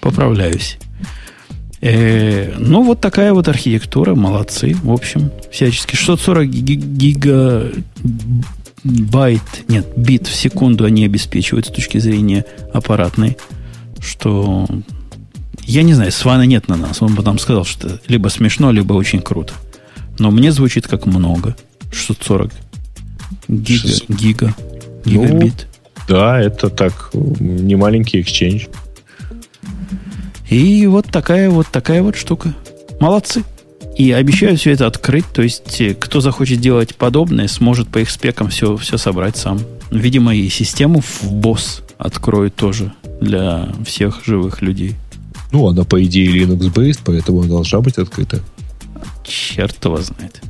Поправляюсь. Э, ну, вот такая вот архитектура. Молодцы. В общем, всячески. 640 гига байт, нет, бит в секунду они обеспечивают с точки зрения аппаратной, что я не знаю, Свана нет на нас. Он потом сказал, что либо смешно, либо очень круто. Но мне звучит как много. 640 гига, 600. гига, гигабит. Ну, да, это так, не маленький exchange. И вот такая вот такая вот штука. Молодцы. И обещаю все это открыть, то есть э, кто захочет делать подобное, сможет по их спекам все, все собрать сам. Видимо, и систему в босс откроет тоже для всех живых людей. Ну, она, по идее, Linux-based, поэтому она должна быть открыта. Черт его знает.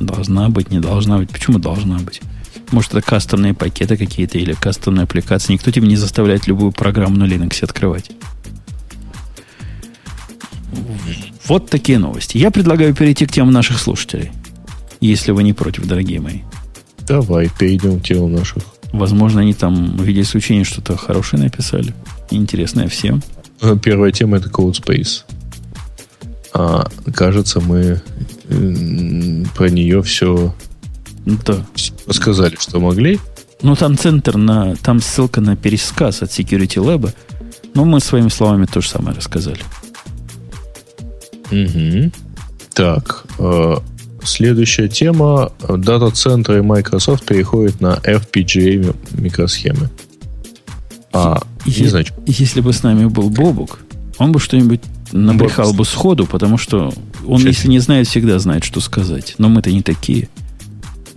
Должна быть, не должна быть. Почему должна быть? Может, это кастомные пакеты какие-то или кастомные аппликации. Никто тебе не заставляет любую программу на Linux открывать. Вот такие новости. Я предлагаю перейти к темам наших слушателей. Если вы не против, дорогие мои. Давай, перейдем к темам наших. Возможно, они там в виде исключения что-то хорошее написали. Интересное всем. Э, первая тема это CodeSpace. А, кажется, мы про нее все, да. сказали, что могли. Ну, там центр на... Там ссылка на пересказ от Security Lab. Но мы своими словами то же самое рассказали. Угу. Так, э, следующая тема. Дата-центры Microsoft переходят на FPGA микросхемы. А, не знаю. Если бы с нами был Бобук, он бы что-нибудь набрехал бы сходу, потому что он, Сейчас. если не знает, всегда знает, что сказать. Но мы-то не такие.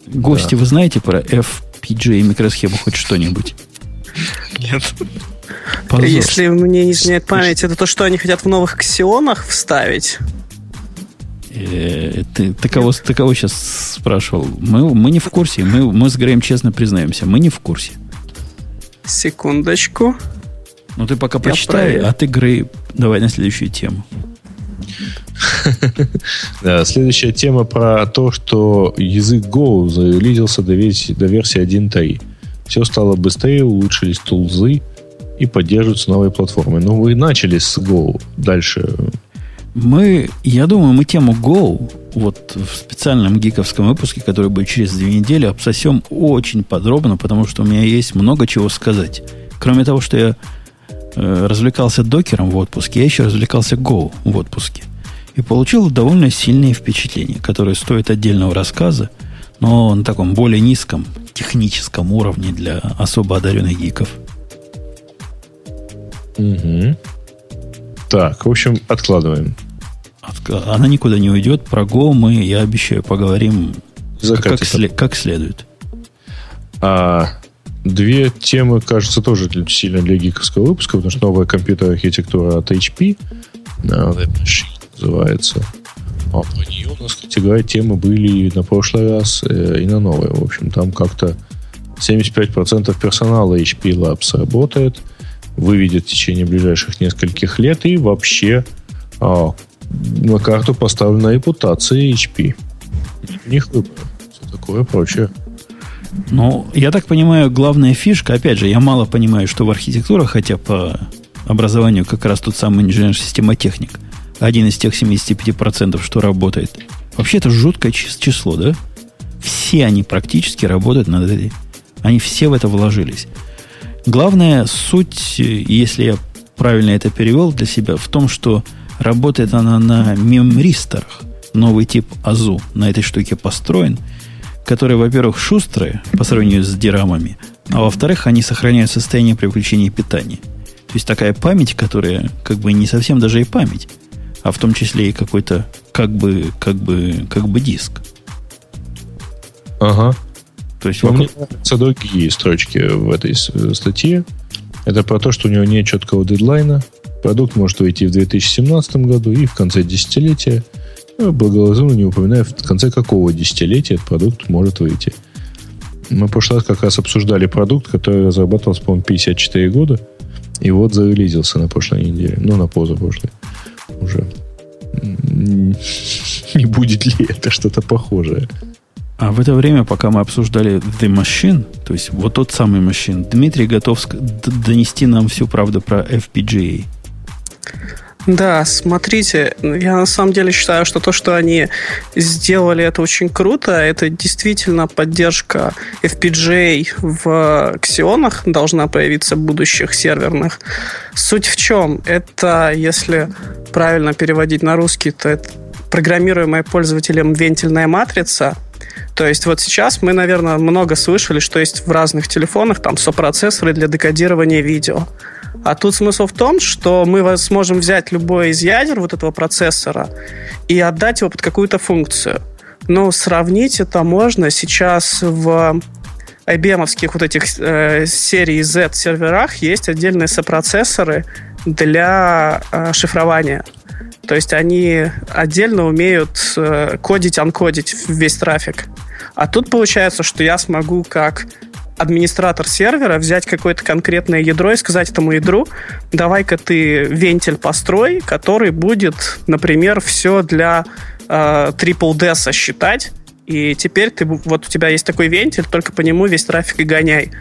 Гости, да. вы знаете про FPGA микросхему хоть что-нибудь? Нет. Позор. Если мне не изменяет память, это то, что они хотят в новых ксионах вставить? Э, ты, ты, кого, ты кого сейчас спрашивал? Мы, мы не в курсе. Мы, мы с Греем честно признаемся. Мы не в курсе. Секундочку. Ну, ты пока Я почитай, проверю. а ты, Грей, давай на следующую тему. Да, следующая тема про то, что язык Go зарелизился до версии, до версии 1.3. Все стало быстрее, улучшились тулзы, и поддерживаются новые платформы. Но ну, вы начали с Go. Дальше. Мы, я думаю, мы тему Go вот в специальном гиковском выпуске, который будет через две недели, обсосем очень подробно, потому что у меня есть много чего сказать. Кроме того, что я э, развлекался докером в отпуске, я еще развлекался Go в отпуске. И получил довольно сильные впечатления, которые стоят отдельного рассказа, но на таком более низком техническом уровне для особо одаренных гиков – Угу. Так, в общем, откладываем. Она никуда не уйдет. Про Go мы, я обещаю, поговорим как, как, как следует. А, две темы, кажется, тоже для, сильно для гиковского выпуска, потому что новая компьютерная архитектура от HP, называется. А про нее у нас, кстати говоря, темы были и на прошлый раз, э, и на новый. В общем, там как-то 75% персонала HP Labs работает – выведет в течение ближайших нескольких лет и вообще а, на карту поставлена репутация HP. У них выбор. Все такое прочее. Ну, я так понимаю, главная фишка, опять же, я мало понимаю, что в архитектурах, хотя по образованию как раз тот самый инженер-системотехник, один из тех 75%, что работает. Вообще это жуткое число, да? Все они практически работают над этой. Они все в это вложились. Главная суть, если я правильно это перевел для себя, в том, что работает она на мемристорах. Новый тип АЗУ на этой штуке построен, которые, во-первых, шустрые по сравнению с дирамами, а во-вторых, они сохраняют состояние при включении питания. То есть такая память, которая как бы не совсем даже и память, а в том числе и какой-то как бы, как бы, как бы диск. Ага. То есть вокруг... Мне нравятся другие строчки в этой статье. Это про то, что у него нет четкого дедлайна. Продукт может выйти в 2017 году и в конце десятилетия. Ну, благоразумно не упоминаю, в конце какого десятилетия этот продукт может выйти. Мы в прошлый раз как раз обсуждали продукт, который разрабатывался, по-моему, 54 года. И вот зарелизился на прошлой неделе. Ну, на позапрошлой уже. Не будет ли это что-то похожее? А в это время, пока мы обсуждали The Machine, то есть вот тот самый Machine, Дмитрий готов донести нам всю правду про FPGA. Да, смотрите, я на самом деле считаю, что то, что они сделали, это очень круто. Это действительно поддержка FPGA в ксионах должна появиться будущих серверных. Суть в чем? Это, если правильно переводить на русский, то это программируемая пользователем вентильная матрица – то есть вот сейчас мы, наверное, много слышали, что есть в разных телефонах там сопроцессоры для декодирования видео. А тут смысл в том, что мы сможем взять любой из ядер вот этого процессора и отдать его под какую-то функцию. Но сравнить это можно сейчас в IBM вот этих э, серий Z серверах есть отдельные сопроцессоры для э, шифрования. То есть они отдельно умеют э, кодить, анкодить весь трафик. А тут получается, что я смогу как администратор сервера взять какое-то конкретное ядро и сказать этому ядру, давай-ка ты вентиль построй, который будет, например, все для э, Triple DES считать, и теперь ты, вот у тебя есть такой вентиль, только по нему весь трафик и гоняй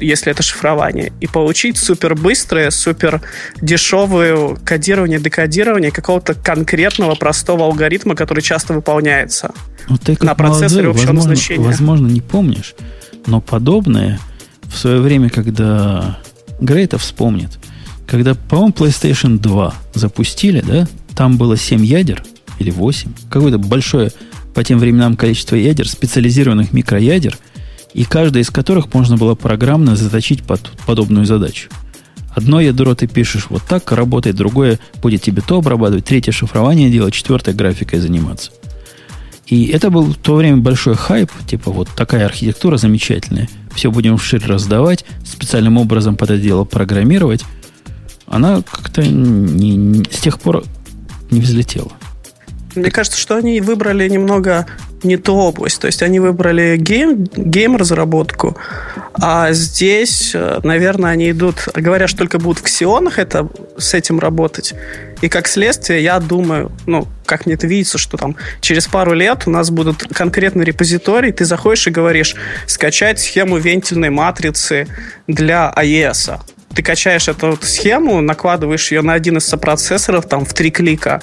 если это шифрование, и получить супер быстрое, супер дешевое кодирование, декодирование какого-то конкретного простого алгоритма, который часто выполняется вот ты на процессоре общего возможно, назначения. Возможно, не помнишь, но подобное в свое время, когда Грейта вспомнит, когда, по-моему, PlayStation 2 запустили, да, там было 7 ядер или 8, какое-то большое по тем временам количество ядер, специализированных микроядер – и каждая из которых можно было программно заточить под подобную задачу. Одно ядро ты пишешь вот так, работает, другое будет тебе то обрабатывать, третье шифрование делать, четвертое графикой заниматься. И это был в то время большой хайп, типа вот такая архитектура замечательная, все будем вширь раздавать, специальным образом под это дело программировать. Она как-то не, не, с тех пор не взлетела. Мне кажется, что они выбрали немного не ту область. То есть они выбрали гейм, гейм-разработку, а здесь, э, наверное, они идут, говорят, что только будут в Ксионах это, с этим работать. И как следствие, я думаю, ну, как мне это видится, что там через пару лет у нас будут конкретный репозиторий, ты заходишь и говоришь, скачать схему вентильной матрицы для AES. Ты качаешь эту вот схему, накладываешь ее на один из сопроцессоров там в три клика,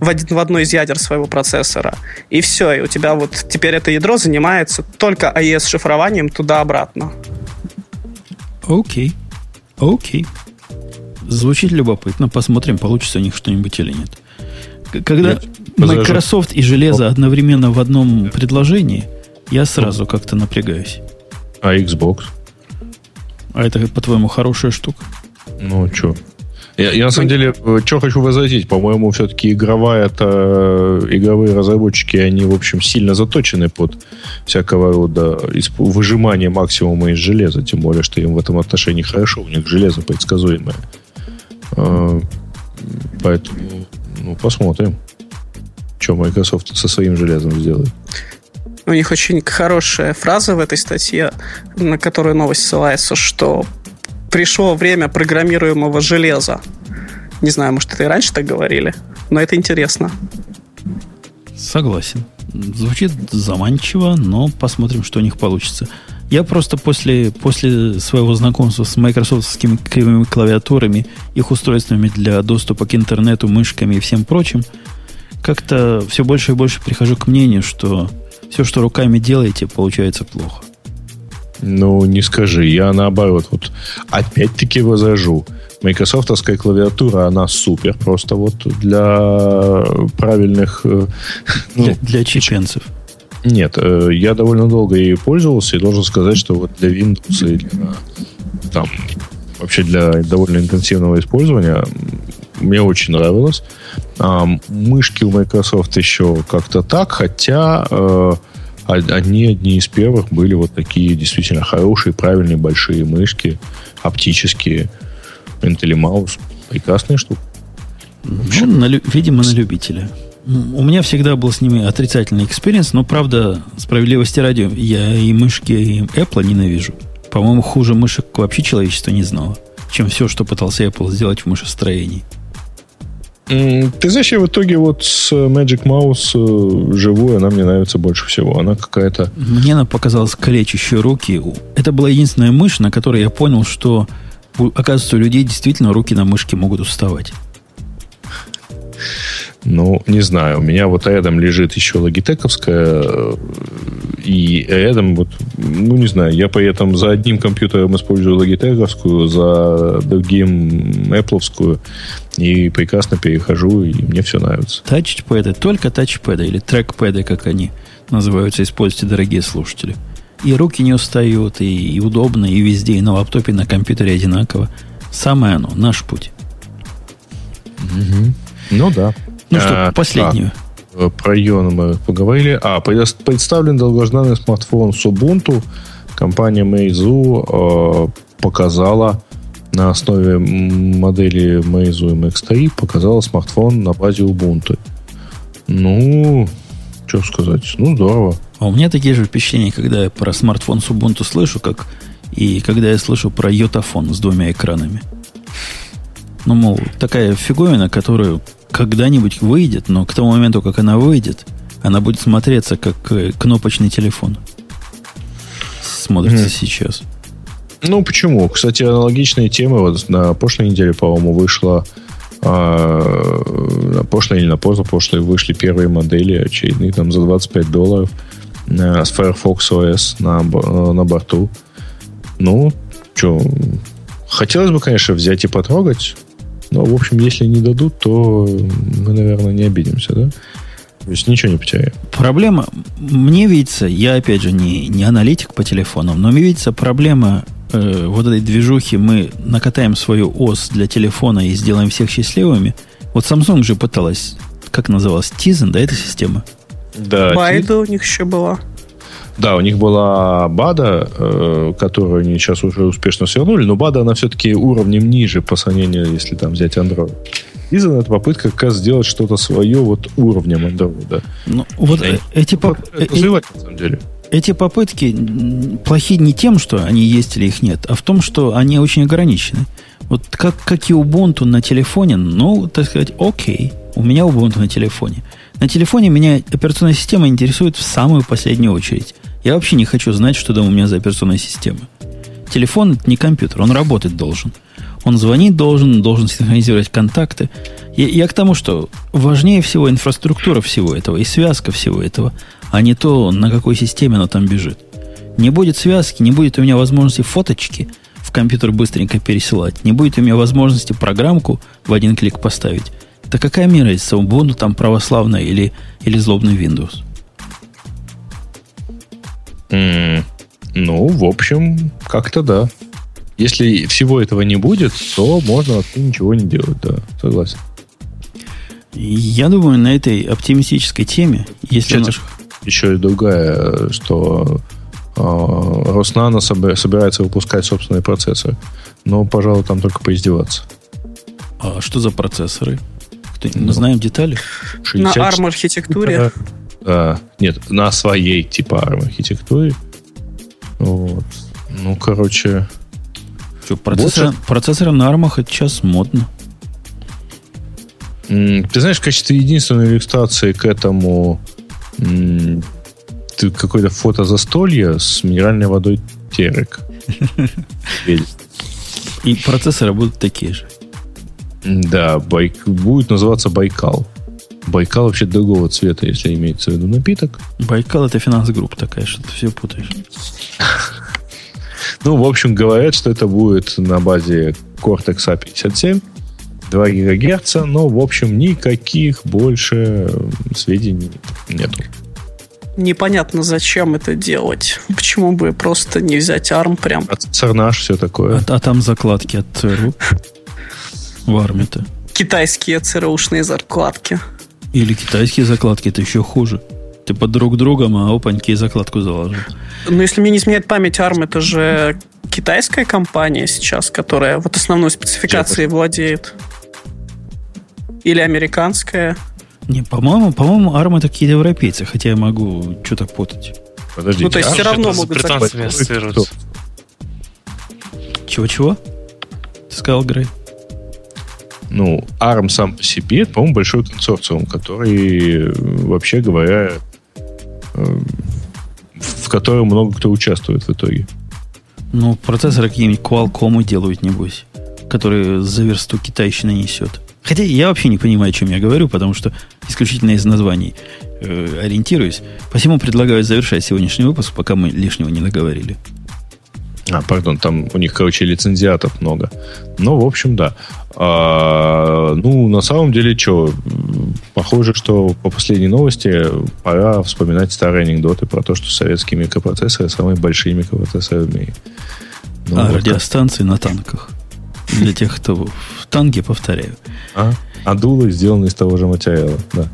в, один, в одно из ядер своего процессора. И все, и у тебя вот теперь это ядро занимается только AES-шифрованием туда-обратно. Окей. Окей. Звучит любопытно. Посмотрим, получится у них что-нибудь или нет. Когда я Microsoft и железо одновременно в одном предложении, я сразу как-то напрягаюсь. А Xbox? А это, по-твоему, хорошая штука? Ну, что? Я, я на самом деле, э, что хочу возразить, по-моему, все-таки игровая это игровые разработчики, они, в общем, сильно заточены под всякого рода выжимание максимума из железа, тем более, что им в этом отношении хорошо, у них железо предсказуемое. А, поэтому, ну, посмотрим, что Microsoft со своим железом сделает. У них очень хорошая фраза в этой статье, на которую новость ссылается, что пришло время программируемого железа. Не знаю, может, это и раньше так говорили, но это интересно. Согласен. Звучит заманчиво, но посмотрим, что у них получится. Я просто после, после своего знакомства с майкрософтскими кривыми клавиатурами, их устройствами для доступа к интернету, мышками и всем прочим, как-то все больше и больше прихожу к мнению, что все, что руками делаете, получается плохо. Ну, не скажи. Я наоборот, вот опять-таки возражу. Майкрософтовская клавиатура, она супер. Просто вот для правильных... Э, ну, для, для чеченцев. Нет, э, я довольно долго ей пользовался и должен сказать, что вот для Windows и для, там, вообще для довольно интенсивного использования мне очень нравилось. Мышки у Microsoft еще как-то так, хотя э, одни, одни из первых были вот такие действительно хорошие, правильные, большие мышки, оптические, IntelliMouse. прекрасная штука. Ну, на, видимо, на любителя. У меня всегда был с ними отрицательный experience, но, правда, справедливости ради, я и мышки, и Apple ненавижу. По-моему, хуже мышек вообще человечество не знало, чем все, что пытался Apple сделать в мышестроении. Ты знаешь, я в итоге вот с Magic Mouse э, живую, она мне нравится больше всего. Она какая-то... Мне она показалась калечащей руки. Это была единственная мышь, на которой я понял, что, оказывается, у людей действительно руки на мышке могут уставать. Ну, не знаю. У меня вот рядом лежит еще логитековская, э, и рядом вот, ну, не знаю, я при этом за одним компьютером использую логитековскую, за другим Apple, и прекрасно перехожу, и мне все нравится. Тачпэды, только тачпэды или трекпэды, как они называются, используйте, дорогие слушатели. И руки не устают, и, и удобно, и везде, и на лаптопе, и на компьютере одинаково. Самое оно, наш путь. Угу. Ну да. Ну что, а, последнюю. А, про Иона мы поговорили. А, представлен долгожданный смартфон с Ubuntu. Компания Meizu э, показала на основе модели Meizu MX3 показала смартфон на базе Ubuntu. Ну, что сказать, ну здорово. А у меня такие же впечатления, когда я про смартфон с Ubuntu слышу, как и когда я слышу про йотафон с двумя экранами. Ну, мол, такая фиговина, которую когда-нибудь выйдет, но к тому моменту, как она выйдет, она будет смотреться как э, кнопочный телефон. Смотрится mm. сейчас. Ну, почему? Кстати, аналогичные темы. Вот на прошлой неделе, по-моему, вышла а, на прошлой или на позапрошлой вышли первые модели очередные там за 25 долларов а, с Firefox OS на, на борту. Ну, что, хотелось бы, конечно, взять и потрогать. Но, в общем, если не дадут, то мы, наверное, не обидимся, да? То есть ничего не потеряем. Проблема, мне видится, я, опять же, не, не аналитик по телефонам, но мне видится проблема э, вот этой движухи. Мы накатаем свою ОС для телефона и сделаем всех счастливыми. Вот Samsung же пыталась, как называлась, Tizen, да, эта система? Да. Байда у них еще была. Да, у них была БАДа, э, которую они сейчас уже успешно свернули, но БАДа, она все-таки уровнем ниже по сравнению, если там взять Android. Изан это попытка как раз сделать что-то свое вот уровнем Android. Ну, вот э, эти, поп... Э, развивать, на самом деле. эти попытки плохи не тем, что они есть или их нет, а в том, что они очень ограничены. Вот как, как и Ubuntu на телефоне, ну, так сказать, окей, у меня Ubuntu на телефоне. На телефоне меня операционная система интересует в самую последнюю очередь. Я вообще не хочу знать, что там у меня за операционная система. Телефон это не компьютер, он работать должен. Он звонить должен, должен синхронизировать контакты. Я, я к тому, что важнее всего инфраструктура всего этого и связка всего этого, а не то, на какой системе она там бежит. Не будет связки, не будет у меня возможности фоточки в компьютер быстренько пересылать, не будет у меня возможности программку в один клик поставить. Да какая мне разница, Ubuntu там православная или, или злобный Windows? Mm, ну, в общем, как-то да. Если всего этого не будет, то можно вообще ничего не делать, да, согласен. Я думаю, на этой оптимистической теме, если Кстати, наш... еще и другая, что э, Роснано собирается выпускать собственные процессоры. Но, пожалуй, там только поиздеваться. А что за процессоры? Кто, ну, знаем детали? 60... На ARM-архитектуре. Да. Нет, на своей типа ARM архитектуре. Вот. Ну, короче... Что, процессор, больше... процессоры на ARM это сейчас модно. Ты знаешь, в качестве единственной иллюстрации к этому какое-то фото застолья с минеральной водой терек. И процессоры будут такие же. Да, байк, будет называться Байкал. Байкал вообще другого цвета, если имеется в виду напиток. Байкал это финанс-группа такая, что ты все путаешь. Ну, в общем, говорят, что это будет на базе Cortex A57, 2 ГГц, но, в общем, никаких больше сведений нету. Непонятно, зачем это делать. Почему бы просто не взять ARM прям? Процессор наш, все такое. А, а там закладки от ЦРУ в армии-то. Китайские ЦРУшные закладки. Или китайские закладки, это еще хуже. Ты под друг другом, а опаньки и закладку заложил. Ну, если мне не изменяет память, ARM это же китайская компания сейчас, которая вот основной спецификацией Джепард. владеет. Или американская? Не, по-моему, по-моему, ARM это какие-то европейцы, хотя я могу что-то путать. Подождите, ну, то есть все равно могут ассоциироваться. Чего-чего? Ты сказал, Грей? Ну, ARM сам по себе, по-моему, большой консорциум, который, вообще говоря, э, в котором много кто участвует в итоге. Ну, процессоры какие-нибудь Qualcomm делают, небось, которые за версту китайщина несет. Хотя я вообще не понимаю, о чем я говорю, потому что исключительно из названий э, ориентируюсь. Посему предлагаю завершать сегодняшний выпуск, пока мы лишнего не наговорили. А, пардон, там у них, короче, лицензиатов много. Ну, в общем, да. А, ну, на самом деле, что, похоже, что по последней новости пора вспоминать старые анекдоты про то, что советские микропроцессоры самые большие микропроцессоры в мире. Ну, а, вот радиостанции как. на танках. Для тех, кто в танке, повторяю. А, а дулы сделаны из того же материала, да.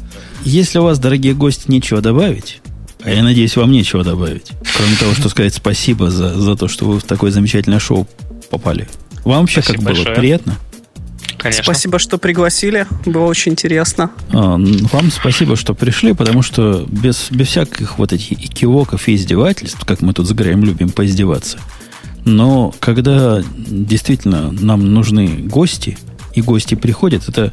Если у вас, дорогие гости, нечего добавить, а я надеюсь, вам нечего добавить. Кроме того, что сказать спасибо за, за то, что вы в такое замечательное шоу попали. Вам вообще спасибо как большое. было? Приятно? Конечно. Спасибо, что пригласили. Было очень интересно. А, вам спасибо, что пришли, потому что без, без всяких вот этих кивоков и издевательств, как мы тут с Греем любим поиздеваться, но когда действительно нам нужны гости, и гости приходят, это,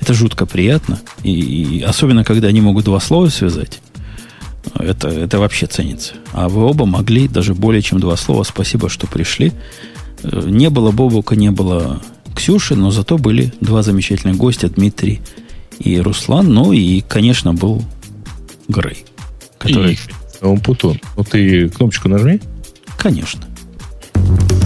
это жутко приятно. И, и особенно, когда они могут два слова связать, это, это вообще ценится. А вы оба могли даже более чем два слова. Спасибо, что пришли. Э, не было Бобука, не было Ксюши, но зато были два замечательных гостя, Дмитрий и Руслан. Ну и, конечно, был Грей. Который... И он Путун. Ну ты кнопочку нажми. Конечно.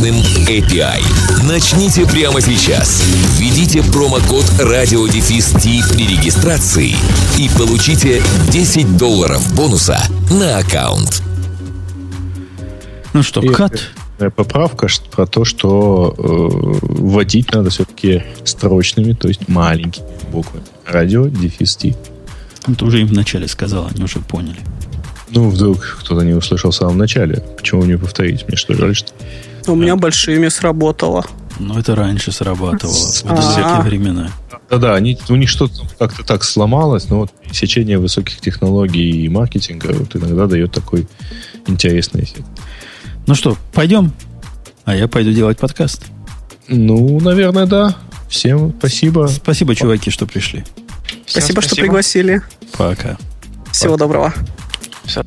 мощным API. Начните прямо сейчас. Введите промокод радиодефис при регистрации и получите 10 долларов бонуса на аккаунт. Ну что, кат? Поправка про то, что э, вводить надо все-таки строчными, то есть маленькими буквами. Радио дефис. Это уже им вначале сказал, они уже поняли. Ну, вдруг кто-то не услышал в самом начале. Почему не повторить? Мне что, жаль, что у меня большими сработало. Ну, это раньше срабатывало, в далекие времена. Да-да, они, у них что-то как-то так сломалось, но вот сечение высоких технологий и маркетинга вот иногда дает такой интересный эффект. Ну что, пойдем? А я пойду делать подкаст. Ну, наверное, да. Всем спасибо. Спасибо, чуваки, что пришли. Спасибо, спасибо. что пригласили. Пока. Всего Пока. доброго. Все.